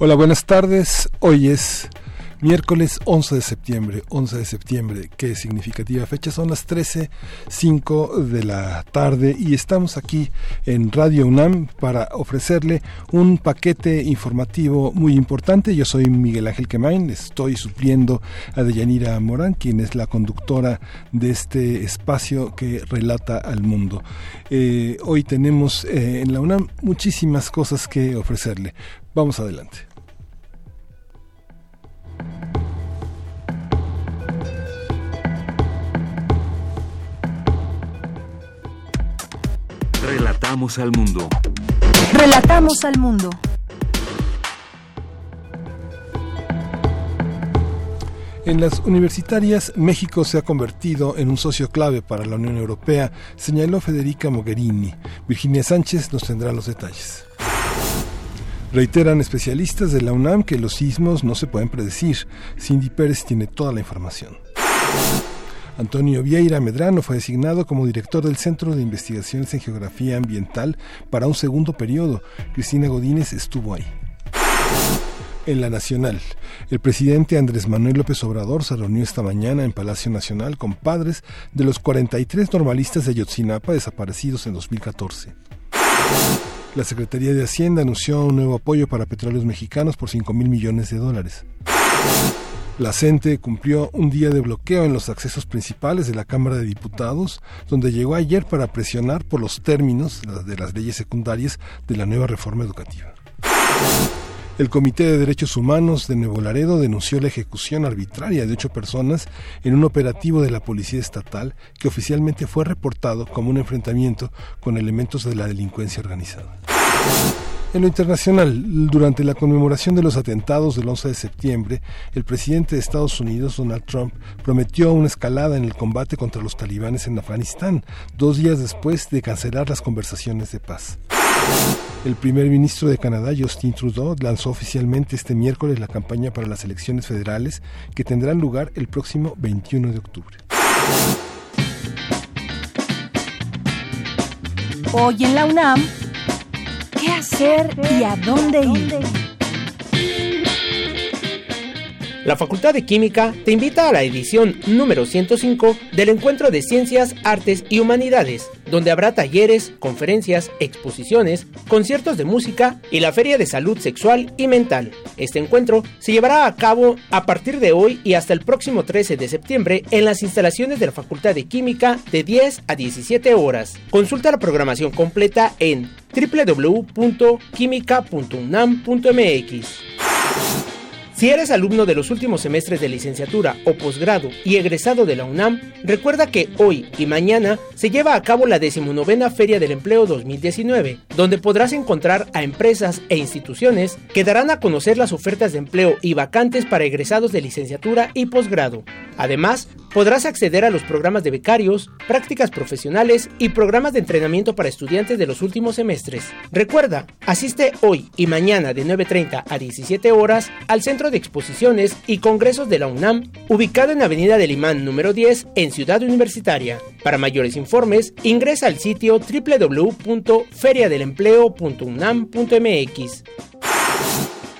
Hola, buenas tardes. Hoy es miércoles 11 de septiembre. 11 de septiembre, qué significativa fecha. Son las 13.05 de la tarde y estamos aquí en Radio UNAM para ofrecerle un paquete informativo muy importante. Yo soy Miguel Ángel Quemain, estoy supliendo a Deyanira Morán, quien es la conductora de este espacio que relata al mundo. Eh, hoy tenemos eh, en la UNAM muchísimas cosas que ofrecerle. Vamos adelante. Relatamos al mundo. Relatamos al mundo. En las universitarias, México se ha convertido en un socio clave para la Unión Europea, señaló Federica Mogherini. Virginia Sánchez nos tendrá los detalles. Reiteran especialistas de la UNAM que los sismos no se pueden predecir. Cindy Pérez tiene toda la información. Antonio Vieira Medrano fue designado como director del Centro de Investigaciones en Geografía Ambiental para un segundo periodo. Cristina Godínez estuvo ahí. En la Nacional, el presidente Andrés Manuel López Obrador se reunió esta mañana en Palacio Nacional con padres de los 43 normalistas de Yotzinapa desaparecidos en 2014. La Secretaría de Hacienda anunció un nuevo apoyo para petróleos mexicanos por 5 mil millones de dólares. La CENTE cumplió un día de bloqueo en los accesos principales de la Cámara de Diputados, donde llegó ayer para presionar por los términos de las leyes secundarias de la nueva reforma educativa. El Comité de Derechos Humanos de Nuevo Laredo denunció la ejecución arbitraria de ocho personas en un operativo de la Policía Estatal que oficialmente fue reportado como un enfrentamiento con elementos de la delincuencia organizada. En lo internacional, durante la conmemoración de los atentados del 11 de septiembre, el presidente de Estados Unidos, Donald Trump, prometió una escalada en el combate contra los talibanes en Afganistán, dos días después de cancelar las conversaciones de paz. El primer ministro de Canadá, Justin Trudeau, lanzó oficialmente este miércoles la campaña para las elecciones federales que tendrán lugar el próximo 21 de octubre. Hoy en la UNAM, ¿Qué hacer y a dónde ir? La Facultad de Química te invita a la edición número 105 del Encuentro de Ciencias, Artes y Humanidades, donde habrá talleres, conferencias, exposiciones, conciertos de música y la Feria de Salud Sexual y Mental. Este encuentro se llevará a cabo a partir de hoy y hasta el próximo 13 de septiembre en las instalaciones de la Facultad de Química de 10 a 17 horas. Consulta la programación completa en www.quimica.unam.mx. Si eres alumno de los últimos semestres de licenciatura o posgrado y egresado de la UNAM, recuerda que hoy y mañana se lleva a cabo la decimonovena Feria del Empleo 2019, donde podrás encontrar a empresas e instituciones que darán a conocer las ofertas de empleo y vacantes para egresados de licenciatura y posgrado. Además, podrás acceder a los programas de becarios, prácticas profesionales y programas de entrenamiento para estudiantes de los últimos semestres. Recuerda, asiste hoy y mañana de 9.30 a 17 horas al Centro de Exposiciones y Congresos de la UNAM, ubicado en Avenida del Imán número 10 en Ciudad Universitaria. Para mayores informes, ingresa al sitio www.feriadelempleo.unam.mx.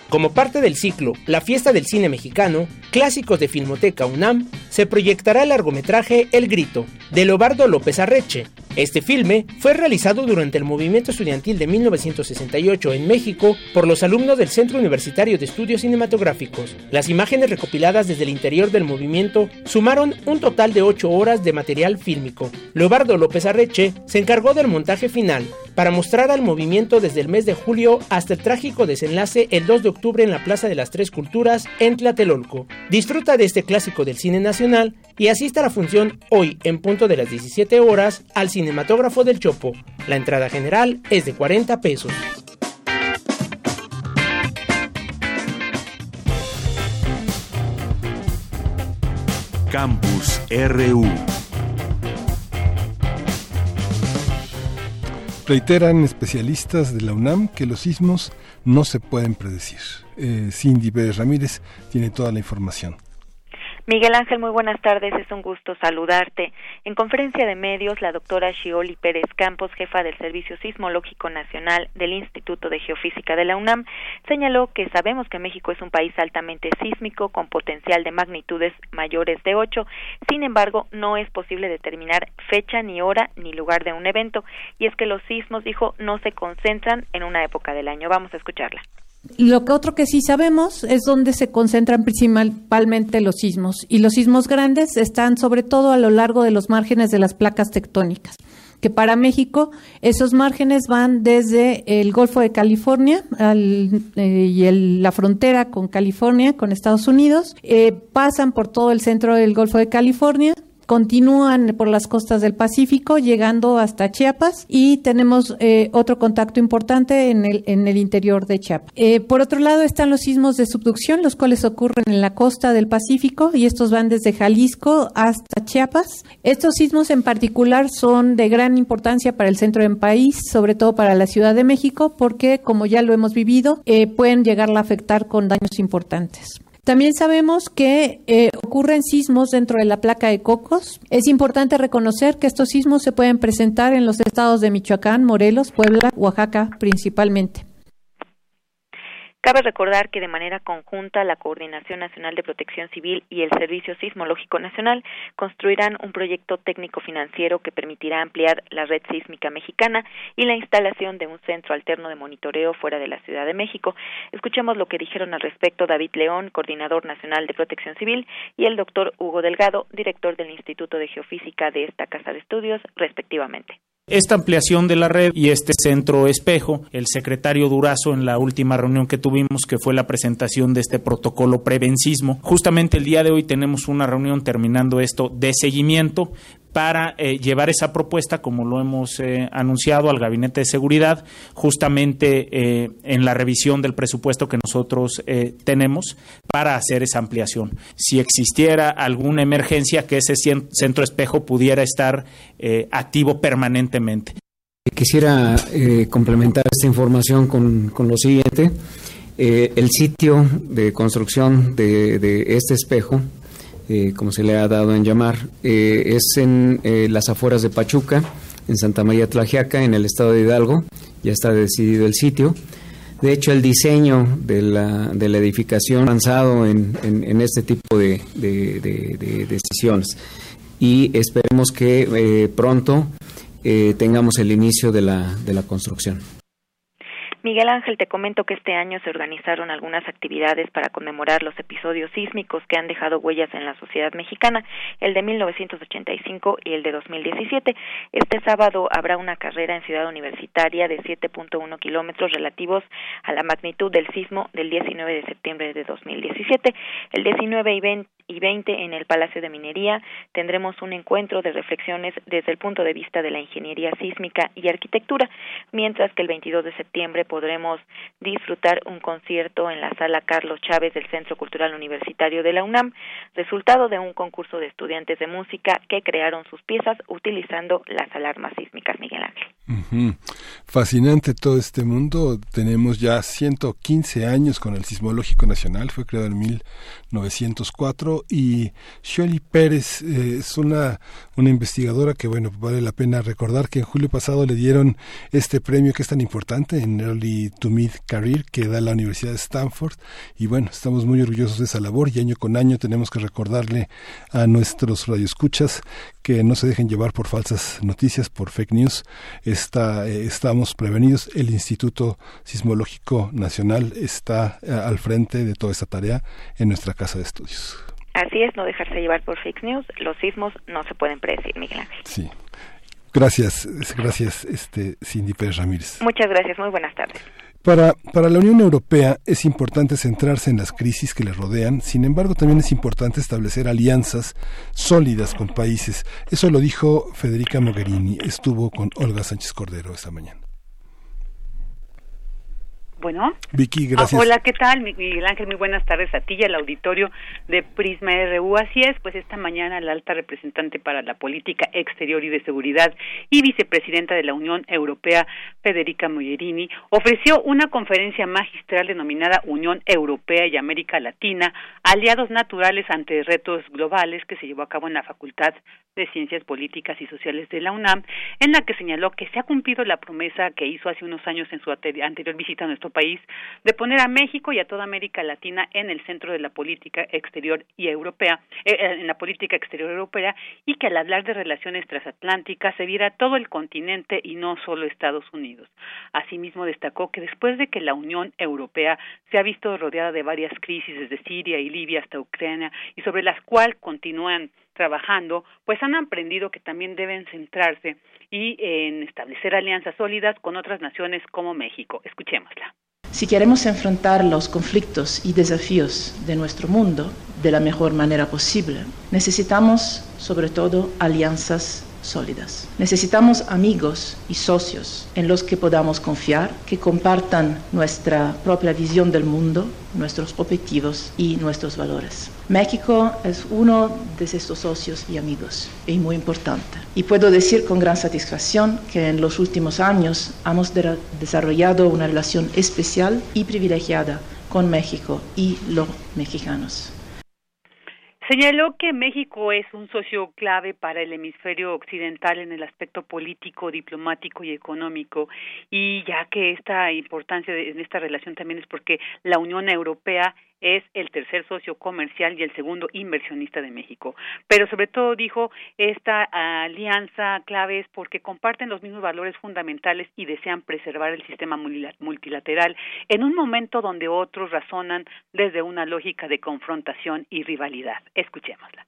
Como parte del ciclo La Fiesta del Cine Mexicano, Clásicos de Filmoteca UNAM, se proyectará el largometraje El Grito, de Lobardo López Arreche, Este filme fue realizado durante el movimiento estudiantil de 1968 en México por los alumnos del Centro Universitario de Estudios Cinematográficos. Las imágenes recopiladas desde el interior del movimiento sumaron un total de 8 horas de material fílmico. Leobardo López Arreche se encargó del montaje final para mostrar al movimiento desde el mes de julio hasta el trágico desenlace el 2 de octubre en la Plaza de las Tres Culturas en Tlatelolco. Disfruta de este clásico del cine nacional y asista a la función hoy en punto de las 17 horas al Cinematógrafo del Chopo. La entrada general es de 40 pesos. Campus RU. Reiteran especialistas de la UNAM que los sismos no se pueden predecir. Eh, Cindy Pérez Ramírez tiene toda la información. Miguel Ángel, muy buenas tardes, es un gusto saludarte. En conferencia de medios, la doctora Shioli Pérez Campos, jefa del Servicio Sismológico Nacional del Instituto de Geofísica de la UNAM, señaló que sabemos que México es un país altamente sísmico con potencial de magnitudes mayores de 8, sin embargo, no es posible determinar fecha ni hora ni lugar de un evento, y es que los sismos, dijo, no se concentran en una época del año. Vamos a escucharla. Lo que otro que sí sabemos es dónde se concentran principalmente los sismos y los sismos grandes están sobre todo a lo largo de los márgenes de las placas tectónicas que para México esos márgenes van desde el Golfo de California eh, y la frontera con California, con Estados Unidos, eh, pasan por todo el centro del Golfo de California, continúan por las costas del Pacífico, llegando hasta Chiapas y tenemos eh, otro contacto importante en el, en el interior de Chiapas. Eh, por otro lado están los sismos de subducción, los cuales ocurren en la costa del Pacífico y estos van desde Jalisco hasta Chiapas. Estos sismos en particular son de gran importancia para el centro del país, sobre todo para la Ciudad de México, porque como ya lo hemos vivido, eh, pueden llegar a afectar con daños importantes. También sabemos que eh, ocurren sismos dentro de la placa de Cocos. Es importante reconocer que estos sismos se pueden presentar en los estados de Michoacán, Morelos, Puebla, Oaxaca principalmente. Cabe recordar que de manera conjunta la Coordinación Nacional de Protección Civil y el Servicio Sismológico Nacional construirán un proyecto técnico financiero que permitirá ampliar la red sísmica mexicana y la instalación de un centro alterno de monitoreo fuera de la Ciudad de México. Escuchemos lo que dijeron al respecto David León, coordinador nacional de Protección Civil, y el doctor Hugo Delgado, director del Instituto de Geofísica de esta Casa de Estudios, respectivamente. Esta ampliación de la red y este centro espejo, el secretario Durazo en la última reunión que tuvimos, que fue la presentación de este protocolo prevencismo, justamente el día de hoy tenemos una reunión terminando esto de seguimiento para eh, llevar esa propuesta, como lo hemos eh, anunciado, al Gabinete de Seguridad, justamente eh, en la revisión del presupuesto que nosotros tenemos para hacer esa ampliación. Si existiera alguna emergencia, que ese centro espejo pudiera estar activo permanentemente. Quisiera complementar esta información con, con lo siguiente. el sitio de construcción de este espejo eh, como se le ha dado en llamar, eh, es en eh, las afueras de Pachuca, en Santa María Tlajiaca, en el estado de Hidalgo. Ya está decidido el sitio. De hecho, el diseño de la, de la edificación avanzado en, en, este tipo de, de, decisiones. Y esperemos que pronto tengamos el inicio de la, de la construcción. Miguel Ángel, te comento que este año se organizaron algunas actividades para conmemorar los episodios sísmicos que han dejado huellas en la sociedad mexicana, el de 1985 y el de 2017. Este sábado habrá una carrera en Ciudad Universitaria de 7.1 kilómetros relativos a la magnitud del sismo del 19 de septiembre de 2017. El 19 y 20 y 20 en el Palacio de Minería tendremos un encuentro de reflexiones desde el punto de vista de la ingeniería sísmica y arquitectura, mientras que el 22 de septiembre podremos disfrutar un concierto en la sala Carlos Chávez del Centro Cultural Universitario de la UNAM, resultado de un concurso de estudiantes de música que crearon sus piezas utilizando las alarmas sísmicas, Miguel Ángel. Fascinante todo este mundo. Tenemos ya 115 años con el Sismológico Nacional, fue creado en 1904 Y Shirley Pérez eh, es una, una investigadora que, bueno, vale la pena recordar que en julio pasado le dieron este premio que es tan importante en Early to Mid Career que da la Universidad de Stanford y bueno, estamos muy orgullosos de esa labor y año con año tenemos que recordarle a nuestros radioescuchas que no se dejen llevar por falsas noticias, por fake news. Está, eh, estamos prevenidos. El Instituto Sismológico Nacional está eh, al frente de toda esta tarea en nuestra casa de estudios. Así es, no dejarse llevar por fake news. Los sismos no se pueden predecir, Miguel Ángel. Sí. Gracias, gracias, este Cindy Pérez Ramírez. Muchas gracias, muy buenas tardes. Para, para la Unión Europea es importante centrarse en las crisis que le rodean, sin embargo también es importante establecer alianzas sólidas con países. Eso lo dijo Federica Mogherini, estuvo con Olga Sánchez Cordero esta mañana. Bueno. Vicky, gracias. Ah, hola, ¿qué tal? Miguel Ángel, muy buenas tardes a ti y al auditorio de Prisma RU. Así es, pues esta mañana la alta representante para la política exterior y de seguridad y vicepresidenta de la Unión Europea, Federica Mogherini, ofreció una conferencia magistral denominada Unión Europea y América Latina, aliados naturales ante retos globales que se llevó a cabo en la Facultad de Ciencias Políticas y Sociales de la UNAM, en la que señaló que se ha cumplido la promesa que hizo hace unos años en su anterior visita a nuestro país de poner a México y a toda América Latina en el centro de la política exterior y europea, eh, eh, en la política exterior europea, y que al hablar de relaciones transatlánticas se viera todo el continente y no solo Estados Unidos. Asimismo destacó que después de que la Unión Europea se ha visto rodeada de varias crisis desde Siria y Libia hasta Ucrania y sobre las cuales continúan trabajando, pues han aprendido que también deben centrarse y en establecer alianzas sólidas con otras naciones como México. Escuchémosla. Si queremos enfrentar los conflictos y desafíos de nuestro mundo de la mejor manera posible, necesitamos sobre todo alianzas sólidas. Necesitamos amigos y socios en los que podamos confiar, que compartan nuestra propia visión del mundo, nuestros objetivos y nuestros valores. México es uno de estos socios y amigos y muy importante. Y puedo decir con gran satisfacción que en los últimos años hemos desarrollado una relación especial y privilegiada con México y los mexicanos. Señaló que México es un socio clave para el hemisferio occidental en el aspecto político, diplomático y económico, y ya que esta importancia en esta relación también es porque la Unión Europea es el tercer socio comercial y el segundo inversionista de México. Pero sobre todo dijo, esta alianza clave es porque comparten los mismos valores fundamentales y desean preservar el sistema multilateral en un momento donde otros razonan desde una lógica de confrontación y rivalidad. Escuchémosla.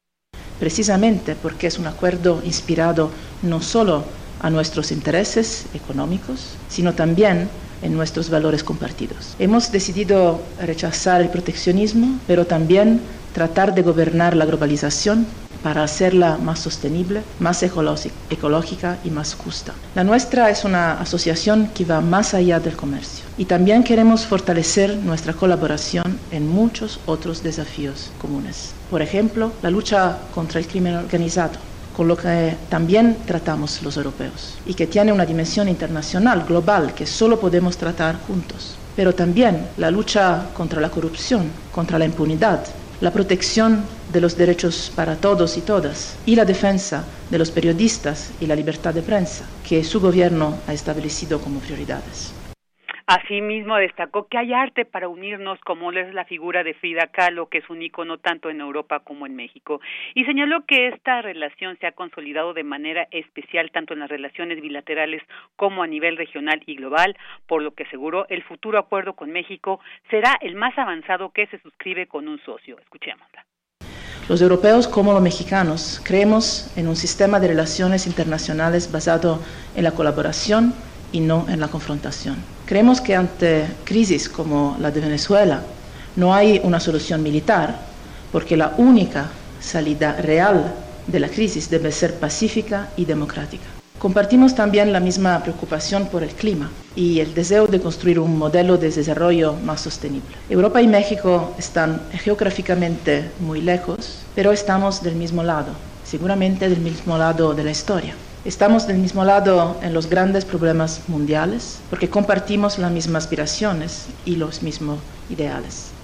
Precisamente porque es un acuerdo inspirado no solo a nuestros intereses económicos, sino también en nuestros valores compartidos. Hemos decidido rechazar el proteccionismo, pero también tratar de gobernar la globalización para hacerla más sostenible, más ecológica y más justa. La nuestra es una asociación que va más allá del comercio y también queremos fortalecer nuestra colaboración en muchos otros desafíos comunes. Por ejemplo, la lucha contra el crimen organizado, con lo que también tratamos los europeos y que tiene una dimensión internacional, global, que solo podemos tratar juntos. Pero también la lucha contra la corrupción, contra la impunidad, la protección de los derechos para todos y todas y la defensa de los periodistas y la libertad de prensa, que su gobierno ha establecido como prioridades. Asimismo, destacó que hay arte para unirnos, como es la figura de Frida Kahlo, que es un icono tanto en Europa como en México, y señaló que esta relación se ha consolidado de manera especial tanto en las relaciones bilaterales como a nivel regional y global, por lo que aseguró el futuro acuerdo con México será el más avanzado que se suscribe con un socio. Escuchémosla. Los europeos como los mexicanos creemos en un sistema de relaciones internacionales basado en la colaboración y no en la confrontación. Creemos que ante crisis como la de Venezuela no hay una solución militar, porque la única salida real de la crisis debe ser pacífica y democrática. Compartimos también la misma preocupación por el clima y el deseo de construir un modelo de desarrollo más sostenible. Europa y México están geográficamente muy lejos, pero estamos del mismo lado, seguramente del mismo lado de la historia. Estamos del mismo lado en los grandes problemas mundiales porque compartimos las mismas aspiraciones y los mismos ideales.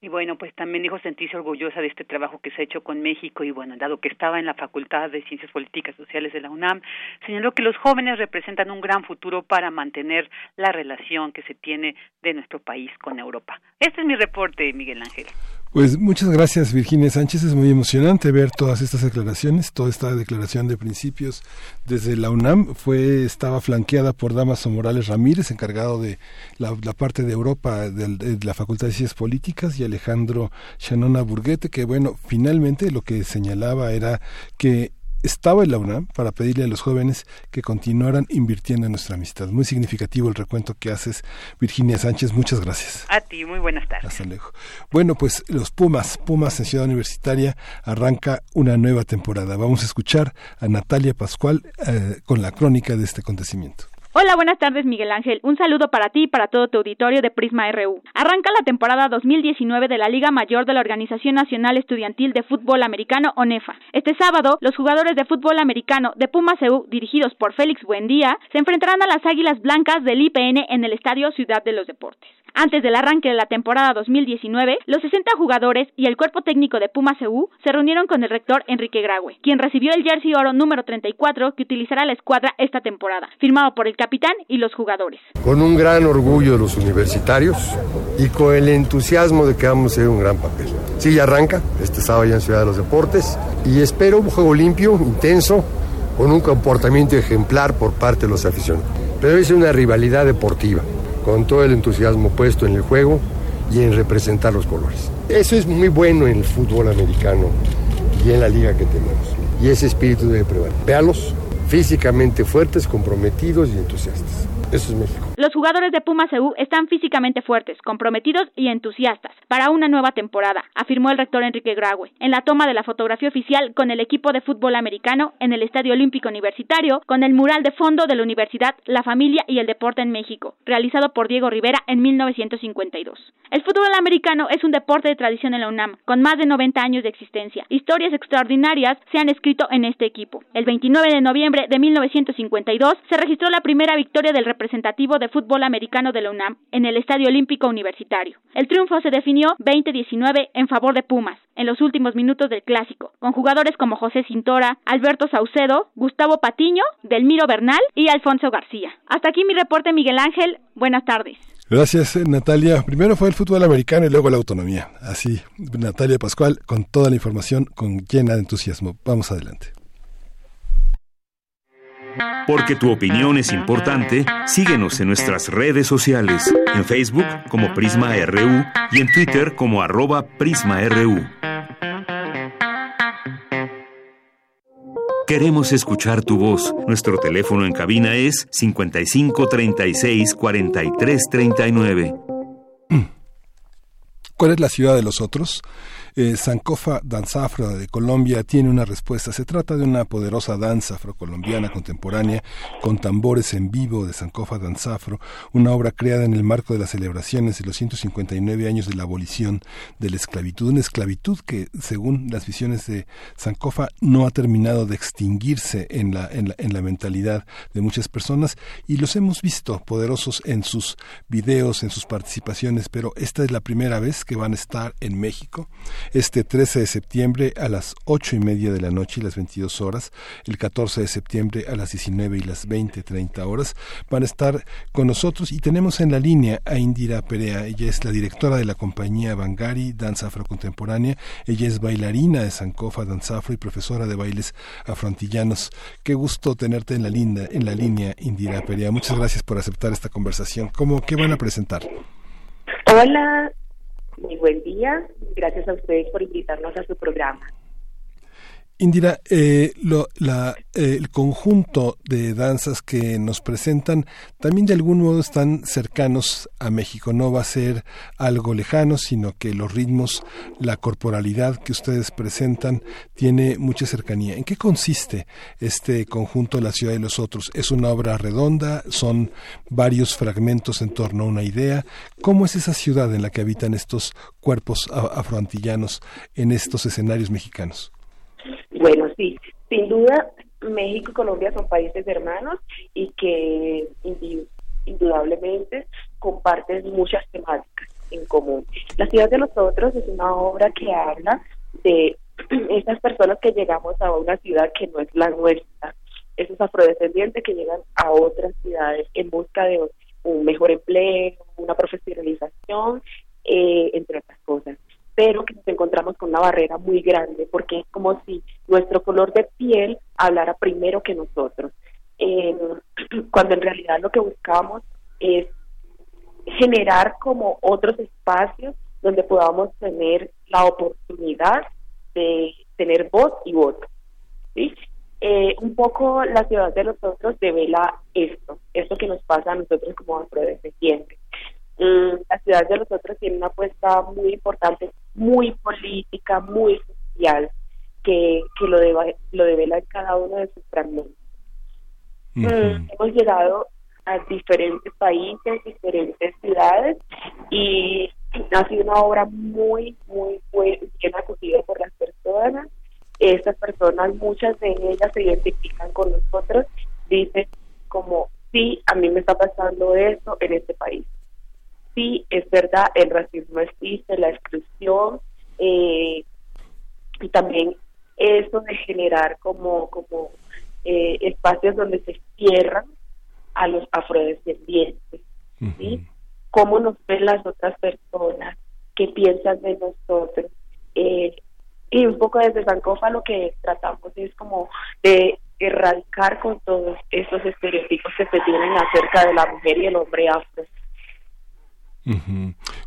Y bueno, pues también dijo sentirse orgullosa de este trabajo que se ha hecho con México y bueno, dado que estaba en la Facultad de Ciencias Políticas Sociales de la UNAM, señaló que los jóvenes representan un gran futuro para mantener la relación que se tiene de nuestro país con Europa. Este es mi reporte, Miguel Ángel. Pues muchas gracias Virginia Sánchez, es muy emocionante ver todas estas declaraciones, toda esta declaración de principios desde la UNAM. Fue estaba flanqueada por Damaso Morales Ramírez, encargado de la, parte de Europa de, de, la Facultad de Ciencias Políticas y Alejandro Shanona Burguete, que bueno, finalmente lo que señalaba era que estaba en la UNAM para pedirle a los jóvenes que continuaran invirtiendo en nuestra amistad. Muy significativo el recuento que haces, Virginia Sánchez. Muchas gracias. A ti, muy buenas tardes. Hasta luego. Bueno, pues los Pumas, Pumas en Ciudad Universitaria, arranca una nueva temporada. Vamos a escuchar a Natalia Pascual eh, con la crónica de este acontecimiento. Hola, buenas tardes Miguel Ángel. Un saludo para ti y para todo tu auditorio de Prisma RU. Arranca la temporada 2019 de la Liga Mayor de la Organización Nacional Estudiantil de Fútbol Americano, ONEFA. Este sábado, los jugadores de fútbol americano de Pumas EU, dirigidos por Félix Buendía, se enfrentarán a las Águilas Blancas del IPN en el Estadio Ciudad de los Deportes. Antes del arranque de la temporada 2019, los 60 jugadores y el cuerpo técnico de Pumas EU se reunieron con el rector Enrique Graue, quien recibió el jersey oro número 34 que utilizará la escuadra esta temporada, firmado por el capitán y los jugadores. Con un gran orgullo de los universitarios y con el entusiasmo de que vamos a hacer un gran papel. Sí, ya arranca este sábado ya en Ciudad de los Deportes y espero un juego limpio, intenso, con un comportamiento ejemplar por parte de los aficionados. Pero es una rivalidad deportiva con todo el entusiasmo puesto en el juego y en representar los colores. Eso es muy bueno en el fútbol americano y en la liga que tenemos. Y ese espíritu debe prevalecer. Véalos, físicamente fuertes, comprometidos y entusiastas. Eso es México. Los jugadores de Pumas EU están físicamente fuertes, comprometidos y entusiastas para una nueva temporada, afirmó el rector Enrique Graue en la toma de la fotografía oficial con el equipo de fútbol americano en el Estadio Olímpico Universitario con el mural de fondo de la Universidad La Familia y el Deporte en México, realizado por Diego Rivera en 1952. El fútbol americano es un deporte de tradición en la UNAM, con más de 90 años de existencia. Historias extraordinarias se han escrito en este equipo. El 29 de noviembre de 1952 se registró la primera victoria del representativo de fútbol americano de la UNAM en el Estadio Olímpico Universitario. El triunfo se definió 20-19 en favor de Pumas en los últimos minutos del clásico, con jugadores como José Cintora, Alberto Saucedo, Gustavo Patiño, Delmiro Bernal y Alfonso García. Hasta aquí mi reporte, Miguel Ángel. Buenas tardes. Gracias, Natalia. Primero fue el fútbol americano y luego la autonomía. Así, Natalia Pascual, con toda la información, con llena de entusiasmo. Vamos adelante. Porque tu opinión es importante, síguenos en nuestras redes sociales, en Facebook como Prisma RU y en Twitter como arroba PrismaRU. Queremos escuchar tu voz. Nuestro teléfono en cabina es 55 36 43 39. ¿Cuál es la ciudad de los otros? Eh, Afro de Colombia tiene una respuesta. Se trata de una poderosa danza afrocolombiana contemporánea con tambores en vivo de Sankofa Danza Afro, una obra creada en el marco de las celebraciones de los 159 años de la abolición de la esclavitud. Una esclavitud que, según las visiones de Sankofa, no ha terminado de extinguirse en la, en la, en la mentalidad de muchas personas y los hemos visto poderosos en sus videos, en sus participaciones, pero esta es la primera vez que van a estar en México este 13 de septiembre a las 8 y media de la noche y las 22 horas, el 14 de septiembre a las 19 y las 20, 30 horas, van a estar con nosotros y tenemos en la línea a Indira Perea, ella es la directora de la compañía Bangari Danza Afrocontemporánea, ella es bailarina de Sankofa Danza Afro y profesora de bailes afrontillanos. Qué gusto tenerte en la, linda, en la línea, Indira Perea. Muchas gracias por aceptar esta conversación. ¿Cómo, ¿Qué van a presentar? Hola, muy buen día. Gracias a ustedes por invitarnos a su programa. Indira, eh, la, eh, el conjunto de danzas que nos presentan también de algún modo están cercanos a México. No va a ser algo lejano, sino que los ritmos, la corporalidad que ustedes presentan tiene mucha cercanía. ¿En qué consiste este conjunto de la ciudad y los otros? ¿Es una obra redonda? ¿Son varios fragmentos en torno a una idea? ¿Cómo es esa ciudad en la que habitan estos cuerpos afroantillanos en estos escenarios mexicanos? Bueno, sí, sin duda México y Colombia son países hermanos y que indudablemente comparten muchas temáticas. en común. La ciudad de los otros es una obra que habla de esas personas que llegamos a una ciudad que no es la nuestra, esos afrodescendientes que llegan a otras ciudades en busca de un mejor empleo, una profesionalización, eh, entre otras cosas pero que nos encontramos con una barrera muy grande porque es como si nuestro color de piel hablara primero que nosotros, eh, cuando en realidad lo que buscamos es generar como otros espacios donde podamos tener la oportunidad de tener voz y voto. ¿sí? Eh, un poco la ciudad de nosotros devela esto, esto que nos pasa a nosotros como afrodescendientes. Mm, la ciudad de nosotros tiene una apuesta muy importante, muy política, muy social, que, que lo, deba, lo devela en cada uno de sus fragmentos. Mm, hemos llegado a diferentes países, diferentes ciudades y ha sido una obra muy, muy, muy bien acogida por las personas. Estas personas, muchas de ellas se identifican con nosotros, dicen como, sí, a mí me está pasando esto en este país sí, es verdad, el racismo existe, la exclusión, eh, y también eso de generar como, como eh, espacios donde se cierran a los afrodescendientes, ¿sí? Cómo nos ven las otras personas, qué piensan de nosotros. Eh, y un poco desde Sancofa lo que tratamos es como de erradicar con todos esos estereotipos que se tienen acerca de la mujer y el hombre afro.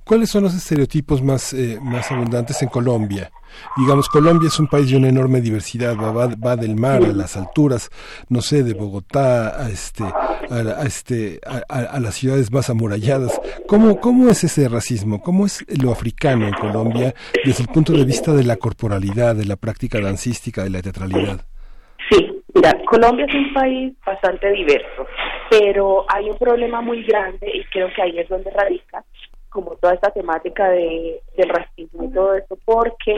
¿Cuáles son los estereotipos más, eh, más abundantes en Colombia? Digamos, Colombia es un país de una enorme diversidad, va, va, del mar a las alturas, no sé, de Bogotá a, este, a, este, a, las ciudades más amuralladas. ¿Cómo, ¿Cómo es ese racismo? ¿Cómo es lo africano en Colombia desde el punto de vista de la corporalidad, de la práctica dancística, de la teatralidad? Sí, mira, Colombia es un país bastante diverso, pero hay un problema muy grande y creo que ahí es donde radica como toda esta temática de, del racismo y todo eso, porque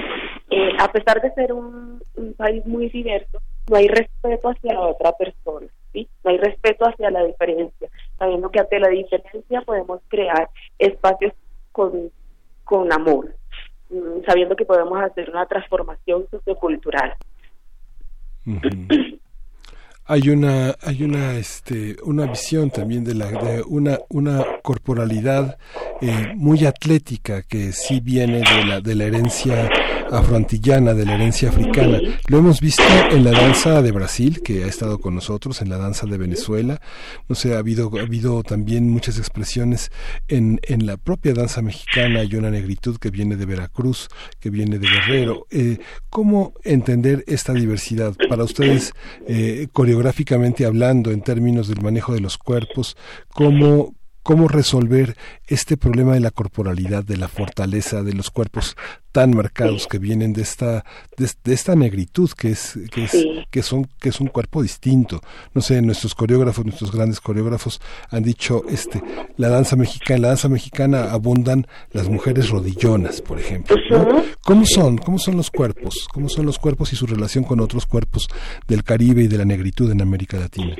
eh, a pesar de ser un, país muy diverso, no hay respeto hacia la otra persona, ¿sí? No hay respeto hacia la diferencia, sabiendo que ante la diferencia podemos crear espacios con, con amor, mm, sabiendo que podemos hacer una transformación sociocultural. hay una hay una este una visión también de la de una una corporalidad eh, muy atlética que sí viene de la de la herencia afroantillana, de la herencia africana. Lo hemos visto en la danza de Brasil, que ha estado con nosotros, en la danza de Venezuela. No sé, ha habido, ha habido también muchas expresiones en, en la propia danza mexicana. Hay una negritud que viene de Veracruz, que viene de Guerrero. Eh, ¿Cómo entender esta diversidad? Para ustedes, eh, coreográficamente hablando, en términos del manejo de los cuerpos, ¿cómo, cómo resolver este problema de la corporalidad, de la fortaleza, de los cuerpos tan marcados que vienen de esta de, esta negritud que es que es que son que es un cuerpo distinto. No sé, nuestros coreógrafos, nuestros grandes coreógrafos han dicho este la danza mexicana, en la danza mexicana abundan las mujeres rodillonas, por ejemplo. ¿Cómo son? ¿Cómo son los cuerpos? ¿Cómo son los cuerpos y su relación con otros cuerpos del Caribe y de la negritud en América Latina?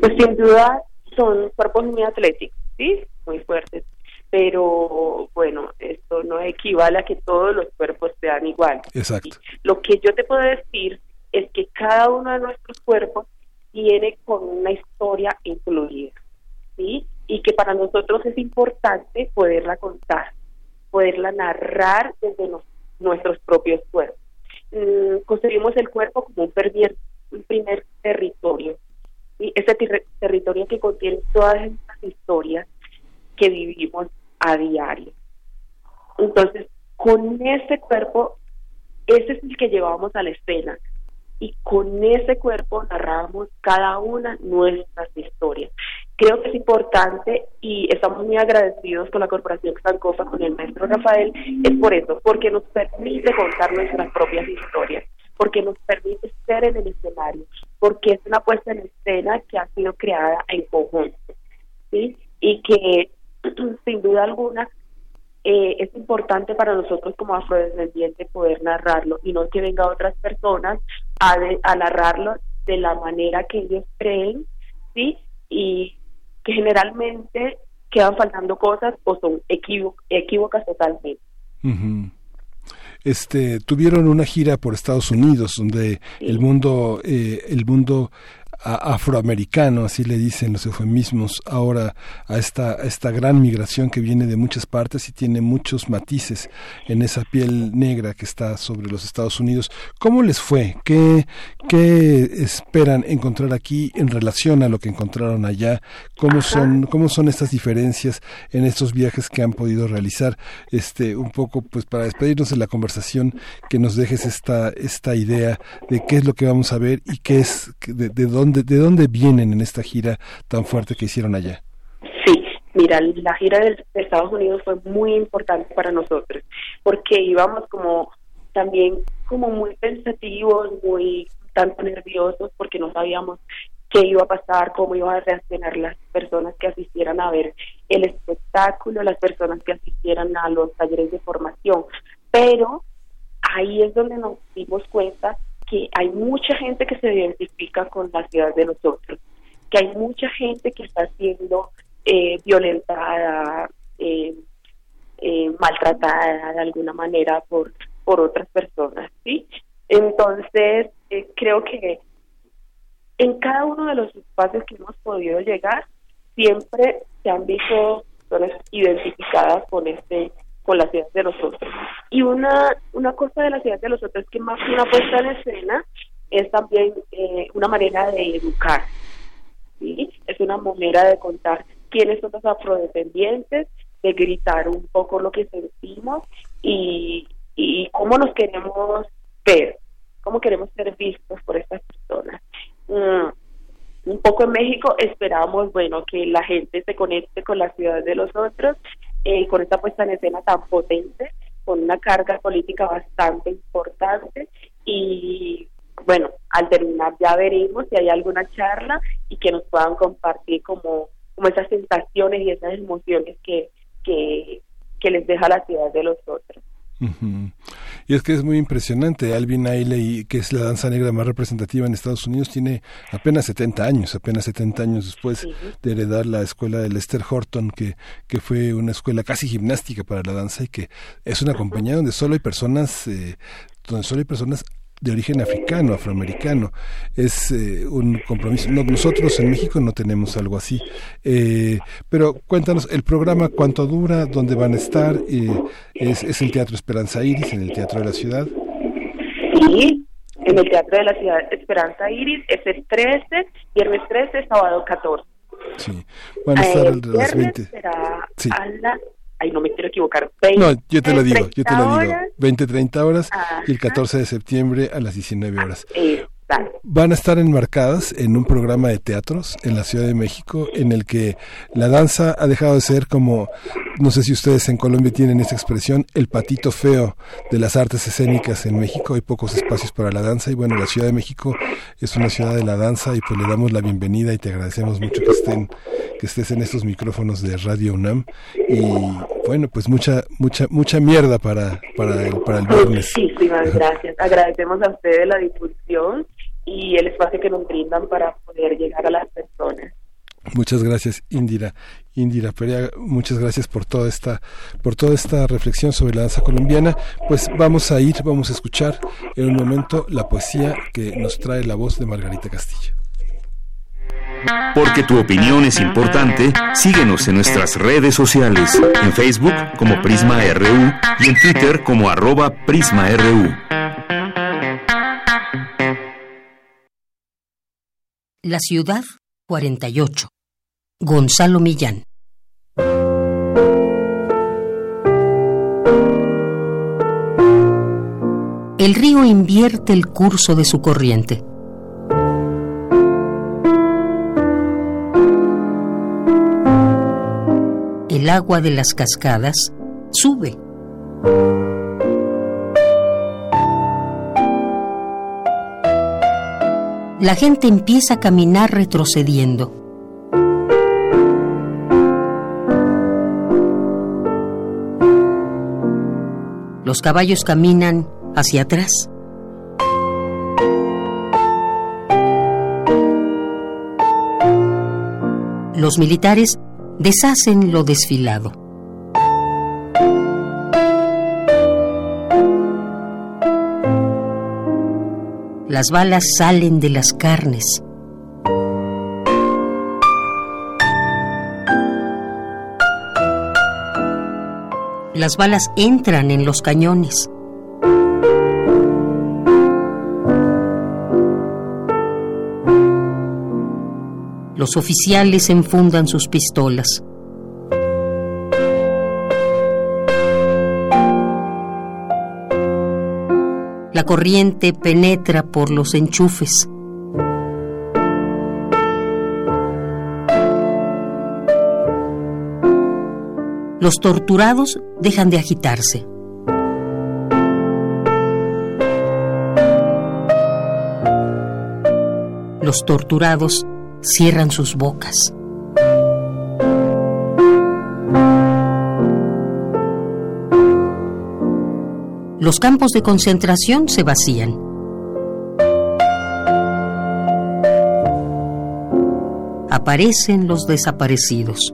Pues sin duda son cuerpos muy atléticos sí, muy fuertes. Pero bueno, esto no equivale a que todos los cuerpos sean iguales. Exacto. Lo que yo te puedo decir es que cada uno de nuestros cuerpos tiene con una historia incluida, ¿sí? Y que para nosotros es importante poderla contar, poderla narrar desde nuestros propios cuerpos. Mm, concebimos el cuerpo como un primer, un primer territorio, ese territorio que contiene todas estas historias vivimos a diario. Entonces, con ese cuerpo, ese es el que llevamos a la escena y con ese cuerpo narramos cada una nuestras historias. Creo que es importante y estamos muy agradecidos con la Corporación Sancofa, con el maestro Rafael, es por eso, porque nos permite contar nuestras propias historias porque nos permite ser en el escenario, porque es una puesta en escena que ha sido creada en conjunto, ¿sí? Y que sin duda alguna eh, es importante para nosotros como afrodescendientes poder narrarlo y no que venga otras personas a, a narrarlo de la manera que ellos creen, ¿sí? Y que generalmente quedan faltando cosas o son equívocas totalmente. Este, tuvieron una gira por Estados Unidos donde el mundo eh, el mundo afroamericano, así le dicen los eufemismos ahora a esta, esta gran migración que viene de muchas partes y tiene muchos matices en esa piel negra que está sobre los Estados Unidos. ¿Cómo les fue? ¿Qué, qué esperan encontrar aquí en relación a lo que encontraron allá? ¿Cómo son, cómo son estas diferencias en estos viajes que han podido realizar? Este, un poco, pues para despedirnos de la conversación, que nos dejes esta, esta idea de qué es lo que vamos a ver y qué es, de, de dónde de dónde vienen en esta gira tan fuerte que hicieron allá? Sí, mira, la gira de, Estados Unidos fue muy importante para nosotros, porque íbamos como también como muy pensativos, muy tanto nerviosos, porque no sabíamos qué iba a pasar, cómo iban a reaccionar las personas que asistieran a ver el espectáculo, las personas que asistieran a los talleres de formación. Pero ahí es donde nos dimos cuenta que hay mucha gente que se identifica con la ciudad de nosotros, que hay mucha gente que está siendo eh, violentada, eh, eh, maltratada de alguna manera por, por otras personas, ¿sí? Entonces, creo que en cada uno de los espacios que hemos podido llegar, siempre se han visto personas identificadas con este con la ciudad de los otros. Y una, una cosa de la ciudad de los otros que más que una puesta en escena es también eh, una manera de educar. ¿sí? Es una manera de contar quiénes son los afrodescendientes, de gritar un poco lo que sentimos y, y cómo nos queremos ver, cómo queremos ser vistos por estas personas. Mm, un poco en México esperamos, bueno, que la gente se conecte con la ciudad de los otros eh, con esta puesta en escena tan potente, con una carga política bastante importante y bueno, al terminar ya veremos si hay alguna charla y que nos puedan compartir como, como esas sensaciones y esas emociones que, que, que les deja la ciudad de los otros. Y es que es muy impresionante. Alvin Ailey, que es la danza negra más representativa en Estados Unidos, tiene apenas 70 años, apenas 70 años después de heredar la escuela de Lester Horton, que, que fue una escuela casi gimnástica para la danza y que es una compañía donde solo hay personas, eh, donde solo hay personas de origen africano, afroamericano. Es eh, un compromiso. nosotros en México no tenemos algo así. Eh, pero cuéntanos, el programa, cuánto dura, dónde van a estar. Eh, es, es el Teatro Esperanza Iris, en el Teatro de la Ciudad. Sí, en el Teatro de la Ciudad Esperanza Iris es el 13, viernes 13, sábado 14. Sí, van a estar a las 20. sí. a las ay, no me quiero equivocar. no, yo te lo digo, yo te lo digo. 20, 30 horas y el 14 de septiembre a las 19 horas. Van a estar enmarcadas en un programa de teatros en la Ciudad de México en el que la danza ha dejado de ser como, no sé si ustedes en Colombia tienen esa expresión, el patito feo de las artes escénicas en México. Hay pocos espacios para la danza y bueno, la Ciudad de México es una ciudad de la danza y pues le damos la bienvenida y te agradecemos mucho que estén que estés en estos micrófonos de Radio UNAM y bueno, pues mucha mucha mucha mierda para para el, para el viernes. Muchísimas gracias. Agradecemos a ustedes la difusión y el espacio que nos brindan para poder llegar a las personas. Muchas gracias, Indira. Indira Perea, muchas gracias por toda esta por toda esta reflexión sobre la danza colombiana. Pues vamos a ir, vamos a escuchar en un momento la poesía que nos trae la voz de Margarita Castillo. Porque tu opinión es importante, síguenos en nuestras redes sociales, en Facebook como Prisma RU y en Twitter como arroba PrismaRU. La ciudad 48. Gonzalo Millán. El río invierte el curso de su corriente el agua de las cascadas sube. La gente empieza a caminar retrocediendo. Los caballos caminan hacia atrás. Los militares deshacen lo desfilado. Las balas salen de las carnes. Las balas entran en los cañones. Los oficiales enfundan sus pistolas. Corriente penetra por los enchufes. Los torturados dejan de agitarse. Los torturados cierran sus bocas. Los campos de concentración se vacían. Aparecen los desaparecidos.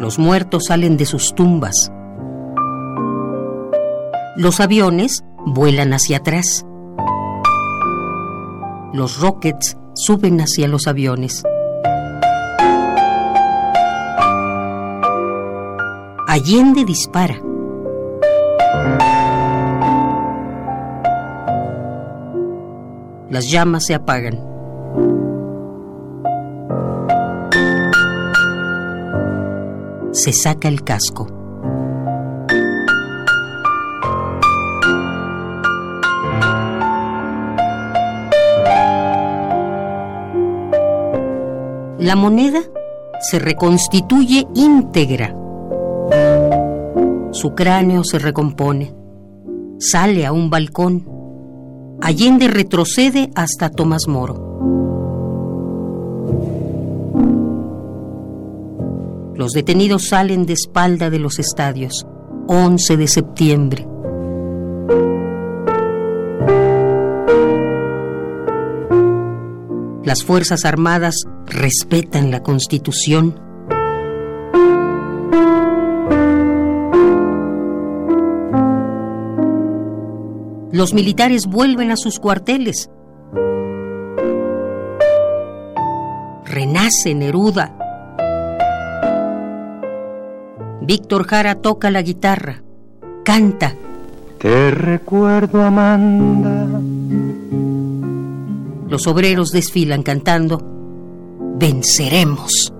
Los muertos salen de sus tumbas. Los aviones vuelan hacia atrás. Los rockets suben hacia los aviones. Allende dispara. Las llamas se apagan. Se saca el casco. La moneda se reconstituye íntegra. Su cráneo se recompone. Sale a un balcón. Allende retrocede hasta Tomás Moro. Los detenidos salen de espalda de los estadios. 11 de septiembre. Las Fuerzas Armadas respetan la Constitución. Los militares vuelven a sus cuarteles. Renace Neruda. Víctor Jara toca la guitarra, canta. Te recuerdo, Amanda. Los obreros desfilan cantando, venceremos.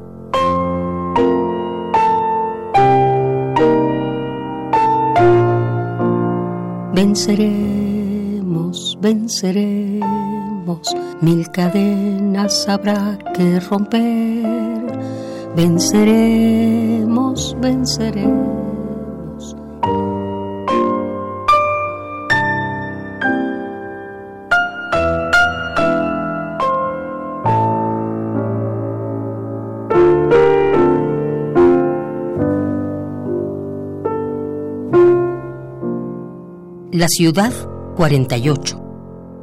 Venceremos, venceremos, mil cadenas habrá que romper. Venceremos, venceremos. La ciudad 48.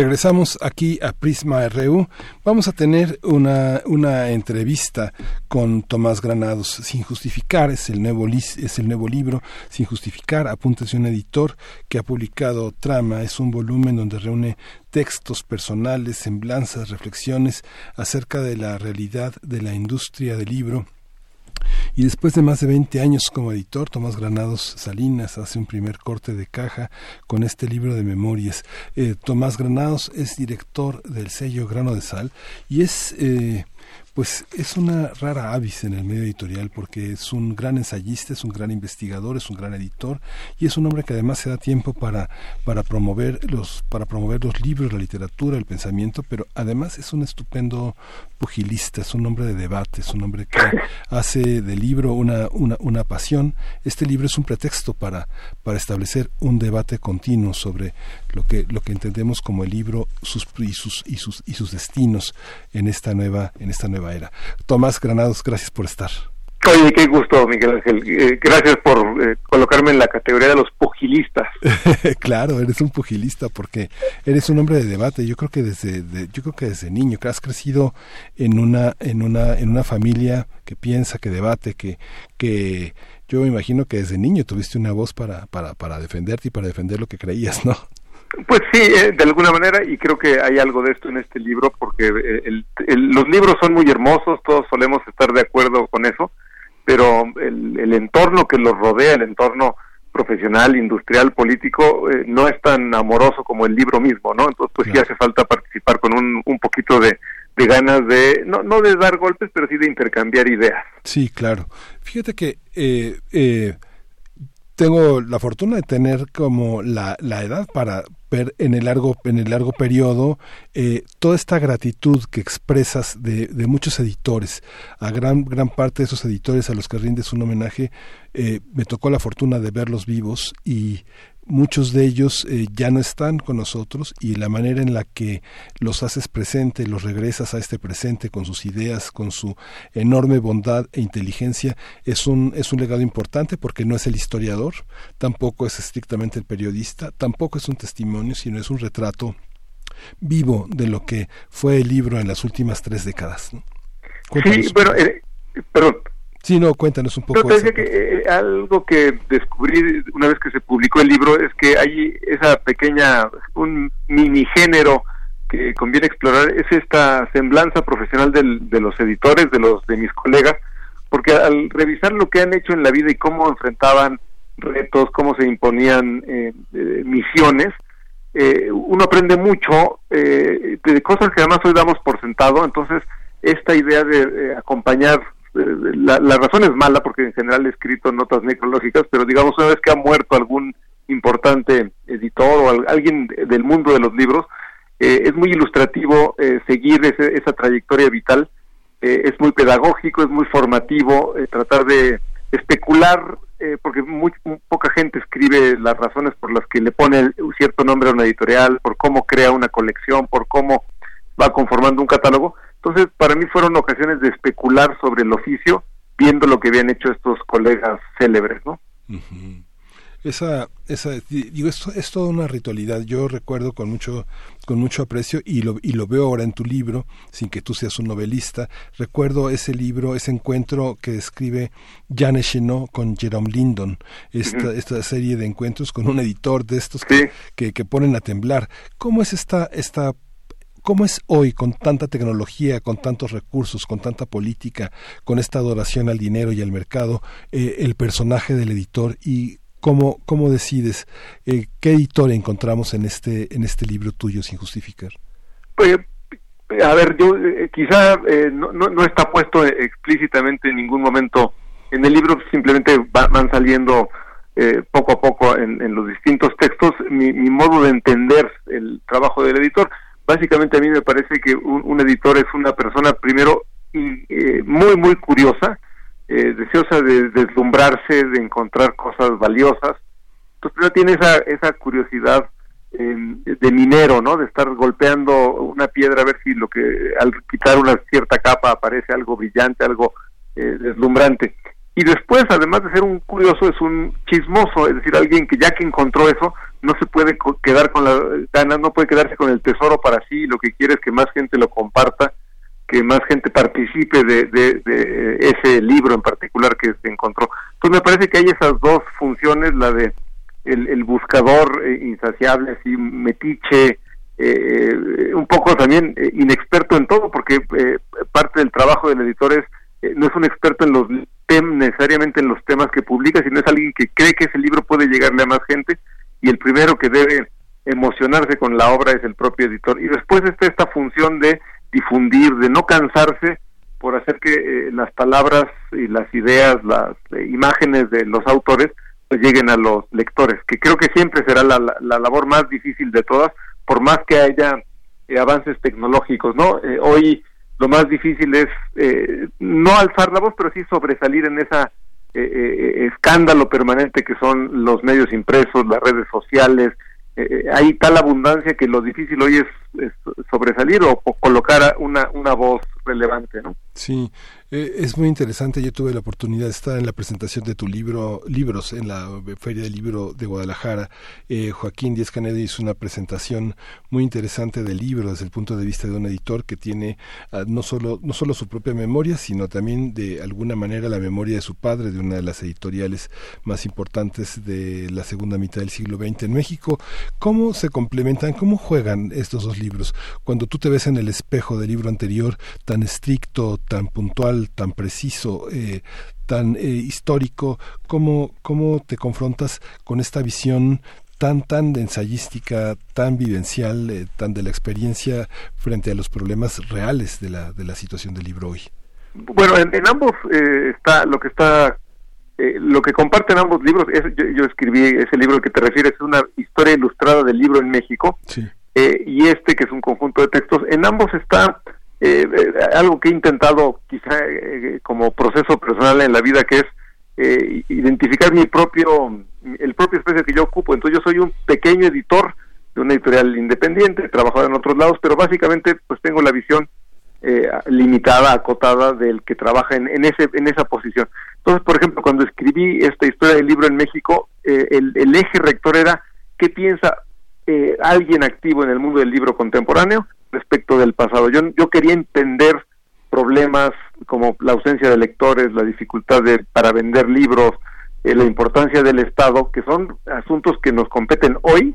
Regresamos aquí a Prisma RU. Vamos a tener una, una entrevista con Tomás Granados, Sin Justificar, es el, nuevo, es el nuevo libro, Sin Justificar, apúntese un editor que ha publicado Trama, es un volumen donde reúne textos personales, semblanzas, reflexiones acerca de la realidad de la industria del libro y después de más de 20 años como editor, Tomás Granados Salinas hace un primer corte de caja con este libro de memorias. Eh, Tomás Granados es director del sello Grano de Sal y es... Eh, pues es una rara avis en el medio editorial porque es un gran ensayista, es un gran investigador, es un gran editor y es un hombre que además se da tiempo para, para promover los, para promover los libros, la literatura, el pensamiento, pero además es un estupendo pugilista, es un hombre de debate, es un hombre que hace del libro una, una, una pasión. Este libro es un pretexto para, para establecer un debate continuo sobre lo que, lo que entendemos como el libro sus, y, sus, y, sus, y sus destinos en esta nueva, en esta nueva era. Tomás Granados, gracias por estar. Oye, qué gusto, Miguel Ángel. Eh, gracias por eh, colocarme en la categoría de los pugilistas. claro, eres un pugilista porque eres un hombre de debate. Yo creo que desde, yo creo que desde niño, que has crecido en una, en una, en una familia que piensa, que debate, que, que yo me imagino que desde niño tuviste una voz para, para, para defenderte y para defender lo que creías, ¿no? Pues sí, eh, de alguna manera, y creo que hay algo de esto en este libro, porque el, los libros son muy hermosos, todos solemos estar de acuerdo con eso, pero el, el entorno que los rodea, el entorno profesional, industrial, político, eh, no es tan amoroso como el libro mismo, ¿no? Entonces, pues sí hace falta participar con un, un poquito de, de ganas de, no, no de dar golpes, pero sí de intercambiar ideas. Sí, claro. Fíjate que eh, eh, tengo la fortuna de tener como la, la edad para en el largo en el largo periodo eh, toda esta gratitud que expresas de, de, muchos editores a gran gran parte de esos editores a los que rindes un homenaje eh, me tocó la fortuna de verlos vivos y muchos de ellos eh, ya no están con nosotros y la manera en la que los haces presente, los regresas a este presente con sus ideas, con su enorme bondad e inteligencia, es un, es un legado importante porque no es el historiador, tampoco es estrictamente el periodista, tampoco es un testimonio, sino es un retrato vivo de lo que fue el libro en las últimas tres décadas. Sí, bueno, eh, Sí, no, cuéntanos un poco. que eh, algo que descubrí una vez que se publicó el libro es que hay esa pequeña, un mini género que conviene explorar, es esta semblanza profesional del, de los editores, de los de mis colegas, porque al revisar lo que han hecho en la vida y cómo enfrentaban retos, cómo se imponían eh, eh, misiones, eh, uno aprende mucho eh, de cosas que además hoy damos por sentado, entonces esta idea de eh, acompañar la, la, razón es mala porque en general he escrito notas necrológicas, pero digamos una vez que ha muerto algún importante editor o alguien del mundo de los libros, eh, es muy ilustrativo eh, seguir ese, esa trayectoria vital, eh, es muy pedagógico, es muy formativo, eh, tratar de especular, eh, porque muy, poca gente escribe las razones por las que le pone un cierto nombre a una editorial, por cómo crea una colección, por cómo va conformando un catálogo, entonces, para mí fueron ocasiones de especular sobre el oficio, viendo lo que habían hecho estos colegas célebres, ¿no? Uh -huh. Esa, esa, digo, esto es toda una ritualidad. Yo recuerdo con mucho, con mucho aprecio y lo, y lo veo ahora en tu libro, sin que tú seas un novelista. Recuerdo ese libro, ese encuentro que describe Janet Chenot con Jerome Lindon, esta, uh -huh. esta serie de encuentros con un editor de estos que, sí. que, que ponen a temblar. ¿Cómo es esta, esta ¿Cómo es hoy con tanta tecnología, con tantos recursos, con tanta política, con esta adoración al dinero y al mercado, eh, el personaje del editor y cómo, cómo decides eh, qué editor encontramos en este, en este libro tuyo sin justificar? Pues, a ver, yo eh, quizá no, no, no, está puesto explícitamente en ningún momento en el libro, simplemente van, saliendo poco a poco en, los distintos textos mi modo de entender el trabajo del editor básicamente a mí me parece que un, editor es una persona primero eh, muy muy curiosa eh, deseosa de deslumbrarse de encontrar cosas valiosas. Entonces primero tiene esa esa curiosidad de minero no de estar golpeando una piedra a ver si lo que al quitar una cierta capa aparece algo brillante algo eh, deslumbrante y después además de ser un curioso es un chismoso es decir alguien que ya que encontró eso no se puede quedar con la ganas, no puede quedarse con el tesoro para sí, lo que quiere es que más gente lo comparta, que más gente participe de, de, ese libro en particular que se encontró. Entonces me parece que hay esas dos funciones, la de el, buscador eh, insaciable, así metiche, eh, un poco también eh, inexperto en todo, porque eh, parte del trabajo del editor es, eh, no es un experto en los temas, necesariamente en los temas que publica, sino es alguien que cree que ese libro puede llegarle a más gente, y el primero que debe emocionarse con la obra es el propio editor. Y después está esta función de difundir, de no cansarse por hacer que eh, las palabras y las ideas, las eh, imágenes de los autores pues lleguen a los lectores, que creo que siempre será la, la, labor más difícil de todas, por más que haya eh, avances tecnológicos, ¿no? hoy lo más difícil es no alzar la voz, pero sí sobresalir en esa escándalo permanente que son los medios impresos, las redes sociales, hay tal abundancia que lo difícil hoy es, sobresalir o, o colocar una, una voz relevante, ¿no? Sí, eh, es muy interesante. Yo tuve la oportunidad de estar en la presentación de tu libro, libros, en la Feria del Libro de Guadalajara. Eh, Joaquín Díaz Canedo hizo una presentación muy interesante del libro desde el punto de vista de un editor que tiene ah, no solo no solo su propia memoria, sino también de alguna manera la memoria de su padre, de una de las editoriales más importantes de la segunda mitad del siglo XX en México. ¿Cómo se complementan? ¿Cómo juegan estos dos libros? Cuando tú te ves en el espejo del libro anterior, tan estricto, tan puntual tan preciso, eh, tan eh, histórico, ¿cómo, ¿cómo te confrontas con esta visión tan tan ensayística, tan vivencial, eh, tan de la experiencia frente a los problemas reales de la, de la situación del libro hoy? Bueno, en, ambos está lo que está lo que comparten ambos libros es, yo, escribí ese libro que te refieres es una historia ilustrada del libro en México y este que es un conjunto de textos en ambos está eh, eh, algo que he intentado quizá eh, como proceso personal en la vida que es eh, identificar mi propio el propio espacio que yo ocupo. Entonces yo soy un pequeño editor de una editorial independiente trabajado en otros lados pero básicamente pues tengo la visión limitada acotada del que trabaja en, en ese en esa posición. Entonces por ejemplo cuando escribí esta historia del libro en México el, el eje rector era qué piensa alguien activo en el mundo del libro contemporáneo respecto del pasado. Yo, yo quería entender problemas como la ausencia de lectores, la dificultad de, para vender libros, eh, la importancia del Estado, que son asuntos que nos competen hoy.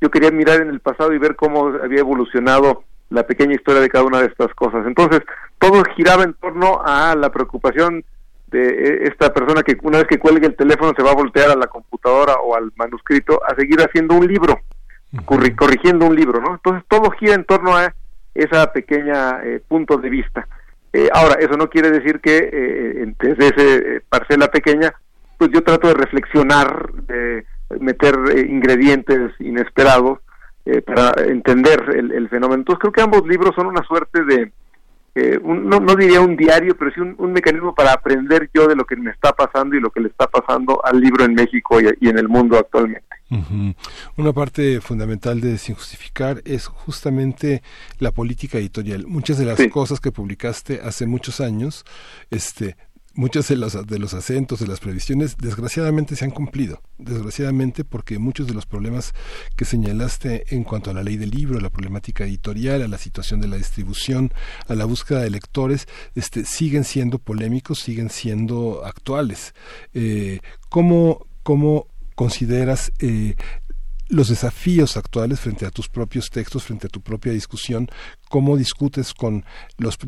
Yo quería mirar en el pasado y ver cómo había evolucionado la pequeña historia de cada una de estas cosas. Entonces, todo giraba en torno a la preocupación de eh, esta persona que una vez que cuelgue el teléfono se va a voltear a la computadora o al manuscrito a seguir haciendo un libro corrigiendo un libro, ¿no? Entonces todo gira en torno a esa pequeña eh, punto de vista. Eh, ahora, eso no quiere decir que eh, desde esa parcela pequeña, pues yo trato de reflexionar, de meter ingredientes inesperados para entender el, fenómeno. Entonces creo que ambos libros son una suerte de, eh, no, no, diría un diario, pero sí un, mecanismo para aprender yo de lo que me está pasando y lo que le está pasando al libro en México y, en el mundo actualmente. Una parte fundamental de Sin Justificar es justamente la política editorial. Muchas de las cosas que publicaste hace muchos años, este, muchos de los, de los acentos, de las previsiones, desgraciadamente se han cumplido. Desgraciadamente porque muchos de los problemas que señalaste en cuanto a la ley del libro, a la problemática editorial, a la situación de la distribución, a la búsqueda de lectores, este, siguen siendo polémicos, siguen siendo actuales. Eh, ¿cómo, ¿Cómo consideras eh, los desafíos actuales frente a tus propios textos, frente a tu propia discusión, cómo discutes con los,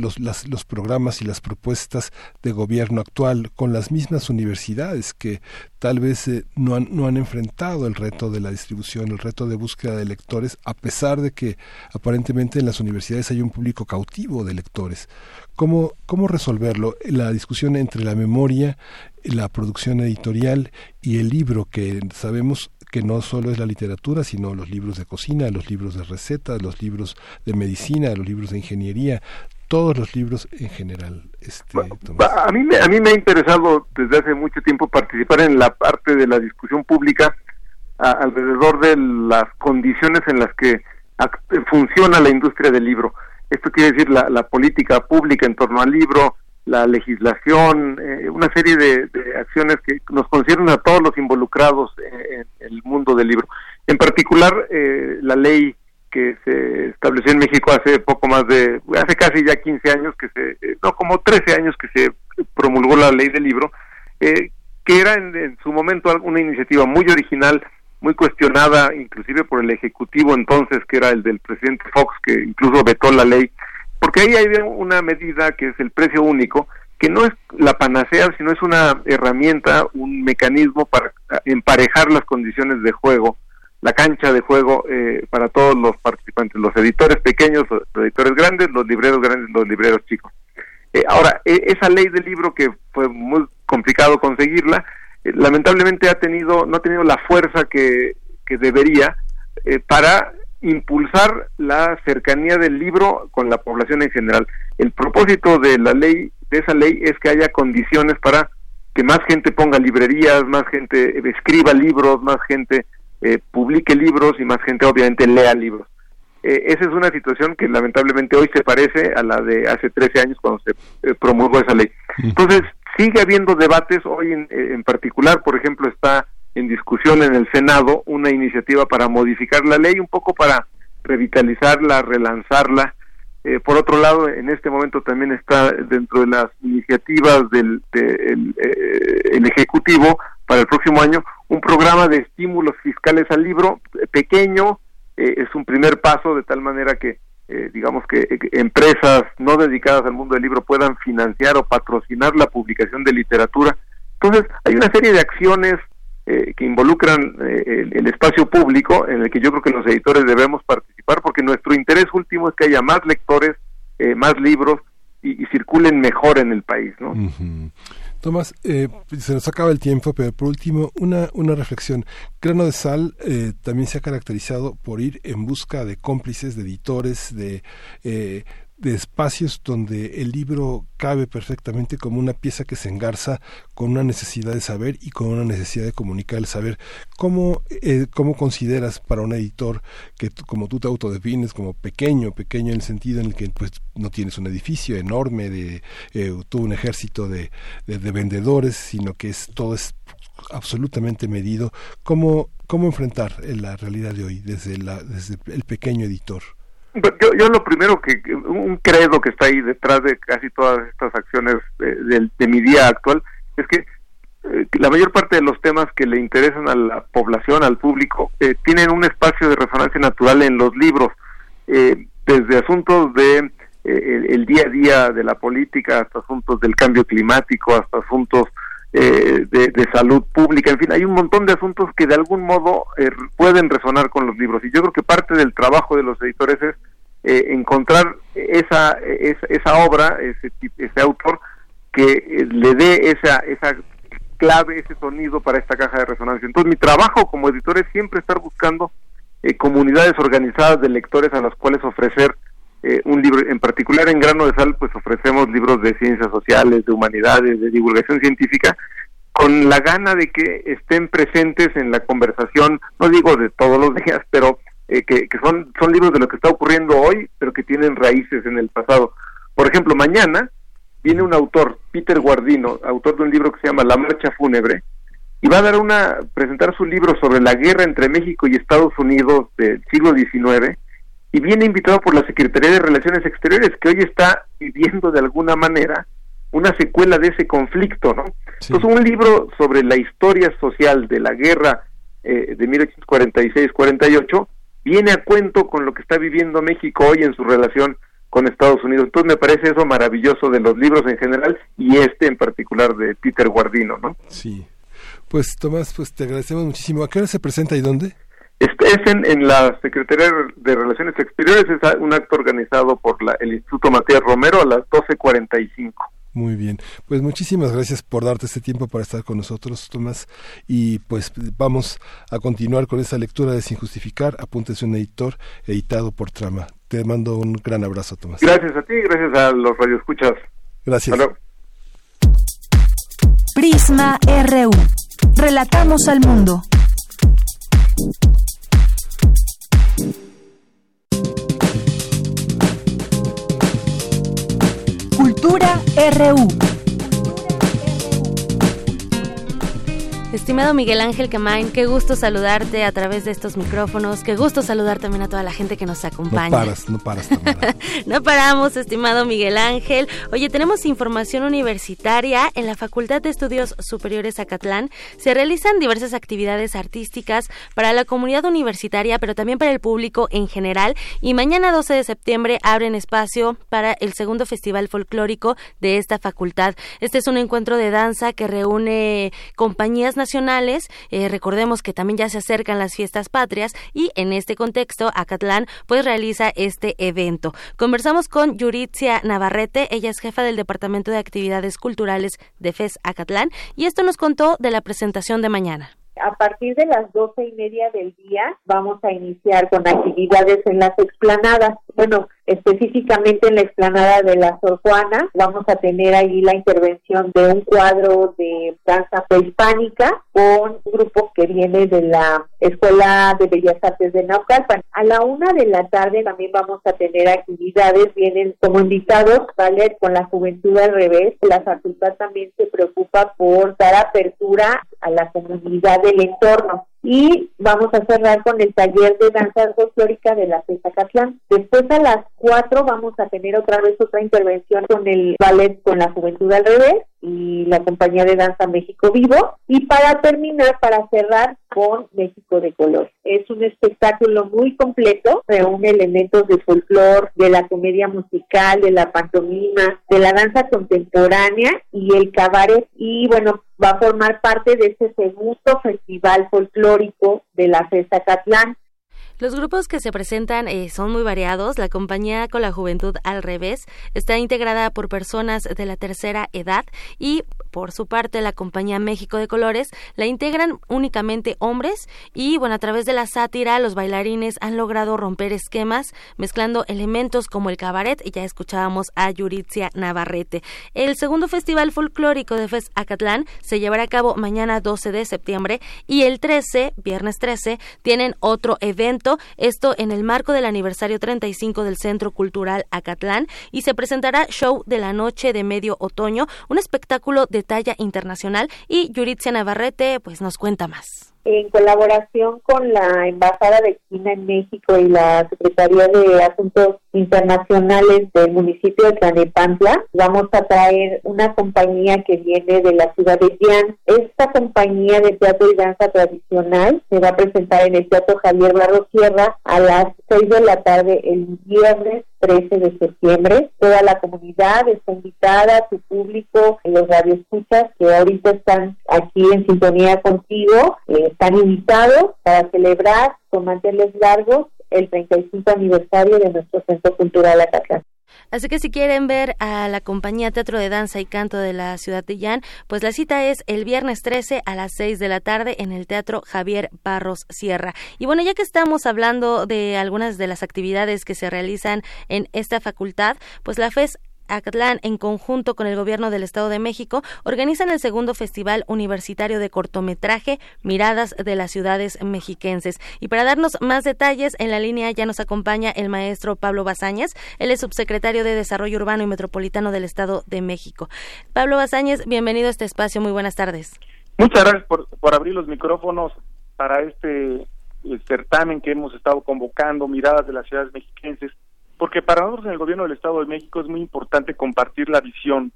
los, programas y las propuestas de gobierno actual, con las mismas universidades que tal vez eh, no han enfrentado el reto de la distribución, el reto de búsqueda de lectores, a pesar de que aparentemente en las universidades hay un público cautivo de lectores. ¿Cómo, cómo resolverlo? La discusión entre la memoria, la producción editorial y el libro que sabemos que no solo es la literatura, sino los libros de cocina, los libros de recetas, los libros de medicina, los libros de ingeniería, todos los libros en general. Este, a mí me, a mí me ha interesado desde hace mucho tiempo participar en la parte de la discusión pública alrededor de las condiciones en las que funciona la industria del libro. Esto quiere decir la, política pública en torno al libro, la legislación, eh, una serie de, acciones que nos conciernen a todos los involucrados en, el mundo del libro. En particular, eh, la ley que se estableció en México hace poco más de, hace casi ya 15 años que se, eh, no, como 13 años que se promulgó la ley del libro, que era en, en, su momento una iniciativa muy original, muy cuestionada inclusive por el Ejecutivo entonces, que era el del presidente Fox, que incluso vetó la ley porque ahí hay una medida que es el precio único, que no es la panacea, sino es una herramienta, un mecanismo para emparejar las condiciones de juego, la cancha de juego eh, para todos los participantes, los editores pequeños, los editores grandes, los libreros grandes, los libreros chicos. Eh, ahora, e, esa ley del libro que fue muy complicado conseguirla, eh, lamentablemente ha tenido, no ha tenido la fuerza que, que debería eh, para impulsar la cercanía del libro con la población en general. El propósito de la ley, de esa ley, es que haya condiciones para que más gente ponga librerías, más gente escriba libros, más gente eh, publique libros y más gente obviamente lea libros. Eh, esa es una situación que lamentablemente hoy se parece a la de hace 13 años cuando se eh, promulgó esa ley. Entonces, sigue habiendo debates, hoy en, en particular, por ejemplo, está en discusión en el Senado una iniciativa para modificar la ley, un poco para revitalizarla, relanzarla. Eh, por otro lado, en este momento también está dentro de las iniciativas del de, eh, el Ejecutivo para el próximo año un programa de estímulos fiscales al libro eh, pequeño, eh, es un primer paso de tal manera que eh, digamos que empresas no dedicadas al mundo del libro puedan financiar o patrocinar la publicación de literatura. Entonces, hay una serie de acciones eh, que involucran eh, el, el, espacio público en el que yo creo que los editores debemos participar porque nuestro interés último es que haya más lectores, eh, más libros y, circulen mejor en el país, ¿no? Uh. Tomás, eh, se nos acaba el tiempo, pero por último, una, una reflexión. Grano de Sal eh, también se ha caracterizado por ir en busca de cómplices, de editores, de, eh, de espacios donde el libro cabe perfectamente como una pieza que se engarza con una necesidad de saber y con una necesidad de comunicar el saber. ¿Cómo, eh, cómo consideras para un editor que como tú te autodefines como pequeño, pequeño en el sentido en el que pues no tienes un edificio enorme de eh, un ejército de, de, de vendedores, sino que es todo es absolutamente medido. ¿Cómo, cómo enfrentar la realidad de hoy desde, la, desde el pequeño editor? Yo, yo lo primero que, un credo que está ahí detrás de casi todas estas acciones de, de, mi día actual, es que eh, la mayor parte de los temas que le interesan a la población, al público, eh, tienen un espacio de resonancia natural en los libros, eh, desde asuntos de eh, el, día a día de la política hasta asuntos del cambio climático, hasta asuntos eh, de, salud pública, en fin, hay un montón de asuntos que de algún modo eh, pueden resonar con los libros y yo creo que parte del trabajo de los editores es eh, encontrar esa, esa, esa obra, ese, ese autor que le dé esa, esa clave, ese sonido para esta caja de resonancia. Entonces mi trabajo como editor es siempre estar buscando eh, comunidades organizadas de lectores a las cuales ofrecer eh, un libro, en particular en Grano de Sal, pues ofrecemos libros de ciencias sociales, de humanidades, de divulgación científica, con la gana de que estén presentes en la conversación, no digo de todos los días, pero eh, que, que, son, son libros de lo que está ocurriendo hoy, pero que tienen raíces en el pasado. Por ejemplo, mañana viene un autor, Peter Guardino, autor de un libro que se llama La Marcha Fúnebre, y va a dar una, presentar su libro sobre la guerra entre México y Estados Unidos del siglo XIX, y viene invitado por la Secretaría de Relaciones Exteriores, que hoy está viviendo de alguna manera una secuela de ese conflicto, ¿no? Sí. Entonces, un libro sobre la historia social de la guerra eh, de 1846-48 viene a cuento con lo que está viviendo México hoy en su relación con Estados Unidos. Entonces, me parece eso maravilloso de los libros en general y este en particular de Peter Guardino, ¿no? Sí. Pues, Tomás, pues te agradecemos muchísimo. ¿A qué hora se presenta y dónde? Este es en, en, la Secretaría de Relaciones Exteriores, es un acto organizado por la, el Instituto Matías Romero a las 12.45. Muy bien, pues muchísimas gracias por darte este tiempo para estar con nosotros, Tomás. Y pues vamos a continuar con esta lectura de Sin Justificar, Apuntes de un editor, editado por Trama. Te mando un gran abrazo, Tomás. Gracias a ti, gracias a los radioescuchas. Gracias. Hello. Prisma RU. Relatamos al mundo. Cultura RU. Estimado Miguel Ángel Camain, qué gusto saludarte a través de estos micrófonos, qué gusto saludar también a toda la gente que nos acompaña. No paras, no paras. no paramos, estimado Miguel Ángel. Oye, tenemos información universitaria. En la Facultad de Estudios Superiores Acatlán se realizan diversas actividades artísticas para la comunidad universitaria, pero también para el público en general. Y mañana 12 de septiembre abren espacio para el segundo Festival Folclórico de esta facultad. Este es un encuentro de danza que reúne compañías nacionales nacionales. Eh, recordemos que también ya se acercan las fiestas patrias y en este contexto Acatlán pues realiza este evento. Conversamos con Yuritzia Navarrete, ella es jefa del Departamento de Actividades Culturales de FES Acatlán y esto nos contó de la presentación de mañana. A partir de las doce y media del día vamos a iniciar con actividades en las explanadas. Bueno, específicamente en la explanada de la Sor Juana. Vamos a tener ahí la intervención de un cuadro de danza prehispánica con un grupo que viene de la Escuela de Bellas Artes de Naucalpan. A la una de la tarde también vamos a tener actividades, vienen como invitados, ¿vale? Con la juventud al revés. La facultad también se preocupa por dar apertura a la comunidad del entorno y vamos a cerrar con el taller de danza folclórica de la Cesta Catlán. Después a las cuatro vamos a tener otra vez otra intervención con el ballet con la juventud al revés y la compañía de danza México Vivo. Y para terminar, para cerrar con México de Color. Es un espectáculo muy completo, reúne elementos de folclore, de la comedia musical, de la pantomima, de la danza contemporánea y el cabaret. Y bueno, va a formar parte de este segundo festival folclórico de la Cesta Catlán los grupos que se presentan eh, son muy variados. La compañía con la juventud al revés está integrada por personas de la tercera edad y por su parte la compañía México de Colores la integran únicamente hombres y bueno a través de la sátira los bailarines han logrado romper esquemas mezclando elementos como el cabaret y ya escuchábamos a Yuritzia Navarrete. El segundo festival folclórico de Fes Acatlán se llevará a cabo mañana 12 de septiembre y el 13, viernes 13, tienen otro evento esto en el marco del aniversario 35 del Centro Cultural Acatlán y se presentará Show de la Noche de Medio Otoño, un espectáculo de talla internacional y Yuritzia Navarrete pues nos cuenta más en colaboración con la Embajada de China en México y la Secretaría de Asuntos Internacionales del municipio de Tlanepantla, vamos a traer una compañía que viene de la ciudad de Yan. Esta compañía de teatro y danza tradicional se va a presentar en el Teatro Javier Barro Sierra a las seis de la tarde el viernes 13 de septiembre. Toda la comunidad está invitada, su público, los radioescuchas que ahorita están aquí en sintonía contigo, eh, están invitados para celebrar con manteles largos el 35 aniversario de nuestro Centro Cultural Acatlán. Así que si quieren ver a la compañía Teatro de Danza y Canto de la ciudad de Llán, pues la cita es el viernes 13 a las 6 de la tarde en el Teatro Javier Barros Sierra. Y bueno, ya que estamos hablando de algunas de las actividades que se realizan en esta facultad, pues la FES Acatlán, en conjunto con el Gobierno del Estado de México, organizan el segundo Festival Universitario de Cortometraje Miradas de las Ciudades Mexiquenses. Y para darnos más detalles, en la línea ya nos acompaña el maestro Pablo Bazáñez. Él es subsecretario de Desarrollo Urbano y Metropolitano del Estado de México. Pablo Bazáñez, bienvenido a este espacio. Muy buenas tardes. Muchas gracias por, por abrir los micrófonos para este certamen que hemos estado convocando, Miradas de las Ciudades Mexiquenses porque para nosotros en el gobierno del Estado de México es muy importante compartir la visión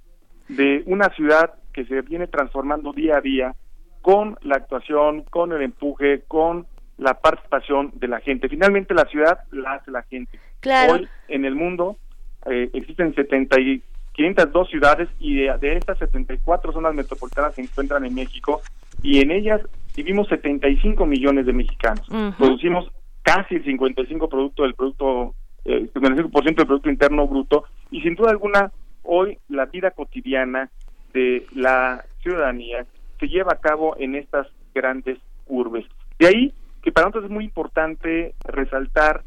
de una ciudad que se viene transformando día a día con la actuación, con el empuje, con la participación de la gente. Finalmente la ciudad la hace la gente. Hoy en el mundo eh, existen 70 y 502 ciudades y de, de, estas 74 zonas metropolitanas se encuentran en México y en ellas vivimos 75 millones de mexicanos. Producimos casi el 55 producto del producto el 55% del Producto Interno Bruto, y sin duda alguna, hoy la vida cotidiana de la ciudadanía se lleva a cabo en estas grandes urbes. De ahí que para nosotros es muy importante resaltar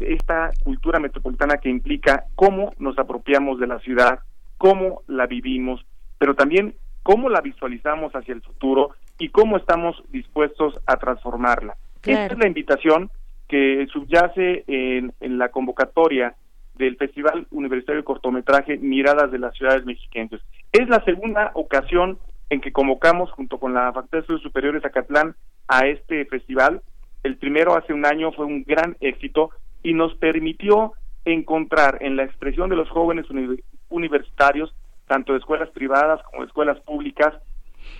esta cultura metropolitana que implica cómo nos apropiamos de la ciudad, cómo la vivimos, pero también cómo la visualizamos hacia el futuro y cómo estamos dispuestos a transformarla. Esta es la invitación que subyace en, la convocatoria del Festival Universitario de Cortometraje Miradas de las Ciudades Mexiquenses. Es la segunda ocasión en que convocamos junto con la Facultad de Estudios Superiores Acatlán a este festival. El primero hace un año fue un gran éxito y nos permitió encontrar en la expresión de los jóvenes universitarios, tanto de escuelas privadas como de escuelas públicas,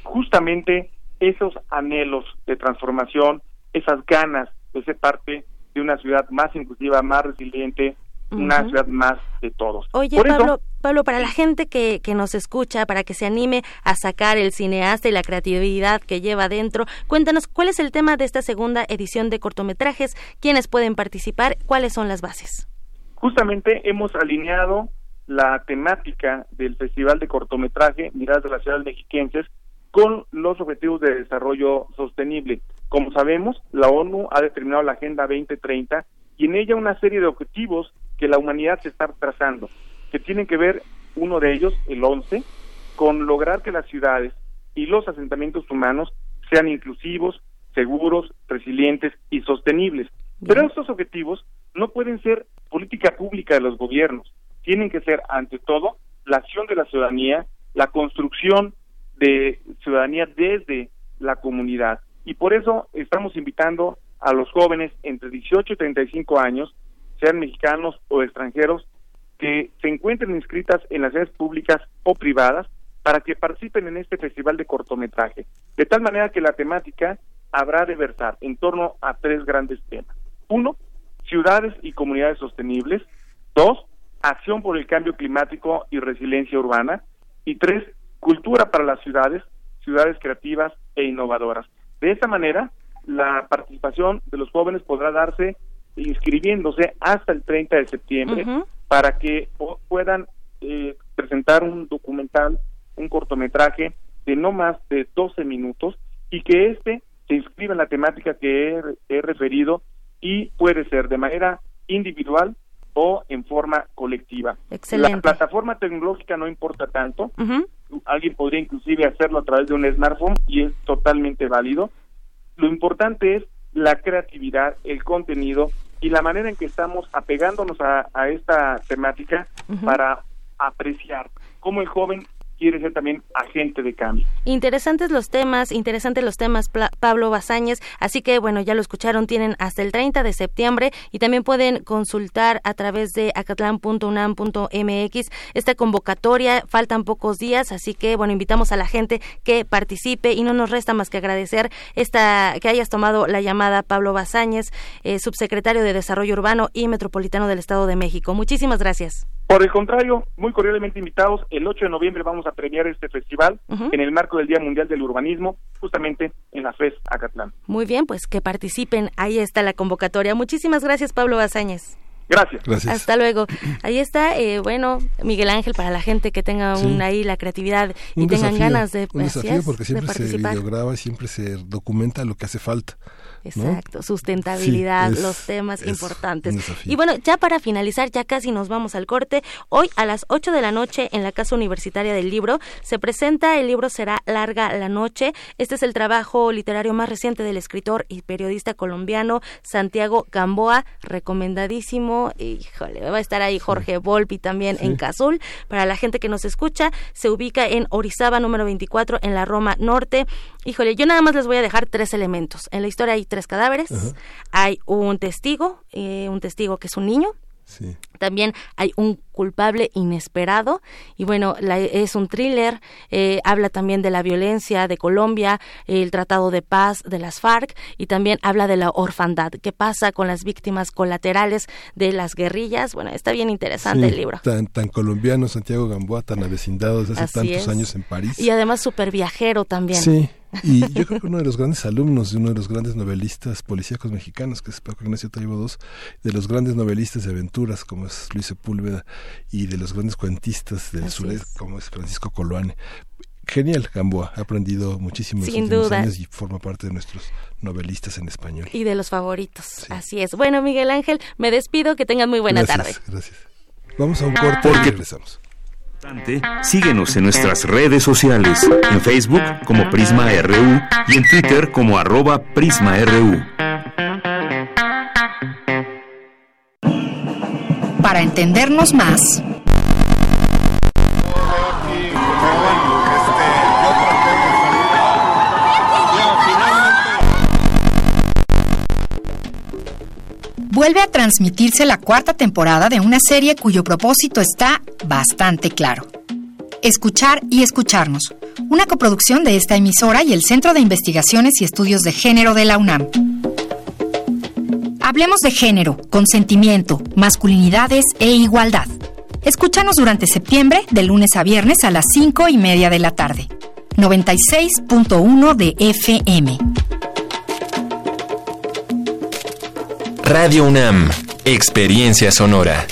justamente esos anhelos de transformación, esas ganas de ser parte de una ciudad más inclusiva, más resiliente, una ciudad más de todos. Oye, Pablo, Pablo, para la gente que, que nos escucha, para que se anime a sacar el cineasta y la creatividad que lleva dentro, cuéntanos cuál es el tema de esta segunda edición de cortometrajes, quiénes pueden participar, cuáles son las bases. Justamente hemos alineado la temática del Festival de Cortometraje Miradas de las Ciudades Mexiquenses con los Objetivos de Desarrollo Sostenible. Como sabemos, la ONU ha determinado la Agenda 2030 y en ella una serie de objetivos que la humanidad se está trazando, que tienen que ver, uno de ellos, el 11, con lograr que las ciudades y los asentamientos humanos sean inclusivos, seguros, resilientes y sostenibles. Pero estos objetivos no pueden ser política pública de los gobiernos, tienen que ser, ante todo, la acción de la ciudadanía, la construcción de ciudadanía desde la comunidad. Y por eso estamos invitando a los jóvenes entre 18 y 35 años, sean mexicanos o extranjeros, que se encuentren inscritas en las redes públicas o privadas para que participen en este festival de cortometraje. De tal manera que la temática habrá de versar en torno a tres grandes temas. Uno, ciudades y comunidades sostenibles. Dos, acción por el cambio climático y resiliencia urbana. Y tres, cultura para las ciudades, ciudades creativas e innovadoras. De esta manera, la participación de los jóvenes podrá darse inscribiéndose hasta el 30 de septiembre para que puedan eh, presentar un documental, un cortometraje de no más de 12 minutos y que éste se inscriba en la temática que he, referido y puede ser de manera individual o en forma colectiva. La plataforma tecnológica no importa tanto. Alguien podría inclusive hacerlo a través de un smartphone y es totalmente válido. Lo importante es la creatividad, el contenido y la manera en que estamos apegándonos a, esta temática para apreciar cómo el joven quiere ser también agente de cambio. Interesantes los temas, interesantes los temas, Pablo Bazáñez. Así que, bueno, ya lo escucharon, tienen hasta el 30 de septiembre y también pueden consultar a través de acatlán.unam.mx esta convocatoria. Faltan pocos días, así que, bueno, invitamos a la gente que participe y no nos resta más que agradecer esta que hayas tomado la llamada, Pablo Bazáñez, eh, subsecretario de Desarrollo Urbano y Metropolitano del Estado de México. Muchísimas gracias. Por el contrario, muy cordialmente invitados, el 8 de noviembre vamos a premiar este festival en el marco del Día Mundial del Urbanismo, justamente en la FES Acatlán. Muy bien, pues que participen, ahí está la convocatoria. Muchísimas gracias, Pablo Bazáñez. Gracias. Hasta luego. Ahí está, eh, bueno, Miguel Ángel, para la gente que tenga ahí la creatividad y tengan ganas de, un desafío porque siempre se videograba y siempre se documenta lo que hace falta. Exacto, sustentabilidad, los temas importantes. Y bueno, ya para finalizar, ya casi nos vamos al corte. Hoy a las 8 de la noche en la Casa Universitaria del Libro se presenta el libro Será larga la noche. Este es el trabajo literario más reciente del escritor y periodista colombiano Santiago Gamboa, recomendadísimo. Híjole, va a estar ahí Jorge Volpi también en Cazul. Para la gente que nos escucha, se ubica en Orizaba número 24 en la Roma Norte. Híjole, yo nada más les voy a dejar tres elementos. En la historia hay tres cadáveres, hay un testigo, eh, un testigo que es un niño, también hay un culpable inesperado y bueno, es un thriller, eh, habla también de la violencia de Colombia, el tratado de paz de las FARC y también habla de la orfandad, qué pasa con las víctimas colaterales de las guerrillas. Bueno, está bien interesante el libro. Tan, tan colombiano Santiago Gamboa, tan avecindado desde hace tantos años en París. Y además súper viajero también. Sí, y yo creo que uno de los grandes alumnos de uno de los grandes novelistas policíacos mexicanos, que es Paco Ignacio Taibo II, de los grandes novelistas de aventuras como es Luis Sepúlveda y de los grandes cuentistas del sureste como es Francisco Coloane. Genial, Gamboa. Ha aprendido muchísimo en los años y forma parte de nuestros novelistas en español. Y de los favoritos. Así es. Bueno, Miguel Ángel, me despido. Que tengan muy buena tarde. Gracias. Vamos a un corte y regresamos. Síguenos en nuestras redes sociales, en Facebook como Prisma RU y en Twitter como arroba PrismaRU. Para entendernos más, vuelve a transmitirse la cuarta temporada de una serie cuyo propósito está bastante claro. Escuchar y escucharnos, una coproducción de esta emisora y el Centro de Investigaciones y Estudios de Género de la UNAM. Hablemos de género, consentimiento, masculinidades e igualdad. Escúchanos durante septiembre, de lunes a viernes a las 5 y media de la tarde. 96.1 de FM. Radio UNAM, Experiencia Sonora.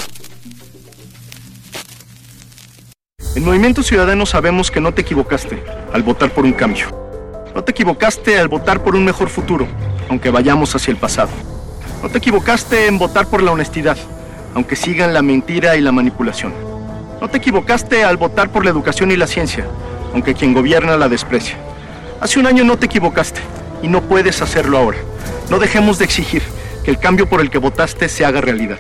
En Movimiento Ciudadano sabemos que no te equivocaste al votar por un cambio. No te equivocaste al votar por un mejor futuro, aunque vayamos hacia el pasado. No te equivocaste en votar por la honestidad, aunque sigan la mentira y la manipulación. No te equivocaste al votar por la educación y la ciencia, aunque quien gobierna la desprecia. Hace un año no te equivocaste y no puedes hacerlo ahora. No dejemos de exigir que el cambio por el que votaste se haga realidad.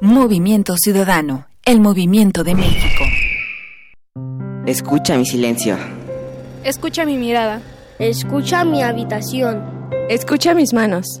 Movimiento Ciudadano, el movimiento de México. Escucha mi silencio. Escucha mi mirada. Escucha mi habitación. Escucha mis manos.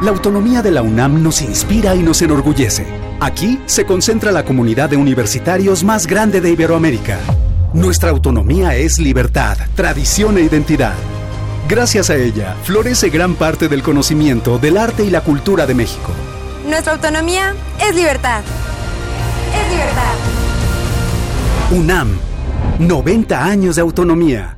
La autonomía de la UNAM nos inspira y nos enorgullece. Aquí se concentra la comunidad de universitarios más grande de Iberoamérica. Nuestra autonomía es libertad, tradición e identidad. Gracias a ella, florece gran parte del conocimiento del arte y la cultura de México. Nuestra autonomía es libertad. Es libertad. UNAM, 90 años de autonomía.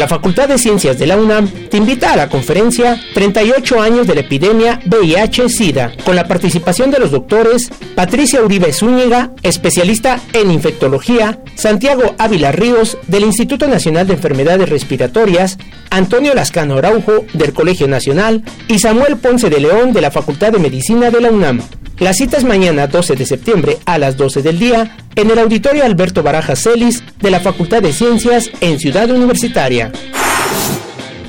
La Facultad de Ciencias de la UNAM te invita a la conferencia 38 años de la epidemia VIH-Sida, con la participación de los doctores Patricia Uribe Zúñiga, especialista en infectología, Santiago Ávila Ríos, del Instituto Nacional de Enfermedades Respiratorias, Antonio Lascano Araujo, del Colegio Nacional, y Samuel Ponce de León, de la Facultad de Medicina de la UNAM. La cita es mañana 12 de septiembre a las 12 del día en el Auditorio Alberto Barajas Celis de la Facultad de Ciencias en Ciudad Universitaria.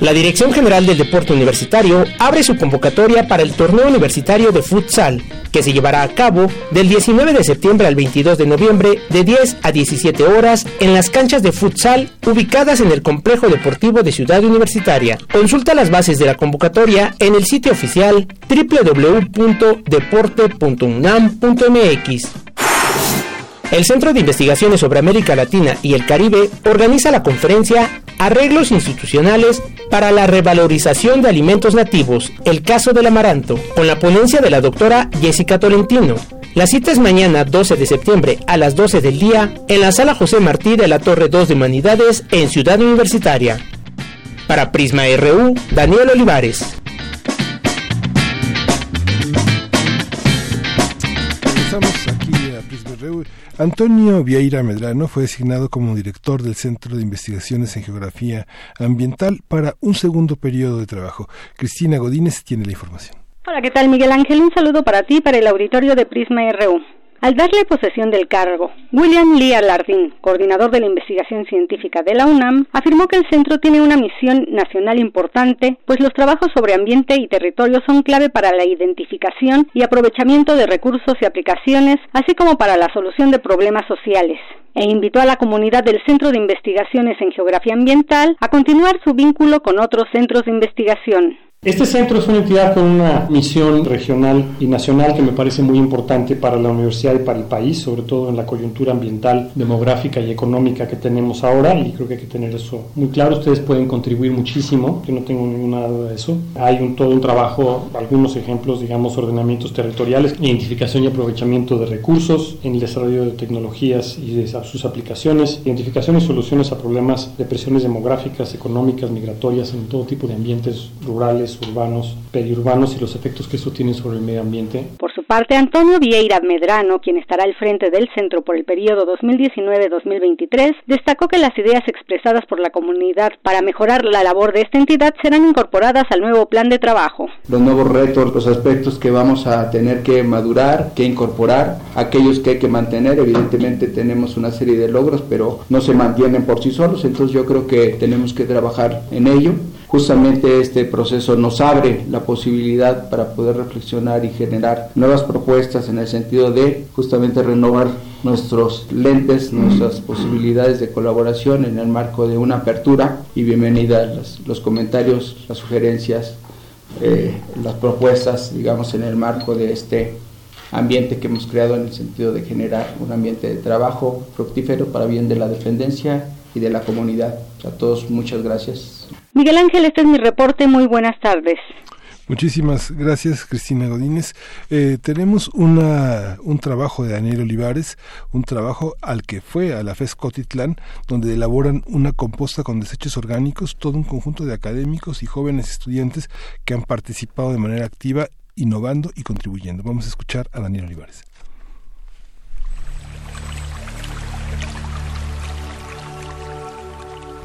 La Dirección General del Deporte Universitario abre su convocatoria para el torneo universitario de futsal, que se llevará a cabo del 19 de septiembre al 22 de noviembre de 10 a 17 horas en las canchas de futsal ubicadas en el Complejo Deportivo de Ciudad Universitaria. Consulta las bases de la convocatoria en el sitio oficial www.deporte.unam.mx. El Centro de Investigaciones sobre América Latina y el Caribe organiza la conferencia Arreglos institucionales para la revalorización de alimentos nativos, el caso del amaranto, con la ponencia de la doctora Jessica Tolentino. La cita es mañana 12 de septiembre a las 12 del día en la sala José Martí de la Torre 2 de Humanidades en Ciudad Universitaria. Para Prisma RU, Daniel Olivares. Regresamos aquí Prisma RU. Antonio Vieira Medrano fue designado como director del Centro de Investigaciones en Geografía Ambiental para un segundo periodo de trabajo. Cristina Godínez tiene la información. Hola, ¿qué tal Miguel Ángel? Un saludo para ti para el auditorio de Prisma RU. Al darle posesión del cargo, William Lee Alardín, coordinador de la investigación científica de la UNAM, afirmó que el centro tiene una misión nacional importante, pues los trabajos sobre ambiente y territorio son clave para la identificación y aprovechamiento de recursos y aplicaciones, así como para la solución de problemas sociales e invitó a la comunidad del Centro de Investigaciones en Geografía Ambiental a continuar su vínculo con otros centros de investigación. Este centro es una entidad con una misión regional y nacional que me parece muy importante para la universidad para el país, sobre todo en la coyuntura ambiental, demográfica y económica que tenemos ahora, y creo que hay que tener eso muy claro. Ustedes pueden contribuir muchísimo, yo no tengo ninguna duda de eso. Hay un, todo un trabajo, algunos ejemplos, digamos, ordenamientos territoriales, identificación y aprovechamiento de recursos, en el desarrollo de tecnologías y de sus aplicaciones, identificación y soluciones a problemas de presiones demográficas, económicas, migratorias en todo tipo de ambientes rurales urbanos, periurbanos y los efectos que eso tiene sobre el medio ambiente. Por su parte, Antonio Vieira Medrano, quien estará al frente del centro por el periodo 2019-2023, destacó que las ideas expresadas por la comunidad para mejorar la labor de esta entidad serán incorporadas al nuevo plan de trabajo. Los nuevos retos, los aspectos que vamos a tener que madurar, que incorporar, aquellos que hay que mantener, evidentemente tenemos una serie de logros, pero no se mantienen por sí solos, entonces yo creo que tenemos que trabajar en ello. Justamente este proceso nos abre la posibilidad para poder reflexionar y generar nuevas propuestas en el sentido de justamente renovar nuestros lentes, nuestras posibilidades de colaboración en el marco de una apertura y bienvenida los, los comentarios, las sugerencias, eh, las propuestas, digamos, en el marco de este ambiente que hemos creado en el sentido de generar un ambiente de trabajo fructífero para bien de la dependencia y de la comunidad. A todos muchas gracias. Miguel Ángel, este es mi reporte. Muy buenas tardes. Muchísimas gracias, Cristina Godínez. Eh, tenemos una, un trabajo de Daniel Olivares, un trabajo al que fue a la FES Cotitlán, donde elaboran una composta con desechos orgánicos, todo un conjunto de académicos y jóvenes estudiantes que han participado de manera activa, innovando y contribuyendo. Vamos a escuchar a Daniel Olivares.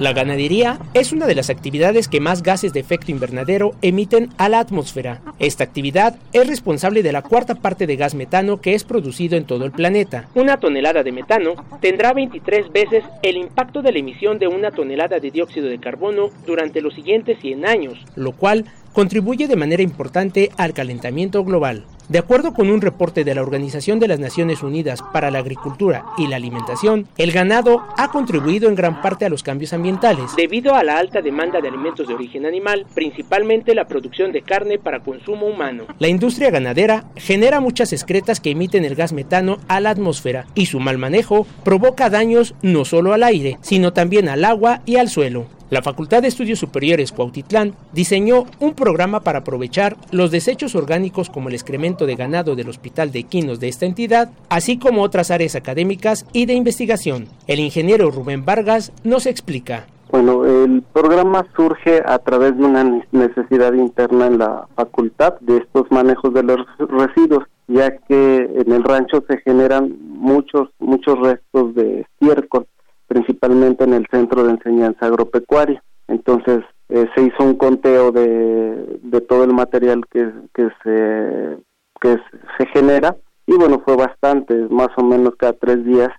La ganadería es una de las actividades que más gases de efecto invernadero emiten a la atmósfera. Esta actividad es responsable de la cuarta parte de gas metano que es producido en todo el planeta. Una tonelada de metano tendrá 23 veces el impacto de la emisión de una tonelada de dióxido de carbono durante los siguientes 100 años, lo cual contribuye de manera importante al calentamiento global. De acuerdo con un reporte de la Organización de las Naciones Unidas para la Agricultura y la Alimentación, el ganado ha contribuido en gran parte a los cambios ambientales debido a la alta demanda de alimentos de origen animal, principalmente la producción de carne para consumo humano. La industria ganadera genera muchas excretas que emiten el gas metano a la atmósfera y su mal manejo provoca daños no solo al aire, sino también al agua y al suelo. La Facultad de Estudios Superiores Cuautitlán diseñó un programa para aprovechar los desechos orgánicos como el excremento de ganado del Hospital de Equinos de esta entidad, así como otras áreas académicas y de investigación. El ingeniero Rubén Vargas nos explica. Bueno, el programa surge a través de una necesidad interna en la facultad de estos manejos de los residuos, ya que en el rancho se generan muchos muchos restos de estiércol principalmente en el centro de enseñanza agropecuaria. Entonces eh, se hizo un conteo de, de todo el material que, que, se, que se genera y bueno, fue bastante, más o menos cada tres días,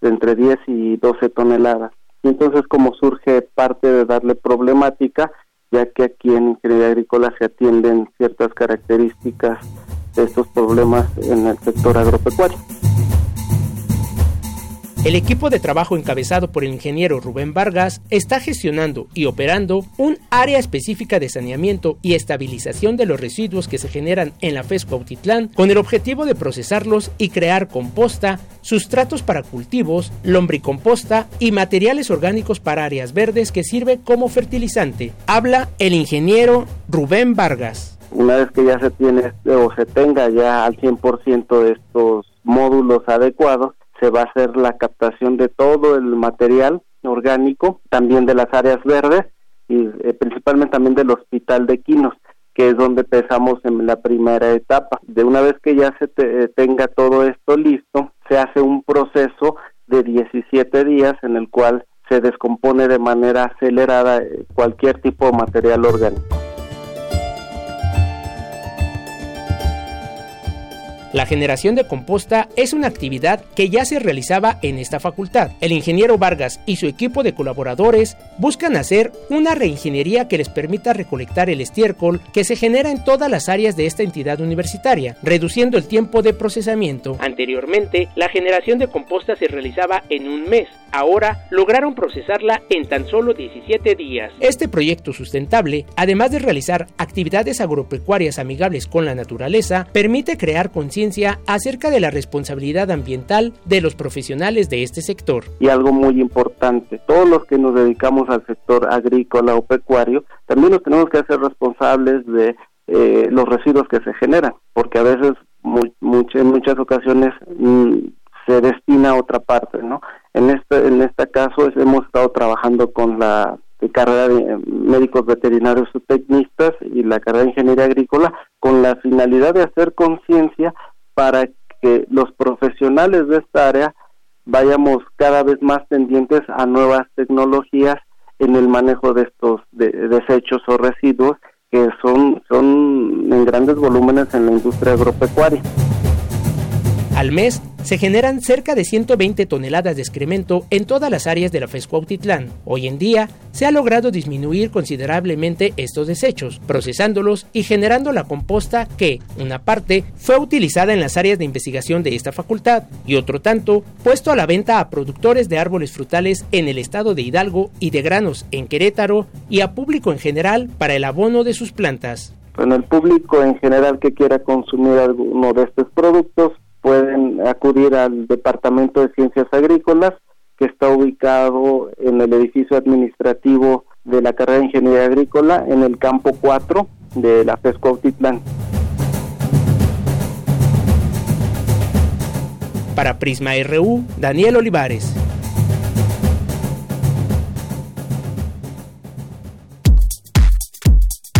de entre 10 y 12 toneladas. Y entonces como surge parte de darle problemática, ya que aquí en ingeniería agrícola se atienden ciertas características de estos problemas en el sector agropecuario. El equipo de trabajo encabezado por el ingeniero Rubén Vargas está gestionando y operando un área específica de saneamiento y estabilización de los residuos que se generan en la FES Cuautitlán con el objetivo de procesarlos y crear composta, sustratos para cultivos, lombricomposta y materiales orgánicos para áreas verdes que sirve como fertilizante. Habla el ingeniero Rubén Vargas. Una vez que ya se tiene o se tenga ya al 100% de estos módulos adecuados, se va a hacer la captación de todo el material orgánico, también de las áreas verdes y eh, principalmente también del hospital de Quinos, que es donde empezamos en la primera etapa. De una vez que ya se eh, tenga todo esto listo, se hace un proceso de 17 días en el cual se descompone de manera acelerada eh, cualquier tipo de material orgánico. La generación de composta es una actividad que ya se realizaba en esta facultad. El ingeniero Vargas y su equipo de colaboradores buscan hacer una reingeniería que les permita recolectar el estiércol que se genera en todas las áreas de esta entidad universitaria, reduciendo el tiempo de procesamiento. Anteriormente, la generación de composta se realizaba en un mes. Ahora lograron procesarla en tan solo 17 días. Este proyecto sustentable, además de realizar actividades agropecuarias amigables con la naturaleza, permite crear conciencia acerca de la responsabilidad ambiental de los profesionales de este sector. Y algo muy importante, todos los que nos dedicamos al sector agrícola o pecuario, también nos tenemos que hacer responsables de eh, los residuos que se generan, porque a veces, en muchas ocasiones, mm, se destina a otra parte, ¿no? En este, en este caso hemos estado trabajando con la carrera de médicos veterinarios o tecnistas y la carrera de ingeniería agrícola con la finalidad de hacer conciencia para que los profesionales de esta área vayamos cada vez más tendientes a nuevas tecnologías en el manejo de estos desechos o residuos que son, son en grandes volúmenes en la industria agropecuaria. Al mes se generan cerca de 120 toneladas de excremento en todas las áreas de la Fescuautitlán. Hoy en día se ha logrado disminuir considerablemente estos desechos, procesándolos y generando la composta que, una parte, fue utilizada en las áreas de investigación de esta facultad y otro tanto puesto a la venta a productores de árboles frutales en el estado de Hidalgo y de granos en Querétaro y a público en general para el abono de sus plantas. Bueno, el público en general que quiera consumir alguno de estos productos pueden acudir al Departamento de Ciencias Agrícolas, que está ubicado en el edificio administrativo de la carrera de Ingeniería Agrícola, en el campo 4 de la FESCO Autitlán. Para Prisma RU, Daniel Olivares.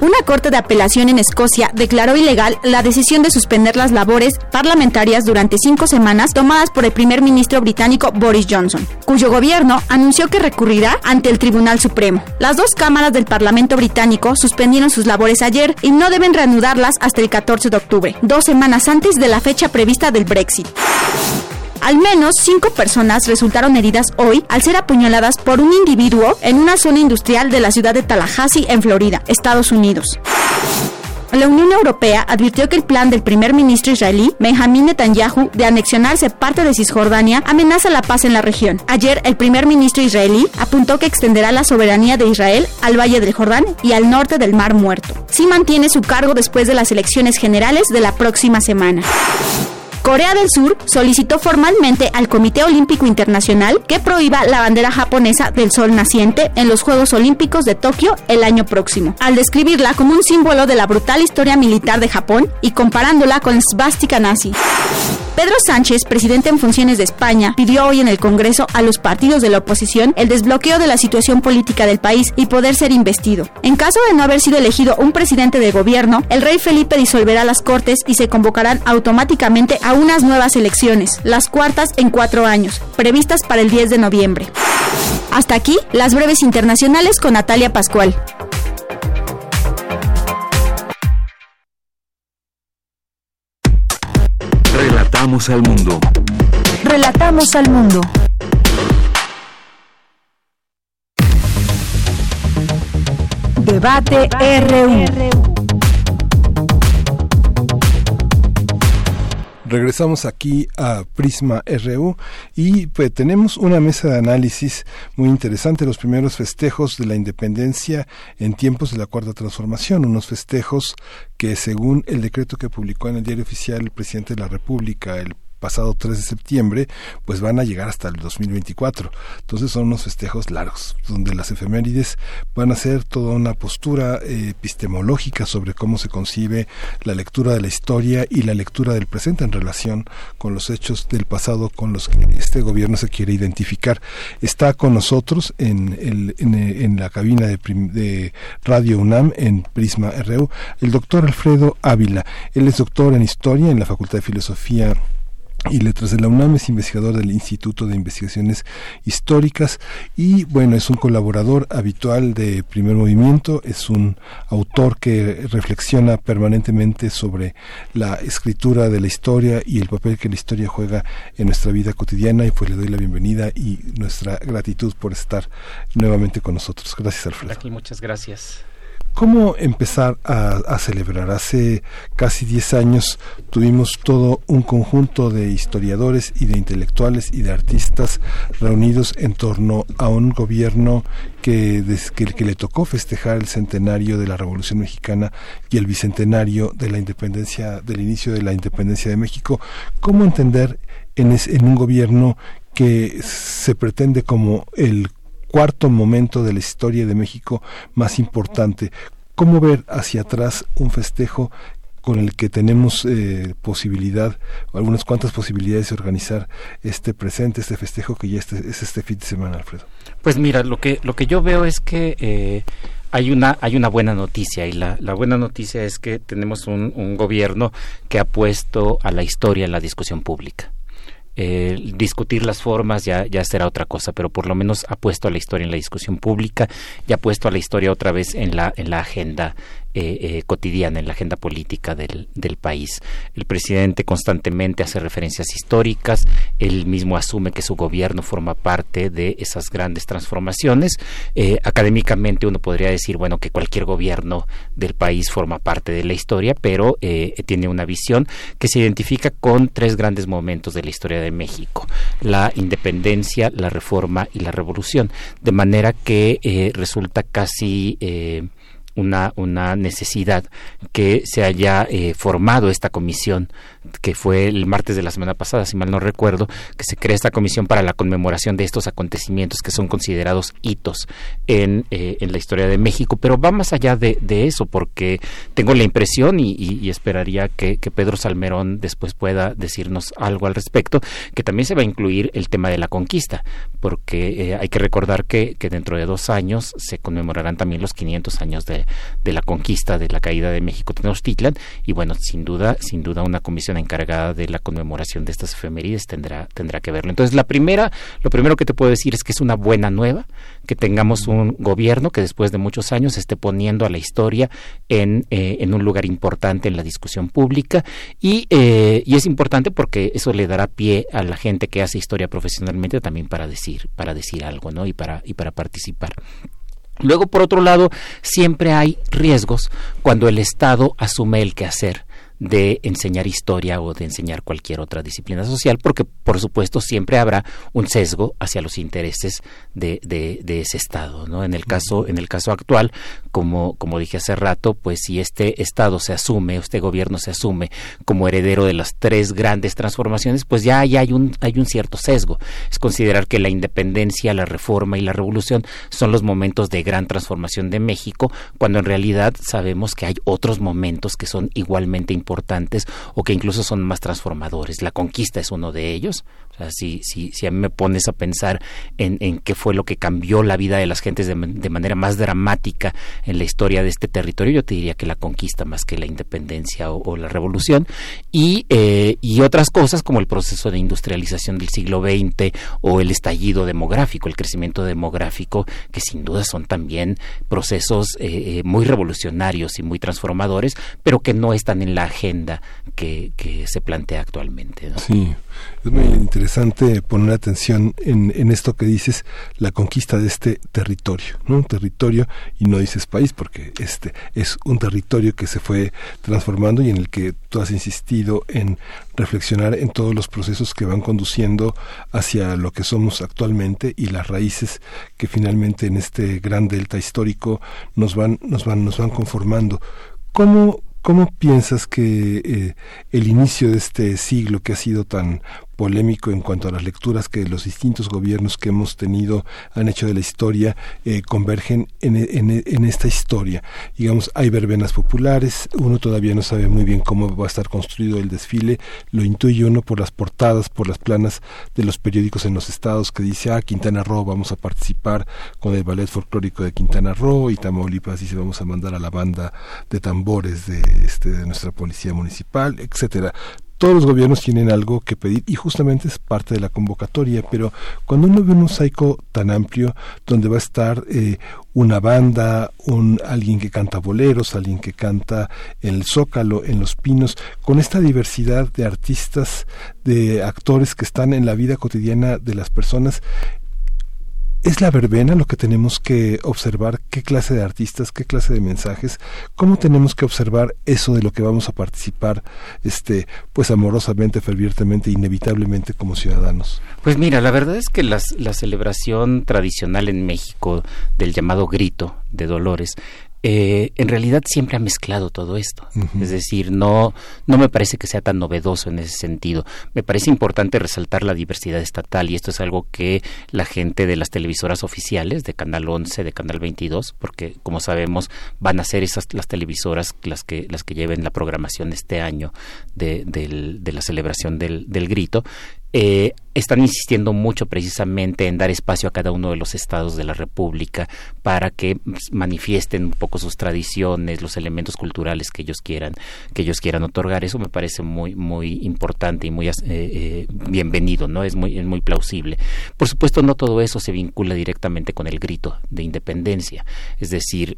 Una corte de apelación en Escocia declaró ilegal la decisión de suspender las labores parlamentarias durante cinco semanas tomadas por el primer ministro británico Boris Johnson, cuyo gobierno anunció que recurrirá ante el Tribunal Supremo. Las dos cámaras del Parlamento británico suspendieron sus labores ayer y no deben reanudarlas hasta el 14 de octubre, dos semanas antes de la fecha prevista del Brexit. Al menos cinco personas resultaron heridas hoy al ser apuñaladas por un individuo en una zona industrial de la ciudad de Tallahassee, en Florida, Estados Unidos. La Unión Europea advirtió que el plan del primer ministro israelí, Benjamin Netanyahu, de anexionarse parte de Cisjordania amenaza la paz en la región. Ayer, el primer ministro israelí apuntó que extenderá la soberanía de Israel al Valle del Jordán y al norte del Mar Muerto. Si mantiene su cargo después de las elecciones generales de la próxima semana. Corea del Sur solicitó formalmente al Comité Olímpico Internacional que prohíba la bandera japonesa del sol naciente en los Juegos Olímpicos de Tokio el año próximo, al describirla como un símbolo de la brutal historia militar de Japón y comparándola con svástica nazi. Pedro Sánchez, presidente en funciones de España, pidió hoy en el Congreso a los partidos de la oposición el desbloqueo de la situación política del país y poder ser investido. En caso de no haber sido elegido un presidente de gobierno, el rey Felipe disolverá las cortes y se convocarán automáticamente a unas nuevas elecciones, las cuartas en cuatro años, previstas para el 10 de noviembre. Hasta aquí, las breves internacionales con Natalia Pascual. Relatamos al mundo. Relatamos al mundo. Debate RU. Regresamos aquí a Prisma RU y pues tenemos una mesa de análisis muy interesante, los primeros festejos de la independencia en tiempos de la Cuarta Transformación, unos festejos que según el decreto que publicó en el Diario Oficial el presidente de la República el pasado 3 de septiembre, pues van a llegar hasta el 2024. Entonces son unos festejos largos, donde las efemérides van a ser toda una postura eh, epistemológica sobre cómo se concibe la lectura de la historia y la lectura del presente en relación con los hechos del pasado con los que este gobierno se quiere identificar. Está con nosotros en, el, en, la cabina de, de Radio UNAM en Prisma RU el doctor Alfredo Ávila. Él es doctor en historia en la Facultad de Filosofía y Letras de la UNAM, es investigador del Instituto de Investigaciones Históricas y bueno, es un colaborador habitual de Primer Movimiento, es un autor que reflexiona permanentemente sobre la escritura de la historia y el papel que la historia juega en nuestra vida cotidiana y pues le doy la bienvenida y nuestra gratitud por estar nuevamente con nosotros. Gracias, Alfredo. Aquí, muchas gracias. ¿Cómo empezar a, celebrar? Hace casi 10 años tuvimos todo un conjunto de historiadores y de intelectuales y de artistas reunidos en torno a un gobierno que, que, que, le tocó festejar el centenario de la Revolución Mexicana y el bicentenario de la independencia, del inicio de la independencia de México. ¿Cómo entender en, en un gobierno que se pretende como el cuarto momento de la historia de México más importante. ¿Cómo ver hacia atrás un festejo con el que tenemos eh, posibilidad, algunas cuantas posibilidades de organizar este presente, este festejo que ya este, es este fin de semana, Alfredo? Pues mira, lo que, lo que yo veo es que eh, hay una, hay una buena noticia y la, la buena noticia es que tenemos un, un gobierno que ha puesto a la historia en la discusión pública eh, discutir las formas ya, ya será otra cosa, pero por lo menos ha puesto a la historia en la discusión pública y ha puesto a la historia otra vez en la, en la agenda eh, eh, cotidiana en la agenda política del, del, país. El presidente constantemente hace referencias históricas, él mismo asume que su gobierno forma parte de esas grandes transformaciones. Eh, académicamente uno podría decir, bueno, que cualquier gobierno del país forma parte de la historia, pero tiene una visión que se identifica con tres grandes momentos de la historia de México, la independencia, la reforma y la revolución, de manera que resulta casi una, una necesidad que se haya eh, formado esta comisión que fue el martes de la semana pasada, si mal no recuerdo, que se crea esta comisión para la conmemoración de estos acontecimientos que son considerados hitos en, eh, en la historia de México, pero va más allá de, de eso, porque tengo la impresión y, y, esperaría que, que, Pedro Salmerón después pueda decirnos algo al respecto, que también se va a incluir el tema de la conquista, porque eh, hay que recordar que, que, dentro de dos años se conmemorarán también los 500 años de, de la conquista, de la caída de México Tenochtitlan, y bueno, sin duda, sin duda una comisión encargada de la conmemoración de estas efemérides tendrá, tendrá que verlo. Entonces, la primera, lo primero que te puedo decir es que es una buena nueva, que tengamos un gobierno que después de muchos años esté poniendo a la historia en, eh, en un lugar importante en la discusión pública y, eh, y es importante porque eso le dará pie a la gente que hace historia profesionalmente también para decir, para decir algo, ¿no? Y para, y para participar. Luego, por otro lado, siempre hay riesgos cuando el Estado asume el quehacer de enseñar historia o de enseñar cualquier otra disciplina social, porque por supuesto siempre habrá un sesgo hacia los intereses de, de, ese Estado. ¿no? En, el caso, en el caso actual, como, como dije hace rato, pues si este Estado se asume, este gobierno se asume como heredero de las tres grandes transformaciones, pues ya, ya hay, un, hay un cierto sesgo. Es considerar que la independencia, la reforma y la revolución son los momentos de gran transformación de México, cuando en realidad sabemos que hay otros momentos que son igualmente importantes o que incluso son más transformadores. La conquista es uno de ellos. Si, si, si a mí me pones a pensar en, en qué fue lo que cambió la vida de las gentes de, manera más dramática en la historia de este territorio, yo te diría que la conquista más que la independencia o, la revolución. Y, eh, y otras cosas como el proceso de industrialización del siglo XX o el estallido demográfico, el crecimiento demográfico, que sin duda son también procesos eh, eh, muy revolucionarios y muy transformadores, pero que no están en la agenda que, que se plantea actualmente. Sí, es muy interesante poner atención en, esto que dices, la conquista de este territorio. Un territorio, y no dices país, porque este es un territorio que se fue transformando y en el que tú has insistido en reflexionar en todos los procesos que van conduciendo hacia lo que somos actualmente y las raíces que finalmente en este gran delta histórico nos van, nos van, nos van conformando. ¿Cómo, ¿Cómo piensas que eh, el inicio de este siglo que ha sido tan polémico en cuanto a las lecturas que los distintos gobiernos que hemos tenido han hecho de la historia eh, convergen en, esta historia. Digamos, hay verbenas populares, uno todavía no sabe muy bien cómo va a estar construido el desfile, lo intuye uno por las portadas, por las planas de los periódicos en los estados que dice, ah, Quintana Roo, vamos a participar con el ballet folclórico de Quintana Roo y Tamaulipas dice, vamos a mandar a la banda de tambores de, este, de nuestra policía municipal, etcétera todos los gobiernos tienen algo que pedir y justamente es parte de la convocatoria, pero cuando uno ve un mosaico tan amplio donde va a estar eh, una banda, un alguien que canta boleros, alguien que canta en el zócalo, en los pinos, con esta diversidad de artistas, de actores que están en la vida cotidiana de las personas, ¿Es la verbena lo que tenemos que observar? ¿Qué clase de artistas? ¿Qué clase de mensajes? ¿Cómo tenemos que observar eso de lo que vamos a participar, este, pues amorosamente, fervientemente, inevitablemente como ciudadanos? Pues mira, la verdad es que la celebración tradicional en México del llamado grito de Dolores eh, en realidad siempre ha mezclado todo esto. Es decir, no, no me parece que sea tan novedoso en ese sentido. Me parece importante resaltar la diversidad estatal y esto es algo que la gente de las televisoras oficiales, de Canal 11, de Canal 22, porque como sabemos van a ser esas las televisoras las que, las que lleven la programación este año de, de la celebración del, del grito, eh, están insistiendo mucho precisamente en dar espacio a cada uno de los estados de la República para que pues, manifiesten un poco sus tradiciones, los elementos culturales que ellos quieran, que ellos quieran otorgar. Eso me parece muy, muy importante y muy eh, eh, bienvenido, ¿no? Es muy, es muy plausible. Por supuesto, no todo eso se vincula directamente con el grito de independencia. Es decir,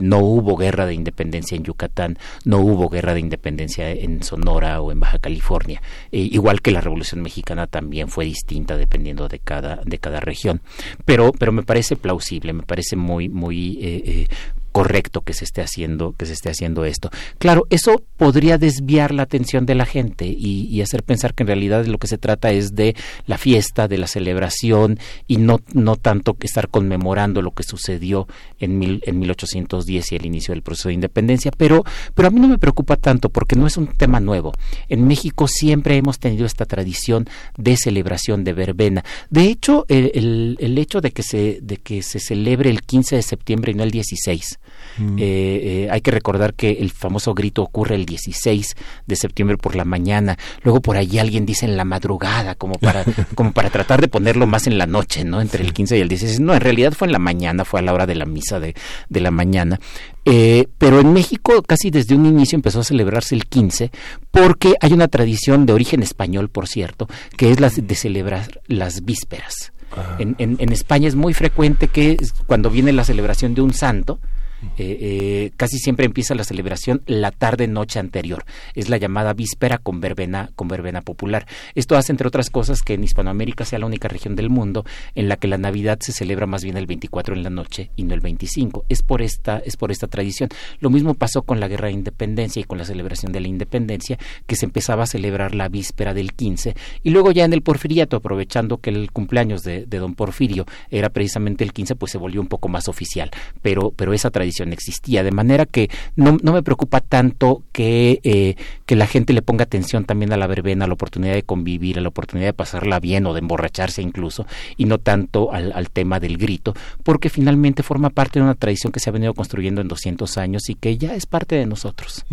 no hubo guerra de independencia en Yucatán, no hubo guerra de independencia en Sonora o en Baja California, igual que la Revolución Mexicana también fue distinta dependiendo de cada, de cada región. Pero, pero me parece plausible, me parece muy, muy eh, eh, correcto que se esté haciendo que se esté haciendo esto. Claro eso podría desviar la atención de la gente y, hacer pensar que en realidad lo que se trata es de la fiesta de la celebración y no no tanto que estar conmemorando lo que sucedió en mil, en 1810 y el inicio del proceso de independencia. Pero pero a mí no me preocupa tanto porque no es un tema nuevo. En México siempre hemos tenido esta tradición de celebración de verbena. De hecho el, el, hecho de que se de que se celebre el 15 de septiembre y no el 16 Mm. Eh, eh, hay que recordar que el famoso grito ocurre el 16 de septiembre por la mañana. Luego por ahí alguien dice en la madrugada, como para, como para tratar de ponerlo más en la noche, ¿no? Entre el 15 y el 16. No, en realidad fue en la mañana, fue a la hora de la misa de, de la mañana. Eh, pero en México casi desde un inicio empezó a celebrarse el 15 porque hay una tradición de origen español, por cierto, que es la de celebrar las vísperas. Ah. En, en, en, España es muy frecuente que cuando viene la celebración de un santo, eh, eh, casi siempre empieza la celebración la tarde-noche anterior. Es la llamada víspera con verbena, con verbena popular. Esto hace, entre otras cosas, que en Hispanoamérica sea la única región del mundo en la que la Navidad se celebra más bien el 24 en la noche y no el 25. Es por esta, es por esta tradición. Lo mismo pasó con la Guerra de Independencia y con la celebración de la Independencia, que se empezaba a celebrar la víspera del 15 y luego ya en el Porfiriato, aprovechando que el cumpleaños de, de don Porfirio era precisamente el 15, pues se volvió un poco más oficial. Pero, pero esa tradición existía, de manera que no, no me preocupa tanto que, eh, que la gente le ponga atención también a la verbena, a la oportunidad de convivir, a la oportunidad de pasarla bien o de emborracharse incluso, y no tanto al, al tema del grito, porque finalmente forma parte de una tradición que se ha venido construyendo en 200 años y que ya es parte de nosotros.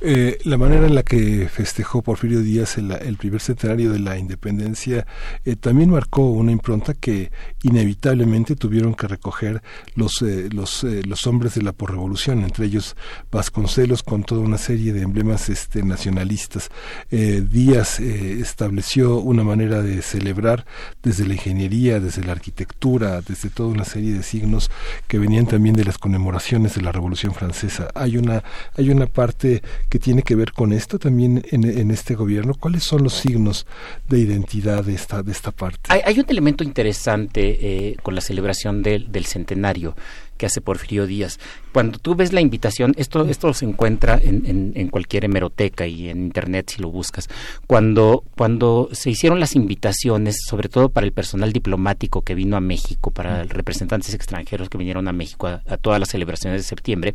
Eh, la manera en la que festejó Porfirio Díaz el, el primer centenario de la independencia eh, también marcó una impronta que inevitablemente tuvieron que recoger los, los, los los hombres de la porrevolución, entre ellos Vasconcelos con toda una serie de emblemas este, nacionalistas. Eh, Díaz eh, estableció una manera de celebrar desde la ingeniería, desde la arquitectura, desde toda una serie de signos que venían también de las conmemoraciones de la Revolución Francesa. Hay una, hay una parte que tiene que ver con esto también en, este gobierno. ¿Cuáles son los signos de identidad de esta, de esta parte? Hay, un elemento interesante eh, con la celebración del, del centenario que hace Porfirio Díaz. Cuando tú ves la invitación, esto, esto se encuentra en, en, cualquier hemeroteca y en internet si lo buscas. Cuando, cuando se hicieron las invitaciones, sobre todo para el personal diplomático que vino a México, para representantes extranjeros que vinieron a México a, todas las celebraciones de septiembre,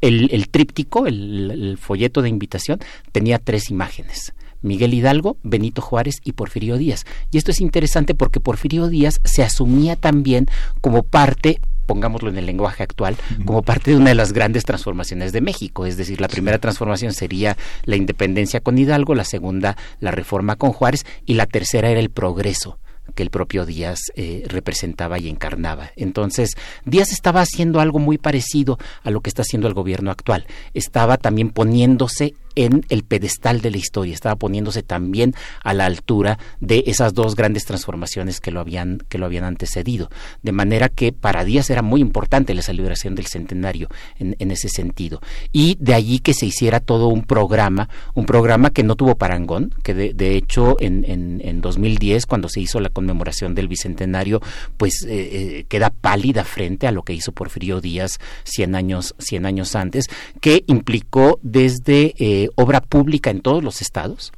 el, el tríptico, el, el folleto de invitación, tenía tres imágenes. Miguel Hidalgo, Benito Juárez y Porfirio Díaz. Y esto es interesante porque Porfirio Díaz se asumía también como parte pongámoslo en el lenguaje actual, como parte de una de las grandes transformaciones de México. Es decir, la primera transformación sería la independencia con Hidalgo, la segunda la reforma con Juárez y la tercera era el progreso que el propio Díaz eh, representaba y encarnaba. Entonces, Díaz estaba haciendo algo muy parecido a lo que está haciendo el gobierno actual. Estaba también poniéndose en el pedestal de la historia, estaba poniéndose también a la altura de esas dos grandes transformaciones que lo habían, que lo habían antecedido. De manera que para Díaz era muy importante la celebración del centenario en, ese sentido. Y de allí que se hiciera todo un programa, un programa que no tuvo parangón, que de, hecho en, en, en, 2010, cuando se hizo la conmemoración del bicentenario, pues eh, eh, queda pálida frente a lo que hizo Porfirio Díaz 100 años, 100 años antes, que implicó desde eh, obra pública en todos los estados,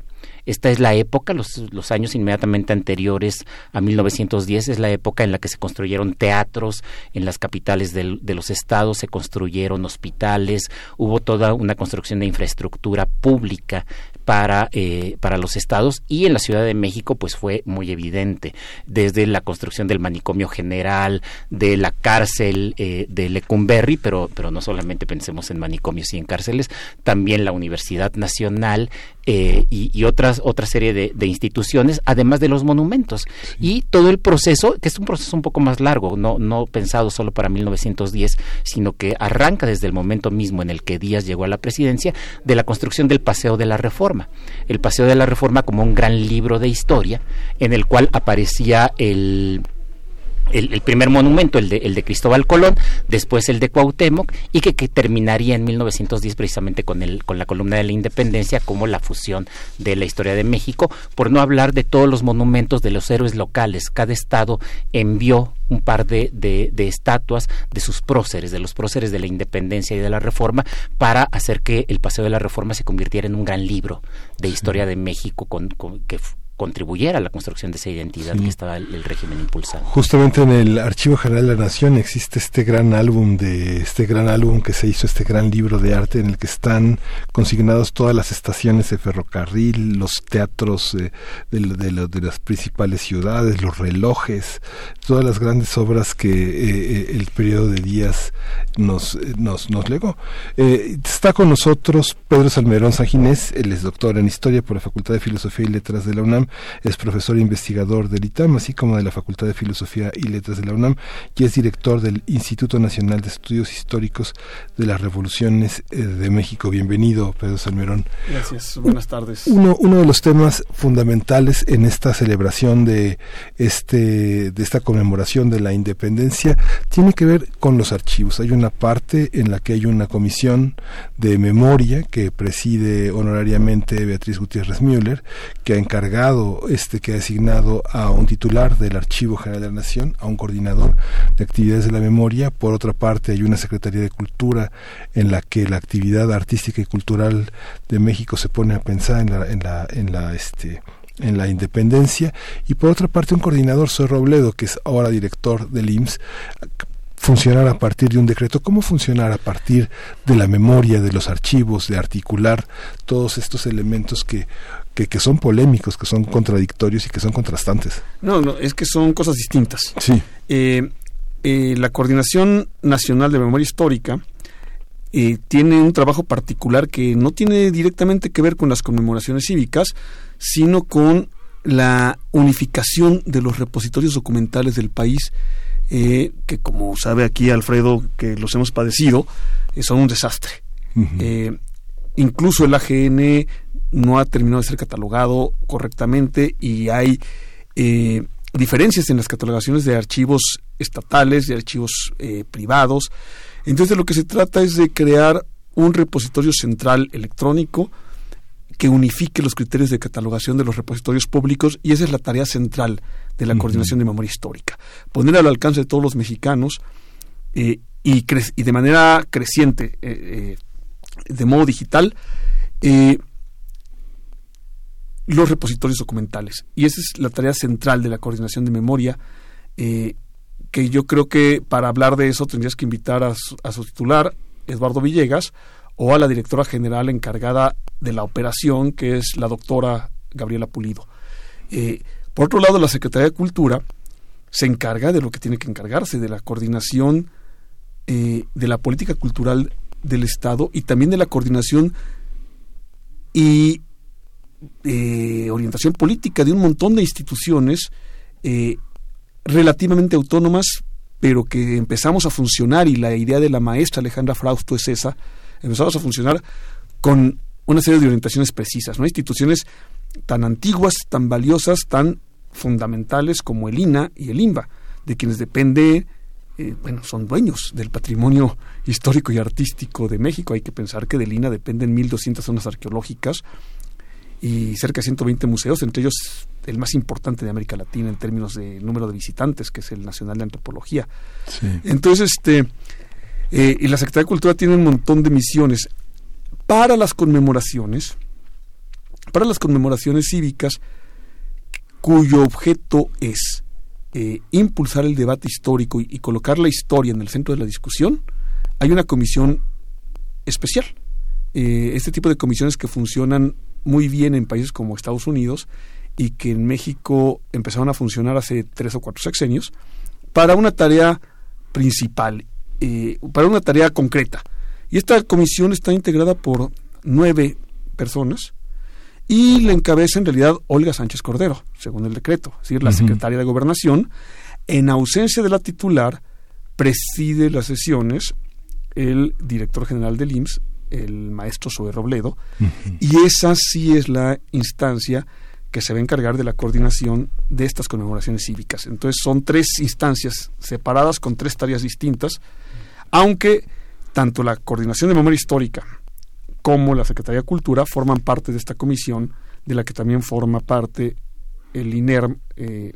esta es la época, los, los, años inmediatamente anteriores a 1910, es la época en la que se construyeron teatros en las capitales del, de los estados, se construyeron hospitales, hubo toda una construcción de infraestructura pública para, eh, para los estados y en la Ciudad de México pues fue muy evidente, desde la construcción del manicomio general, de la cárcel eh, de Lecumberri, pero, pero no solamente pensemos en manicomios y en cárceles, también la Universidad Nacional eh, y, y, otras otra serie de, de, instituciones, además de los monumentos. Y todo el proceso, que es un proceso un poco más largo, no, no pensado solo para 1910, sino que arranca desde el momento mismo en el que Díaz llegó a la presidencia, de la construcción del Paseo de la Reforma el Paseo de la Reforma como un gran libro de historia en el cual aparecía el el, el, primer monumento, el de, el de Cristóbal Colón, después el de Cuauhtémoc, y que, que, terminaría en 1910 precisamente con, el, con la columna de la independencia como la fusión de la historia de México, por no hablar de todos los monumentos de los héroes locales. Cada estado envió un par de, de, de estatuas de sus próceres, de los próceres de la independencia y de la reforma, para hacer que el Paseo de la Reforma se convirtiera en un gran libro de historia de México con, con que contribuyera a la construcción de esa identidad sí. que estaba el, el, régimen impulsando. Justamente en el Archivo General de la Nación existe este gran álbum de este gran álbum que se hizo, este gran libro de arte en el que están consignados todas las estaciones de ferrocarril, los teatros eh, de, de, de, de, las principales ciudades, los relojes, todas las grandes obras que eh, el periodo de Díaz nos, nos, nos legó. Eh, está con nosotros Pedro Salmerón Sanginés, él es doctor en Historia por la Facultad de Filosofía y Letras de la UNAM es profesor e investigador del ITAM, así como de la Facultad de Filosofía y Letras de la UNAM, y es director del Instituto Nacional de Estudios Históricos de las Revoluciones eh, de México. Bienvenido, Pedro Salmerón. Gracias, buenas tardes. Uno, uno de los temas fundamentales en esta celebración de, este, de esta conmemoración de la independencia tiene que ver con los archivos. Hay una parte en la que hay una comisión de memoria que preside honorariamente Beatriz Gutiérrez Müller, que ha encargado este que ha designado a un titular del Archivo General de la Nación, a un coordinador de actividades de la memoria. Por otra parte, hay una Secretaría de Cultura en la que la actividad artística y cultural de México se pone a pensar en la, en la, en la este, en la independencia y por otra parte un coordinador Soy Robledo que es ahora director del IMSS funcionar a partir de un decreto, cómo funcionar a partir de la memoria, de los archivos, de articular todos estos elementos que, que, que, son polémicos, que son contradictorios y que son contrastantes. No, no, es que son cosas distintas. Sí. Eh, eh, la Coordinación Nacional de Memoria Histórica eh, tiene un trabajo particular que no tiene directamente que ver con las conmemoraciones cívicas, sino con la unificación de los repositorios documentales del país eh, que como sabe aquí Alfredo que los hemos padecido, eh, son un desastre. Uh -huh. incluso el AGN no ha terminado de ser catalogado correctamente y hay eh, diferencias en las catalogaciones de archivos estatales, de archivos eh, privados. Entonces de lo que se trata es de crear un repositorio central electrónico que unifique los criterios de catalogación de los repositorios públicos y esa es la tarea central de la uh -huh. coordinación de memoria histórica. Poner al alcance de todos los mexicanos eh, y, y, de manera creciente, eh, eh, de modo digital, eh, los repositorios documentales. Y esa es la tarea central de la coordinación de memoria, eh, que yo creo que para hablar de eso tendrías que invitar a su, titular, Eduardo Villegas, o a la directora general encargada de la operación, que es la doctora Gabriela Pulido. Eh, por otro lado, la Secretaría de Cultura se encarga de lo que tiene que encargarse, de la coordinación eh, de la política cultural del Estado y también de la coordinación y eh, orientación política de un montón de instituciones eh, relativamente autónomas, pero que empezamos a funcionar y la idea de la maestra Alejandra Frausto es esa, empezamos a funcionar con una serie de orientaciones precisas, ¿no? Instituciones tan antiguas, tan valiosas, tan fundamentales como el INA y el INBA, de quienes depende, eh, bueno, son dueños del patrimonio histórico y artístico de México. Hay que pensar que del INA dependen 1.200 zonas arqueológicas y cerca de 120 museos, entre ellos el más importante de América Latina en términos de número de visitantes, que es el Nacional de Antropología. Entonces, este, eh, y la Secretaría de Cultura tiene un montón de misiones para las conmemoraciones, para las conmemoraciones cívicas, cuyo objeto es eh, impulsar el debate histórico y, colocar la historia en el centro de la discusión, hay una comisión especial. Eh, este tipo de comisiones que funcionan muy bien en países como Estados Unidos y que en México empezaron a funcionar hace tres o cuatro sexenios para una tarea principal, eh, para una tarea concreta. Y esta comisión está integrada por nueve personas y la encabeza en realidad Olga Sánchez Cordero, según el decreto, es decir, la secretaria de Gobernación. En ausencia de la titular, preside las sesiones el director general del IMSS, el maestro Zoe Robledo, y esa sí es la instancia que se va a encargar de la coordinación de estas conmemoraciones cívicas. Entonces son tres instancias separadas con tres tareas distintas, aunque tanto la coordinación de memoria histórica como la Secretaría de Cultura forman parte de esta comisión de la que también forma parte el INERM eh,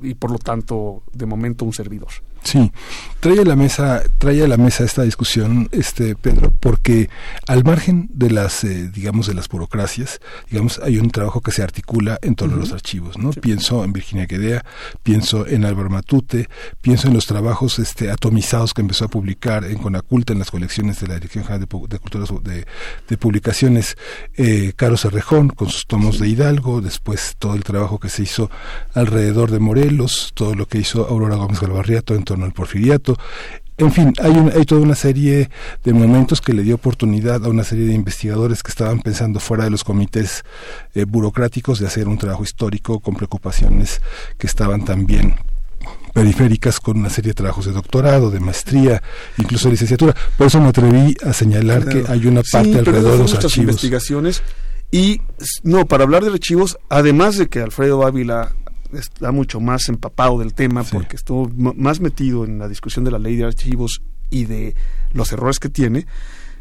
y por lo tanto de momento un servidor. Sí, trae a la mesa, trae a la mesa esta discusión, este Pedro, porque al margen de las, eh, digamos, de las burocracias, digamos, hay un trabajo que se articula en todos los archivos, ¿no? Pienso en Virginia Quedea, pienso en Álvaro Matute, pienso en los trabajos, este, atomizados que empezó a publicar en Conaculta en las colecciones de la Dirección General de, de Culturas de, de, Publicaciones, eh, Carlos Arrejón con sus tomos de Hidalgo, después todo el trabajo que se hizo alrededor de Morelos, todo lo que hizo Aurora Gómez Galvarriato en torno al porfiriato. En fin, hay, hay toda una serie de momentos que le dio oportunidad a una serie de investigadores que estaban pensando fuera de los comités eh, burocráticos de hacer un trabajo histórico con preocupaciones que estaban también periféricas con una serie de trabajos de doctorado, de maestría, incluso de licenciatura. Por eso me atreví a señalar que hay una parte alrededor de los archivos. investigaciones y no, para hablar de archivos, además de que Alfredo Ávila está mucho más empapado del tema porque estuvo más metido en la discusión de la ley de archivos y de los errores que tiene.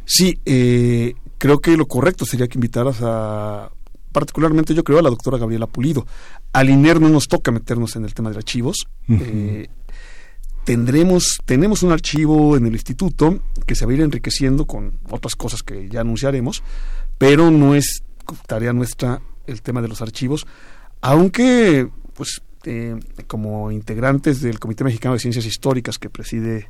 Sí, eh, creo que lo correcto sería que invitaras a, particularmente yo creo, a la doctora Gabriela Pulido. Al INER no nos toca meternos en el tema de archivos. Eh, tendremos, tenemos un archivo en el instituto que se va a ir enriqueciendo con otras cosas que ya anunciaremos, pero no es tarea nuestra el tema de los archivos, aunque pues eh, como integrantes del Comité Mexicano de Ciencias Históricas que preside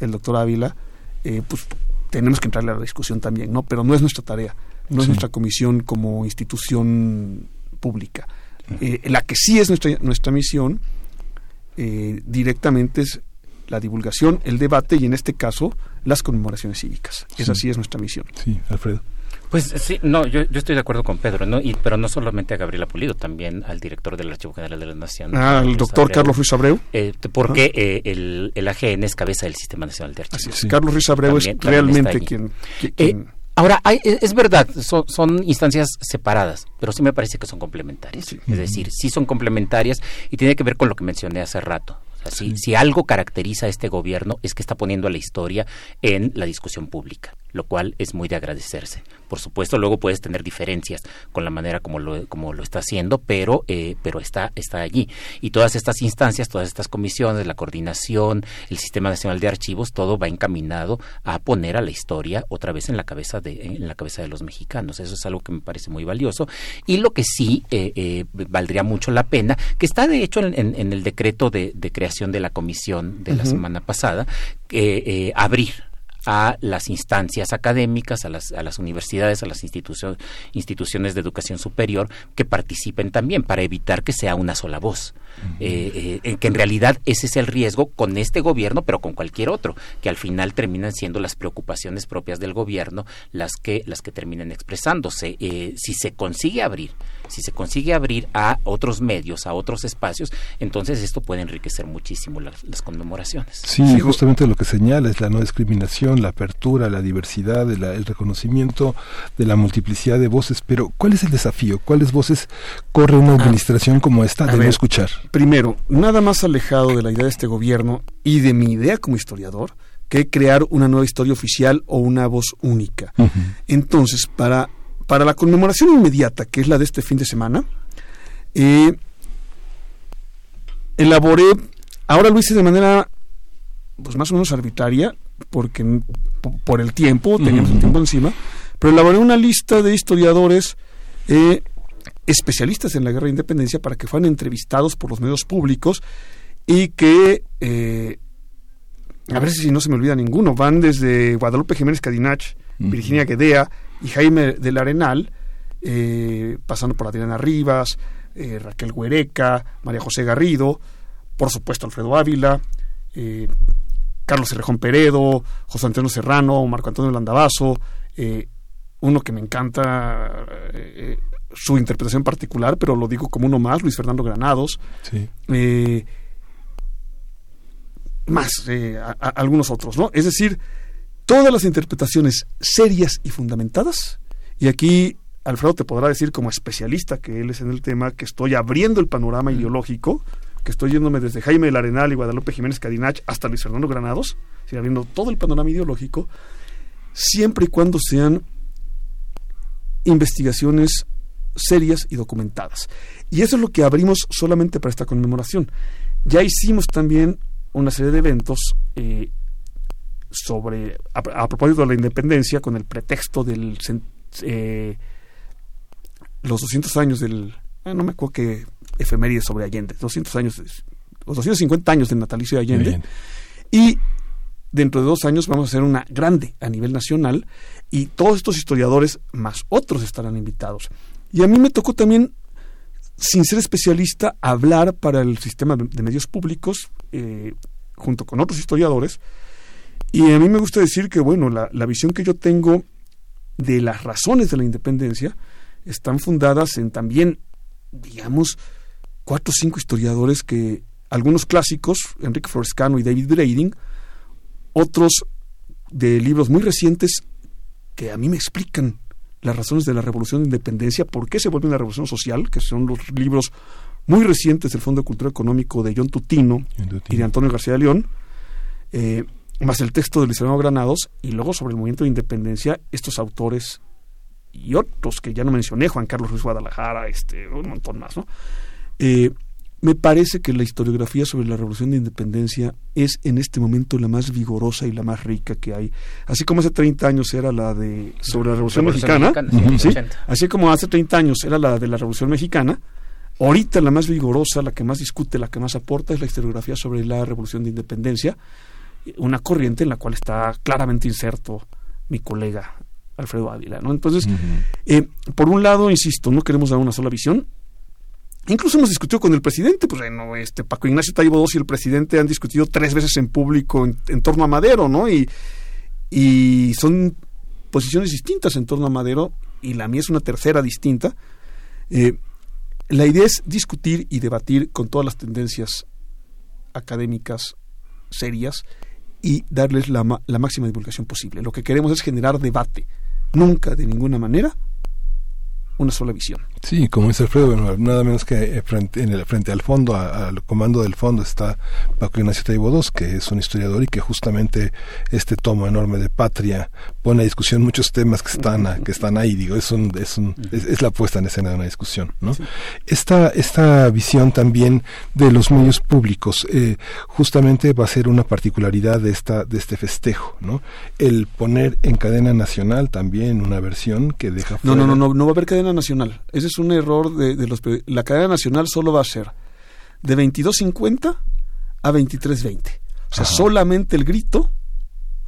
el doctor Ávila, eh, pues tenemos que entrarle a la discusión también, ¿no? Pero no es nuestra tarea, no es nuestra comisión como institución pública. Eh, la que sí es nuestra, nuestra misión directamente es la divulgación, el debate y en este caso las conmemoraciones cívicas. Esa sí es nuestra misión. Sí, Alfredo. Pues sí, no, yo, yo estoy de acuerdo con Pedro, ¿no? Y, pero no solamente a Gabriela Pulido, también al director del Archivo General de la Nación. Ah, el doctor Carlos Ruiz Abreu. Eh, porque eh, el, el, AGN es cabeza del Sistema Nacional de Archivos. Así es. Carlos Ruiz Abreu es realmente quien... Eh, ahora, hay, es verdad, son, son, instancias separadas, pero sí me parece que son complementarias. Es decir, sí son complementarias y tiene que ver con lo que mencioné hace rato. si, algo caracteriza a este gobierno es que está poniendo a la historia en la discusión pública lo cual es muy de agradecerse. Por supuesto, luego puedes tener diferencias con la manera como lo, como lo está haciendo, pero, eh, pero está, está allí. Y todas estas instancias, todas estas comisiones, la coordinación, el Sistema Nacional de Archivos, todo va encaminado a poner a la historia otra vez en la cabeza de, en la cabeza de los mexicanos. Eso es algo que me parece muy valioso. Y lo que sí eh, eh, valdría mucho la pena, que está de hecho en, el decreto de, creación de la comisión de la semana pasada, abrir a las instancias académicas, a las, a las universidades, a las instituciones de educación superior que participen también para evitar que sea una sola voz. Eh, eh, que en realidad ese es el riesgo con este gobierno, pero con cualquier otro, que al final terminan siendo las preocupaciones propias del gobierno las que, las que terminan expresándose. Eh, si se consigue abrir, si se consigue abrir a otros medios, a otros espacios, entonces esto puede enriquecer muchísimo las, conmemoraciones. Sí, justamente lo que señala es la no discriminación la apertura, la diversidad, el reconocimiento de la multiplicidad de voces, pero ¿cuál es el desafío? ¿Cuáles voces corre una ah, administración como esta de no escuchar? Primero, nada más alejado de la idea de este gobierno y de mi idea como historiador que crear una nueva historia oficial o una voz única. Entonces, para, para la conmemoración inmediata, que es la de este fin de semana, eh, elaboré, ahora lo hice de manera pues más o menos arbitraria, porque por el tiempo, teníamos el tiempo encima, pero elaboré una lista de historiadores eh, especialistas en la guerra de independencia para que fueran entrevistados por los medios públicos y que, eh, a ver si no se me olvida ninguno, van desde Guadalupe Jiménez Cadinach, Virginia Guedea y Jaime del Arenal, eh, pasando por Adriana Rivas, Raquel Huereca, María José Garrido, por supuesto Alfredo Ávila, Carlos Serrejón Peredo, José Antonio Serrano, Marco Antonio Landavaso, eh, uno que me encanta eh, su interpretación particular, pero lo digo como uno más, Luis Fernando Granados. Eh, más, algunos otros, ¿no? Es decir, todas las interpretaciones serias y fundamentadas, y aquí Alfredo te podrá decir como especialista que él es en el tema, que estoy abriendo el panorama ideológico, que estoy yéndome desde Jaime del Arenal y Guadalupe Jiménez Cadinach hasta Luis Fernando Granados, abriendo todo el panorama ideológico, siempre y cuando sean investigaciones serias y documentadas. Y eso es lo que abrimos solamente para esta conmemoración. Ya hicimos también una serie de eventos eh, sobre, a, propósito de la independencia, con el pretexto del eh, los 200 años del, ah, no me acuerdo qué efemérides sobre Allende, 200 años, los 250 años del natalicio de Allende. Y dentro de dos años vamos a hacer una grande a nivel nacional y todos estos historiadores más otros estarán invitados. Y a mí me tocó también, sin ser especialista, hablar para el sistema de medios públicos eh, junto con otros historiadores. Y a mí me gusta decir que, bueno, la, la visión que yo tengo de las razones de la independencia están fundadas en también, digamos, cuatro o cinco historiadores que, algunos clásicos, Enrique Florescano y David Brading, otros de libros muy recientes que a mí me explican las razones de la revolución de independencia, por qué se vuelve una revolución social, que son los libros muy recientes del Fondo de Cultura Económico de John Tutino, y de Antonio García de León, eh, más el texto de Luis Granados, y luego sobre el movimiento de independencia, estos autores y otros que ya no mencioné, Juan Carlos Ruiz Guadalajara, este, un montón más, ¿no? Eh, me parece que la historiografía sobre la Revolución de Independencia es en este momento la más vigorosa y la más rica que hay. Así como hace 30 años era la de sobre la Revolución, Mexicana, así como hace 30 años era la de la Revolución Mexicana, ahorita la más vigorosa, la que más discute, la que más aporta es la historiografía sobre la Revolución de Independencia, una corriente en la cual está claramente inserto mi colega Alfredo Ávila. ¿no? Entonces, eh, por un lado, insisto, no queremos dar una sola visión, Incluso hemos discutido con el presidente, pues bueno, este Paco Ignacio Taibo II y el presidente han discutido tres veces en público en, torno a Madero, ¿no? Y, y son posiciones distintas en torno a Madero, y la mía es una tercera distinta. Eh, la idea es discutir y debatir con todas las tendencias académicas serias y darles la, la máxima divulgación posible. Lo que queremos es generar debate, nunca de ninguna manera una sola visión. Sí, como dice Alfredo, nada menos que eh, frente, en el, frente al fondo, al comando del fondo está Paco Ignacio Taibo II, que es un historiador y que justamente este tomo enorme de Patria pone a discusión muchos temas que están, que están ahí, digo, es, un, es, un, es, la puesta en escena de una discusión. ¿no? Esta, esta visión también de los medios públicos eh, justamente va a ser una particularidad de, esta, de este festejo, ¿no? el poner en cadena nacional también una versión que deja fuera... No, no, no, no, va a haber cadena nacional. Es un error de, los la cadena nacional solo va a ser de 22.50 a 23.20. O sea, solamente el grito,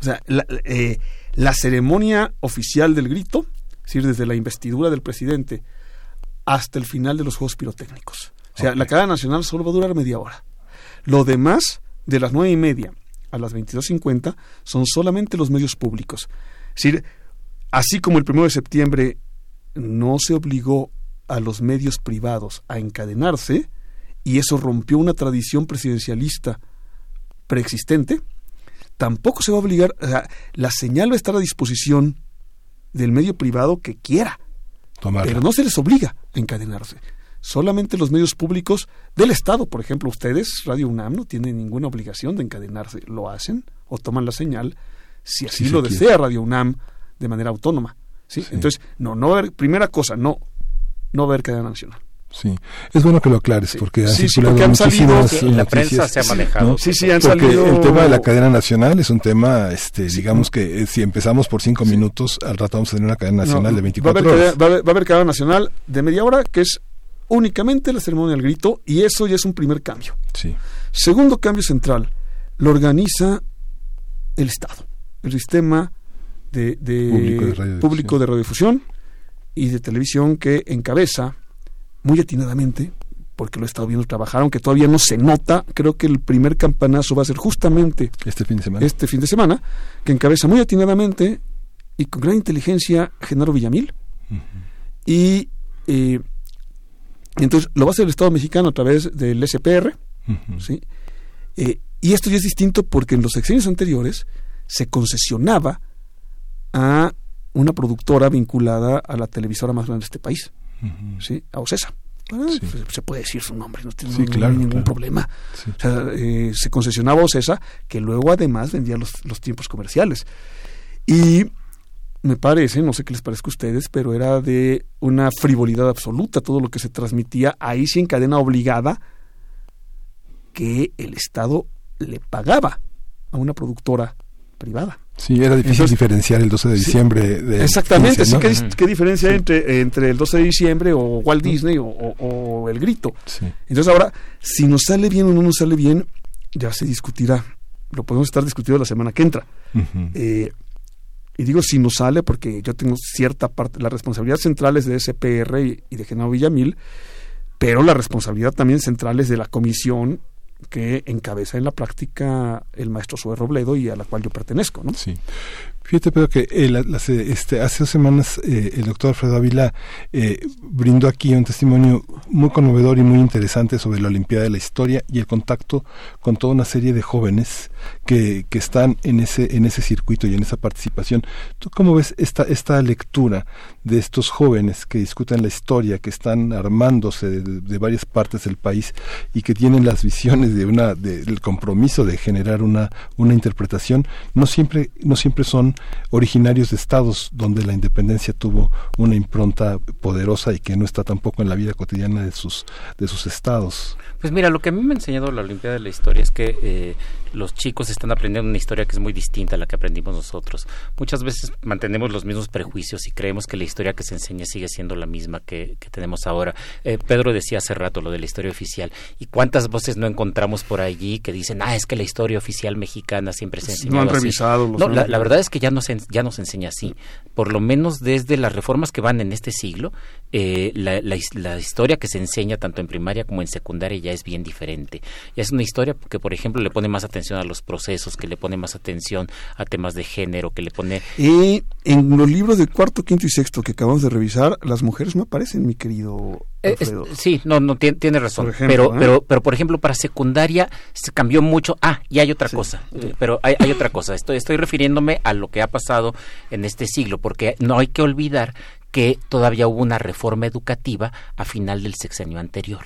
o sea, eh, la, ceremonia oficial del grito, es decir, desde la investidura del presidente hasta el final de los juegos pirotécnicos. O sea, la cadena nacional solo va a durar media hora. Lo demás, de las nueve y media a las 22.50, son solamente los medios públicos. Es decir, así como el primero de septiembre no se obligó a los medios privados a encadenarse y eso rompió una tradición presidencialista preexistente, tampoco se va a obligar, o sea, la señal va a estar a disposición del medio privado que quiera, pero no se les obliga a encadenarse. Solamente los medios públicos del Estado, por ejemplo, ustedes, Radio UNAM, no tienen ninguna obligación de encadenarse. Lo hacen o toman la señal si así lo desea Radio UNAM de manera autónoma. ¿sí? Entonces, no, no primera cosa, no, no va a haber cadena nacional. Sí, es bueno que lo aclares porque han Sí, sí, circulado porque han muchísimas salido- la prensa se ha manejado. ¿no? Sí, sí, han Porque salido- el tema de la cadena nacional es un tema, este, digamos que eh, si empezamos por cinco minutos, al rato vamos a tener una cadena nacional No, de va a, 24 haber, horas. cadena- va, a haber, va a haber cadena nacional de media hora, que es únicamente la ceremonia del grito, y eso ya es un primer cambio. Sí. Segundo cambio central, lo organiza el Estado, el sistema de, de- Público de radiodifusión. público de radiodifusión y de televisión que encabeza muy atinadamente, porque lo he estado viendo trabajar, aunque todavía no se nota, creo que el primer campanazo va a ser justamente este fin de semana, este fin de semana que encabeza muy atinadamente y con gran inteligencia Genaro Villamil. Y eh, entonces lo va a hacer el Estado mexicano a través del SPR. ¿sí? Eh, y esto ya es distinto porque en los sexenios anteriores se concesionaba a una productora vinculada a la televisora más grande de este país, ¿sí? a OCESA. Ah, pues, Se puede decir su nombre, no tiene Sí, no- no claro, hay ningún claro. problema. Sí. O sea, eh, se concesionaba a OCESA, que luego además vendía los, los tiempos comerciales. Y me parece, no sé qué les parezca a ustedes, pero era de una frivolidad absoluta todo lo que se transmitía ahí sí en cadena obligada que el Estado le pagaba a una productora privada. Sí, era difícil Entonces, diferenciar el 12 de sí, diciembre de Exactamente, 15, sí. ¿qué, qué diferencia hay entre, entre el 12 de diciembre o Walt Disney o, o- o El Grito? Entonces ahora, si nos sale bien o no nos sale bien, ya se discutirá. Lo podemos estar discutiendo la semana que entra. Eh, y digo si nos sale porque yo tengo cierta parte, las responsabilidades centrales de SPR y, y de Genaro Villamil, pero la responsabilidad también central es de la comisión que encabeza en la práctica el maestro Sue Robledo y a la cual yo pertenezco, ¿no? Sí. Fíjate, pero que eh, la- eh, este, hace dos semanas eh, el doctor Alfredo Ávila brindó aquí un testimonio muy conmovedor y muy interesante sobre la Olimpiada de la Historia y el contacto con toda una serie de jóvenes que, que están en ese, en ese circuito y en esa participación. ¿Tú cómo ves esta, esta lectura de estos jóvenes que discuten la historia, que están armándose de, de varias partes del país y que tienen las visiones de una, de- del compromiso de generar una, una interpretación? No siempre, no siempre son originarios de estados donde la independencia tuvo una impronta poderosa y que no está tampoco en la vida cotidiana de sus, de sus estados. Pues mira, lo que a mí me ha enseñado la Olimpiada de la Historia es que eh, los chicos están aprendiendo una historia que es muy distinta a la que aprendimos nosotros. Muchas veces mantenemos los mismos prejuicios y creemos que la historia que se enseña sigue siendo la misma que, que tenemos ahora. Eh, Pedro decía hace rato lo de la historia oficial. ¿Y cuántas voces no encontramos por allí que dicen, ah, es que la historia oficial mexicana siempre se No enseñó han así"? revisado los No, la verdad es que ya no se, ya no se enseña así. Por lo menos desde las reformas que van en este siglo, eh, la, la la historia que se enseña tanto en primaria como en secundaria ya es bien diferente. Ya es una historia que, por ejemplo, le pone más atención a los procesos, que le pone más atención a temas de género, que le pone... Y en los libros de cuarto, quinto y sexto que acabamos de revisar, las mujeres no aparecen, mi querido Eh, es- sí, no, no tiene, tiene razón. Ejemplo, pero, ¿eh? pero, pero por ejemplo, para secundaria se cambió mucho. Ah, y hay otra cosa. eh, Pero hay, hay otra cosa. Estoy, estoy refiriéndome a lo que ha pasado en este siglo, porque no hay que olvidar que todavía hubo una reforma educativa a final del sexenio anterior.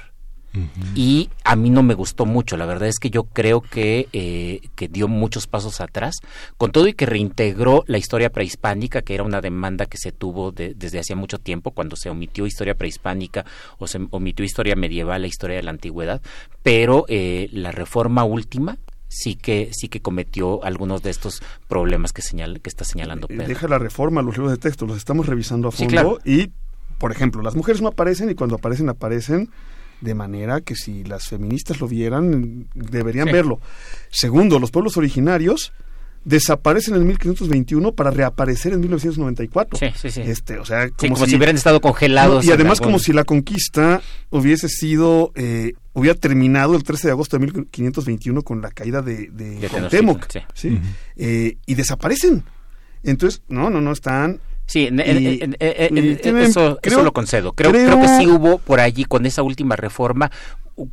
Y a mí no me gustó mucho, la verdad es que yo creo que, eh, que dio muchos pasos atrás, con todo y que reintegró la historia prehispánica, que era una demanda que se tuvo de- desde hacía mucho tiempo, cuando se omitió historia prehispánica o se omitió historia medieval, la historia de la antigüedad, pero eh, la reforma última sí que sí que cometió algunos de estos problemas que señala, que está señalando Pedro. Deja la reforma, los libros de texto, los estamos revisando a Sí, fondo claro. y, por ejemplo, las mujeres no aparecen y cuando aparecen, aparecen de manera que si las feministas lo vieran, deberían Sí. verlo. Segundo, los pueblos originarios desaparecen en 1521 para reaparecer en 1994. Sí, sí, sí. Este, o sea, Sí, como si hubieran estado congelados y además como si la conquista hubiese sido, eh, hubiera terminado el 13 de agosto de 1521 con la caída de, de De Cuauhtémoc, Tenochtitlan, ¿sí? Eh, y desaparecen. Entonces, no, no, no están. Sí, en- Y- en- en- en- y en- tienen- eso, creo- eso lo concedo. Creo, creo- creo que sí hubo por allí con esa última reforma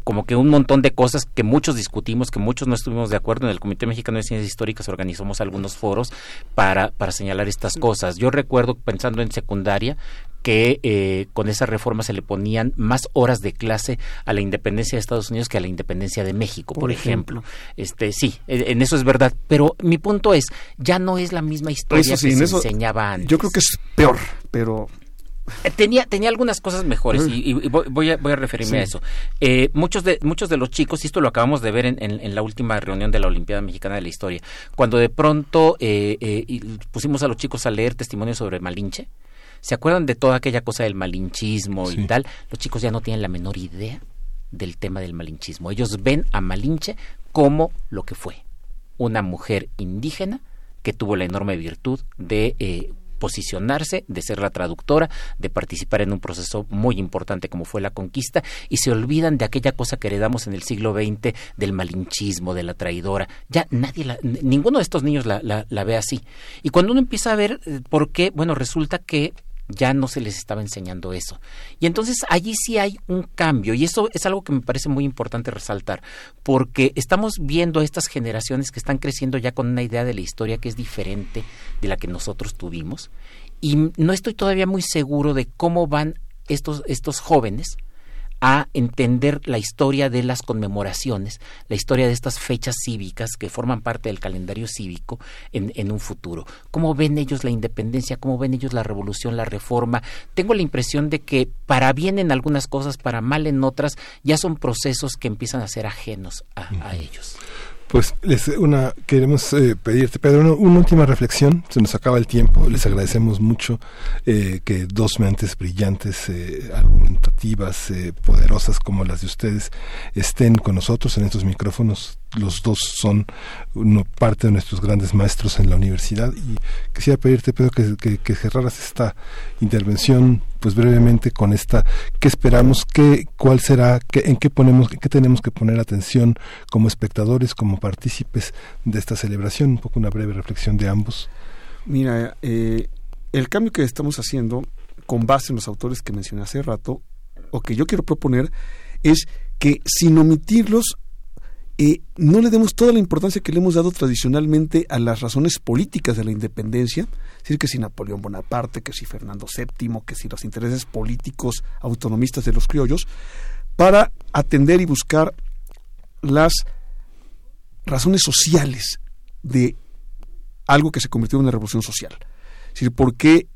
como que un montón de cosas que muchos discutimos, que muchos no estuvimos de acuerdo. En el Comité Mexicano de Ciencias Históricas organizamos algunos foros para, para señalar estas cosas. Yo recuerdo, pensando en secundaria, que eh, con esa reforma se le ponían más horas de clase a la independencia de Estados Unidos que a la independencia de México, por, ejemplo. Este, sí, en eso es verdad. Pero mi punto es, ya no es la misma historia que se enseñaba antes. Yo creo que es peor, pero Tenía, tenía algunas cosas mejores y, voy, a, voy a referirme a eso. Eh, muchos, de, muchos de los chicos, y esto lo acabamos de ver en, en, la última reunión de la Olimpiada Mexicana de la Historia, cuando de pronto eh, pusimos a los chicos a leer testimonios sobre Malinche, ¿se acuerdan de toda aquella cosa del malinchismo y tal? Los chicos ya no tienen la menor idea del tema del malinchismo. Ellos ven a Malinche como lo que fue, una mujer indígena que tuvo la enorme virtud de posicionarse, de ser la traductora, de participar en un proceso muy importante como fue la conquista, y se olvidan de aquella cosa que heredamos en el siglo XX del malinchismo, de la traidora. Ya nadie, la, ninguno de estos niños la, la, la ve así. Y cuando uno empieza a ver eh, por qué, bueno, resulta que ya no se les estaba enseñando eso. Y entonces allí sí hay un cambio y eso es algo que me parece muy importante resaltar, porque estamos viendo estas generaciones que están creciendo ya con una idea de la historia que es diferente de la que nosotros tuvimos y no estoy todavía muy seguro de cómo van estos, estos jóvenes a entender la historia de las conmemoraciones, la historia de estas fechas cívicas que forman parte del calendario cívico en, en, un futuro. ¿Cómo ven ellos la independencia? ¿Cómo ven ellos la revolución, la reforma? Tengo la impresión de que para bien en algunas cosas, para mal en otras, ya son procesos que empiezan a ser ajenos a ellos. Pues les, una, queremos eh, pedirte, Pedro, una, última reflexión. Se nos acaba el tiempo. Les agradecemos mucho eh, que dos mentes brillantes, eh, argumentativas, poderosas como las de ustedes estén con nosotros en estos micrófonos los dos son uno, parte de nuestros grandes maestros en la universidad. Y quisiera pedirte Pedro que, cerraras esta intervención pues brevemente con esta. Qué esperamos qué cuál será qué, en qué ponemos qué tenemos que poner atención como espectadores como partícipes de esta celebración un poco una breve reflexión de ambos. Mira eh, el cambio que estamos haciendo con base en los autores que mencioné hace rato o que yo quiero proponer es que sin omitirlos eh, no le demos toda la importancia que le hemos dado tradicionalmente a las razones políticas de la independencia, es decir, que si Napoleón Bonaparte, que si Fernando VII, que si los intereses políticos autonomistas de los criollos, para atender y buscar las razones sociales de algo que se convirtió en una revolución social. Es decir, por qué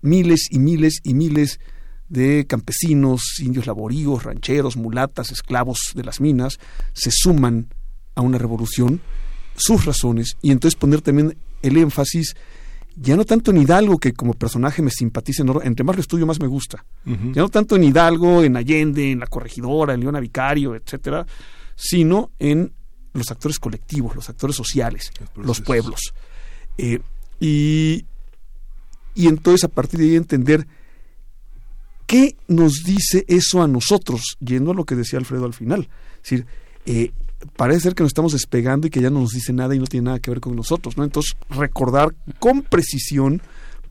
miles y miles y miles de campesinos, indios laboríos, rancheros, mulatas, esclavos de las minas, se suman a una revolución, sus razones, y entonces poner también el énfasis ya no tanto en Hidalgo, que como personaje me simpatiza, entre más lo estudio más me gusta, ya no tanto en Hidalgo, en Allende, en La Corregidora, en Leona Vicario, etcétera, sino en los actores colectivos, los actores sociales, los pueblos. Eh, y, y entonces a partir de ahí entender ¿Qué nos dice eso a nosotros? Yendo a lo que decía Alfredo al final. Es decir, eh, parece ser que nos estamos despegando y que ya no nos dice nada y no tiene nada que ver con nosotros, ¿no? Entonces, recordar con precisión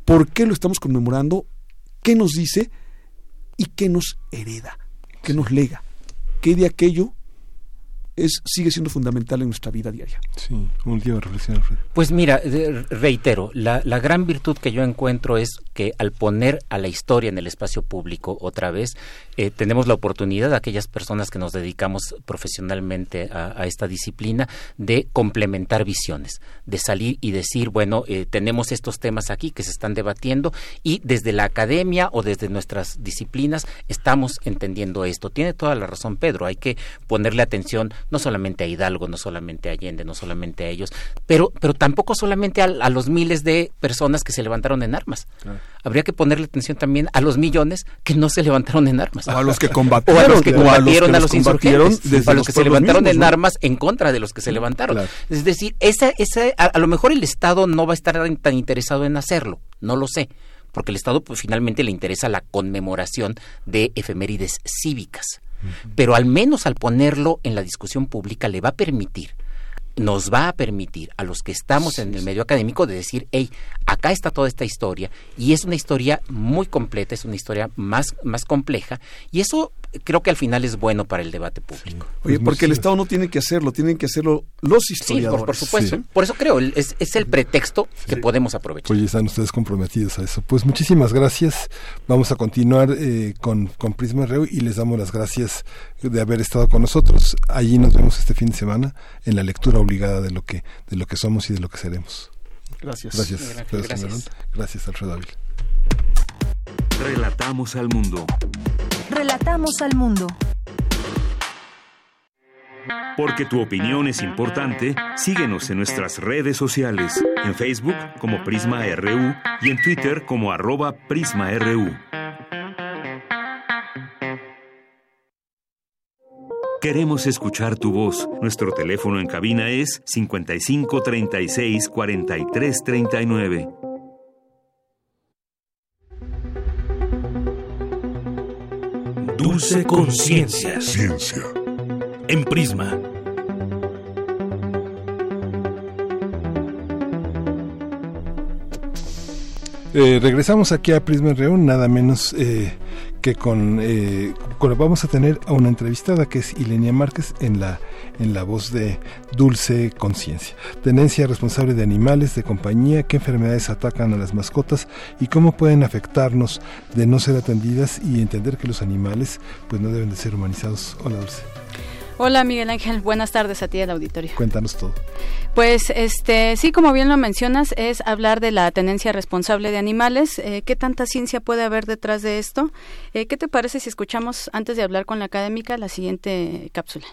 por qué lo estamos conmemorando, qué nos dice y qué nos hereda, qué nos lega, qué de aquello es, sigue siendo fundamental en nuestra vida diaria. Sí, última reflexión, Pues mira, reitero, la, la, gran virtud que yo encuentro es que al poner a la historia en el espacio público otra vez, eh, tenemos la oportunidad, aquellas personas que nos dedicamos profesionalmente a, esta disciplina, de complementar visiones, de salir y decir, bueno, eh, tenemos estos temas aquí que se están debatiendo y desde la academia o desde nuestras disciplinas estamos entendiendo esto. Tiene toda la razón Pedro, hay que ponerle atención no solamente a Hidalgo, no solamente a Allende, no solamente a ellos, pero, pero tampoco solamente a, los miles de personas que se levantaron en armas. Habría que ponerle atención también a los millones que no se levantaron en armas. O a los que combatieron. O a los que combatieron a los, insurgentes. a los, que se levantaron en armas en contra de los que se levantaron. Es decir, esa, esa, a, lo mejor el Estado no va a estar tan interesado en hacerlo, no lo sé porque el Estado pues finalmente le interesa la conmemoración de efemérides cívicas pero al menos al ponerlo en la discusión pública le va a permitir nos va a permitir a los que estamos en el medio académico de decir, hey, acá está toda esta historia y es una historia muy completa, es una historia más, más compleja y eso creo que al final es bueno para el debate público. Oye, porque el Estado no tiene que hacerlo, tienen que hacerlo los historiadores. Sí, por, supuesto. Por eso creo, es, es el pretexto que podemos aprovechar. Oye, están ustedes comprometidos a eso. Pues muchísimas gracias. Vamos a continuar eh, con, con Prisma Reu y les damos las gracias de haber estado con nosotros. Allí nos vemos este fin de semana en la lectura obligada de lo que, de lo que somos y de lo que seremos. Gracias. Gracias. Gracias, gracias. gracias Alfredo Ávila. Relatamos al mundo. Relatamos al mundo. Porque tu opinión es importante, síguenos en nuestras redes sociales, en Facebook como Prisma RU y en Twitter como arroba PrismaRU. Queremos escuchar tu voz. Nuestro teléfono en cabina es 55 36 43 39. Dulce Conciencia. Ciencia. En Prisma. Eh, regresamos aquí a Prisma Reun, nada menos eh, que con, eh, con- vamos a tener a una entrevistada que es Ilenia Márquez en la en la voz de Dulce Conciencia. Tenencia responsable de animales de compañía, qué enfermedades atacan a las mascotas y cómo pueden afectarnos de no ser atendidas y entender que los animales pues no deben de ser humanizados. Hola Dulce, Hola Miguel Ángel, buenas tardes a ti al auditorio. cuéntanos todo. Pues este, sí, como bien lo mencionas, es hablar de la tenencia responsable de animales. Eh, ¿Qué tanta ciencia puede haber detrás de esto? Eh, ¿Qué te parece si escuchamos, antes de hablar con la académica, la siguiente cápsula?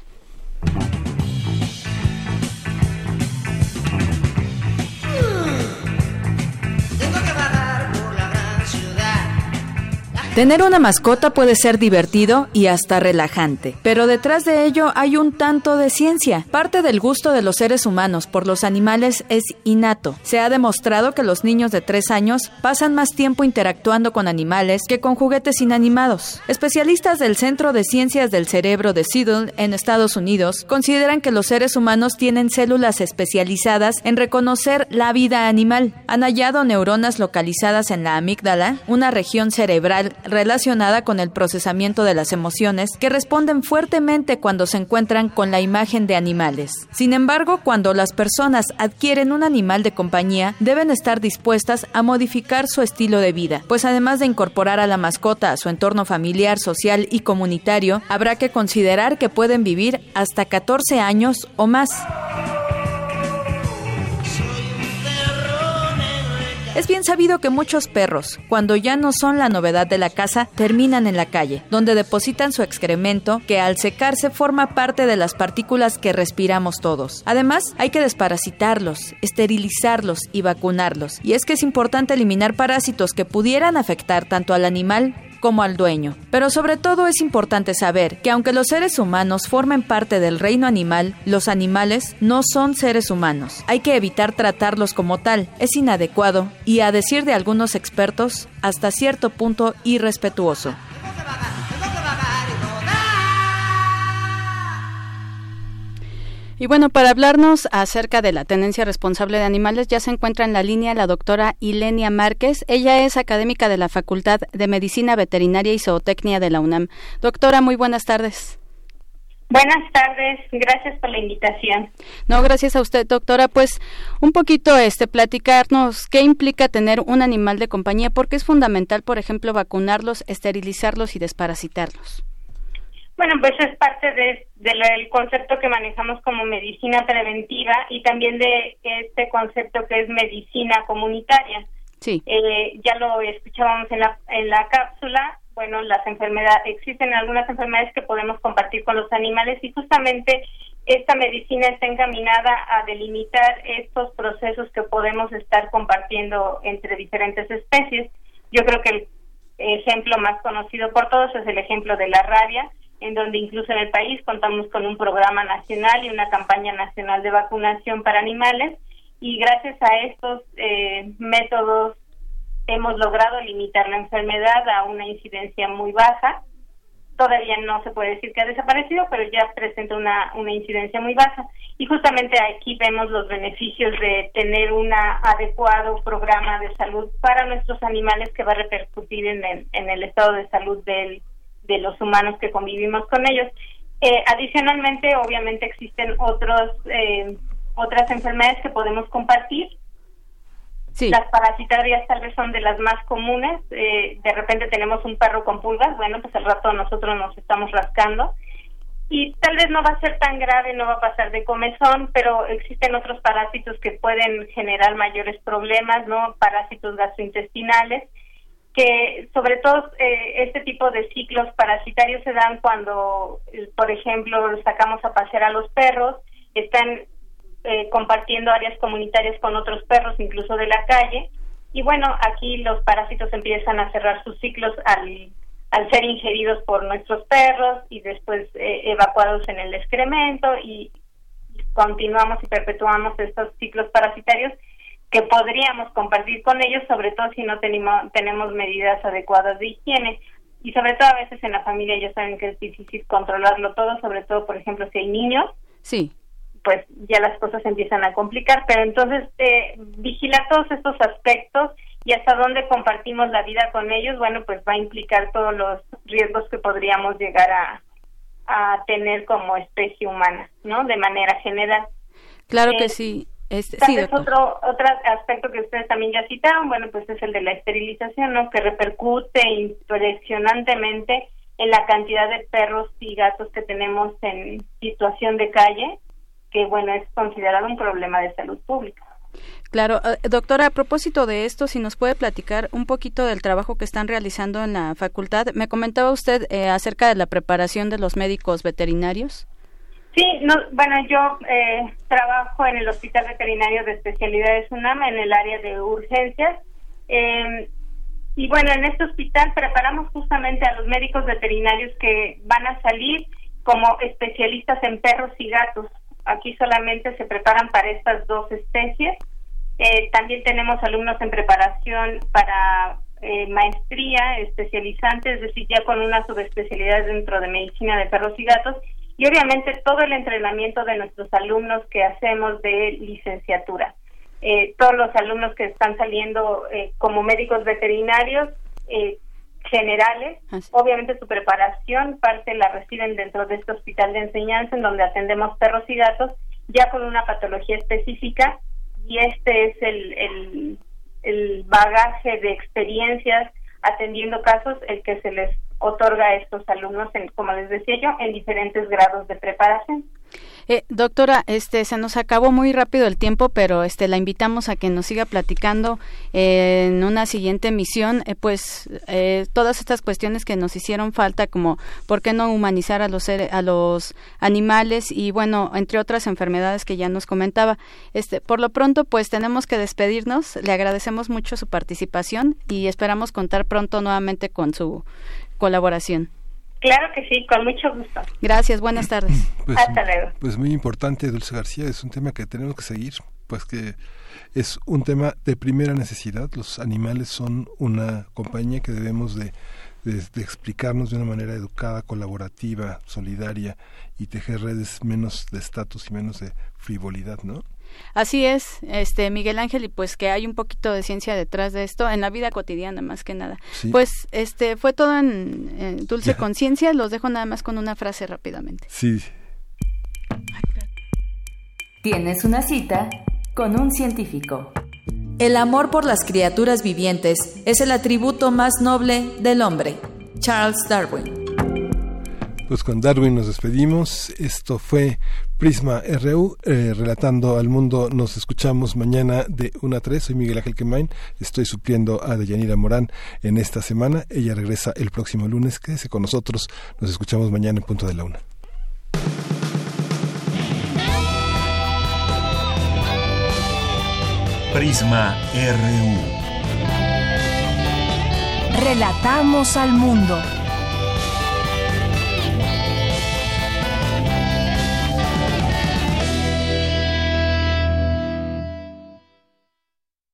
Tener una mascota puede ser divertido y hasta relajante, pero detrás de ello hay un tanto de ciencia. Parte del gusto de los seres humanos por los animales es innato. Se ha demostrado que los niños de 3 años pasan más tiempo interactuando con animales que con juguetes inanimados. Especialistas del Centro de Ciencias del Cerebro de Seattle en Estados Unidos consideran que los seres humanos tienen células especializadas en reconocer la vida animal. Han hallado neuronas localizadas en la amígdala, una región cerebral relacionada con el procesamiento de las emociones que responden fuertemente cuando se encuentran con la imagen de animales. Sin embargo, cuando las personas adquieren un animal de compañía, deben estar dispuestas a modificar su estilo de vida, pues además de incorporar a la mascota a su entorno familiar, social y comunitario, habrá que considerar que pueden vivir hasta 14 años o más. Es bien sabido que muchos perros, cuando ya no son la novedad de la casa, terminan en la calle, donde depositan su excremento, que al secarse forma parte de las partículas que respiramos todos. Además, hay que desparasitarlos, esterilizarlos y vacunarlos. Y es que es importante eliminar parásitos que pudieran afectar tanto al animal como al dueño. Pero sobre todo es importante saber que aunque los seres humanos formen parte del reino animal, los animales no son seres humanos. Hay que evitar tratarlos como tal. Es inadecuado y, a decir de algunos expertos, hasta cierto punto irrespetuoso. Y bueno, para hablarnos acerca de la tenencia responsable de animales, ya se encuentra en la línea la doctora Ilenia Márquez. Ella es académica de la Facultad de Medicina Veterinaria y Zootecnia de la UNAM. Doctora, muy buenas tardes. Buenas tardes, gracias por la invitación. No, gracias a usted, doctora. Pues un poquito este platicarnos qué implica tener un animal de compañía, porque es fundamental, por ejemplo, vacunarlos, esterilizarlos y desparasitarlos. Bueno, pues es parte de, del concepto que manejamos como medicina preventiva y también de este concepto que es medicina comunitaria. Sí. Eh, ya lo escuchábamos en la, en la cápsula. Bueno, las enfermedades, existen algunas enfermedades que podemos compartir con los animales y justamente esta medicina está encaminada a delimitar estos procesos que podemos estar compartiendo entre diferentes especies. Yo creo que el ejemplo más conocido por todos es el ejemplo de la rabia, en donde incluso en el país contamos con un programa nacional y una campaña nacional de vacunación para animales y gracias a estos eh, métodos hemos logrado limitar la enfermedad a una incidencia muy baja. todavía no se puede decir que ha desaparecido, pero ya presenta una, una incidencia muy baja. Y justamente aquí vemos los beneficios de tener un adecuado programa de salud para nuestros animales que va a repercutir en el, en el estado de salud del, de los humanos que convivimos con ellos. Eh, adicionalmente, obviamente existen otros, eh, otras enfermedades que podemos compartir las parasitarias tal vez son de las más comunes. Eh, de repente tenemos un perro con pulgas, bueno, pues al rato nosotros nos estamos rascando. Y tal vez no va a ser tan grave, no va a pasar de comezón, pero existen otros parásitos que pueden generar mayores problemas, ¿no? Parásitos gastrointestinales, que sobre todo eh, este tipo de ciclos parasitarios se dan cuando, por ejemplo, sacamos a pasear a los perros, están eh, compartiendo áreas comunitarias con otros perros, incluso de la calle. Y bueno, aquí los parásitos empiezan a cerrar sus ciclos al, al ser ingeridos por nuestros perros y después eh, evacuados en el excremento y continuamos y perpetuamos estos ciclos parasitarios que podríamos compartir con ellos, sobre todo si no tenemos, tenemos medidas adecuadas de higiene. Y sobre todo a veces en la familia ya saben que es difícil controlarlo todo, sobre todo, por ejemplo, si hay niños. Sí pues ya las cosas empiezan a complicar, pero entonces eh, vigilar todos estos aspectos y hasta dónde compartimos la vida con ellos, bueno, pues va a implicar todos los riesgos que podríamos llegar a, a tener como especie humana, ¿no? De manera general. Claro que eh, sí. Este, sí, otro, otro aspecto que ustedes también ya citaron, bueno, pues es el de la esterilización, ¿no? Que repercute impresionantemente en la cantidad de perros y gatos que tenemos en situación de calle que bueno, es considerado un problema de salud pública. Claro, eh, doctora, a propósito de esto, si nos puede platicar un poquito del trabajo que están realizando en la facultad. Me comentaba usted eh, acerca de la preparación de los médicos veterinarios. Sí, no, bueno, yo eh, trabajo en el Hospital Veterinario de Especialidades UNAM en el área de urgencias. Em, y bueno, en este hospital preparamos justamente a los médicos veterinarios que van a salir como especialistas en perros y gatos aquí solamente se preparan para estas dos especies. Eh, también tenemos alumnos en preparación para eh, maestría, especializante, es decir, ya con una subespecialidad dentro de medicina de perros y gatos. Y obviamente todo el entrenamiento de nuestros alumnos que hacemos de licenciatura. Eh, todos los alumnos que están saliendo como médicos veterinarios generales. Obviamente su preparación parte la reciben dentro de este hospital de enseñanza en donde atendemos perros y gatos ya con una patología específica y este es el, el, el bagaje de experiencias atendiendo casos el que se les otorga a estos alumnos, en, como les decía yo, en diferentes grados de preparación. Eh, doctora, este se nos acabó muy rápido el tiempo, pero este la invitamos a que nos siga platicando eh, en una siguiente emisión, eh, pues eh, todas estas cuestiones que nos hicieron falta, como por qué no humanizar a los a los animales y bueno, entre otras enfermedades que ya nos comentaba. Este, por lo pronto, pues tenemos que despedirnos. Le agradecemos mucho su participación y esperamos contar pronto nuevamente con su colaboración. Claro que sí, con mucho gusto. Gracias, buenas tardes. Pues, Hasta luego. Pues muy importante, Dulce García, es un tema que tenemos que seguir, pues que es un tema de primera necesidad. Los animales son una compañía que debemos de, de explicarnos de una manera educada, colaborativa, solidaria y tejer redes menos de estatus y menos de frivolidad, ¿no? Así es, este Miguel Ángel, y pues que hay un poquito de ciencia detrás de esto, en la vida cotidiana más que nada. Pues este fue todo en, Dulce Conciencia, los dejo nada más con una frase rápidamente. Sí. Tienes una cita con un científico. El amor por las criaturas vivientes es el atributo más noble del hombre. Charles Darwin. Pues con Darwin nos despedimos. Esto fue Prisma RU, eh, relatando al mundo. Nos escuchamos mañana de 1 a 3. Soy Miguel Ángel Quemain. Estoy supliendo a Deyanira Morán en esta semana. Ella regresa el próximo lunes. Quédese con nosotros. Nos escuchamos mañana en punto de la 1. Prisma RU. Relatamos al mundo.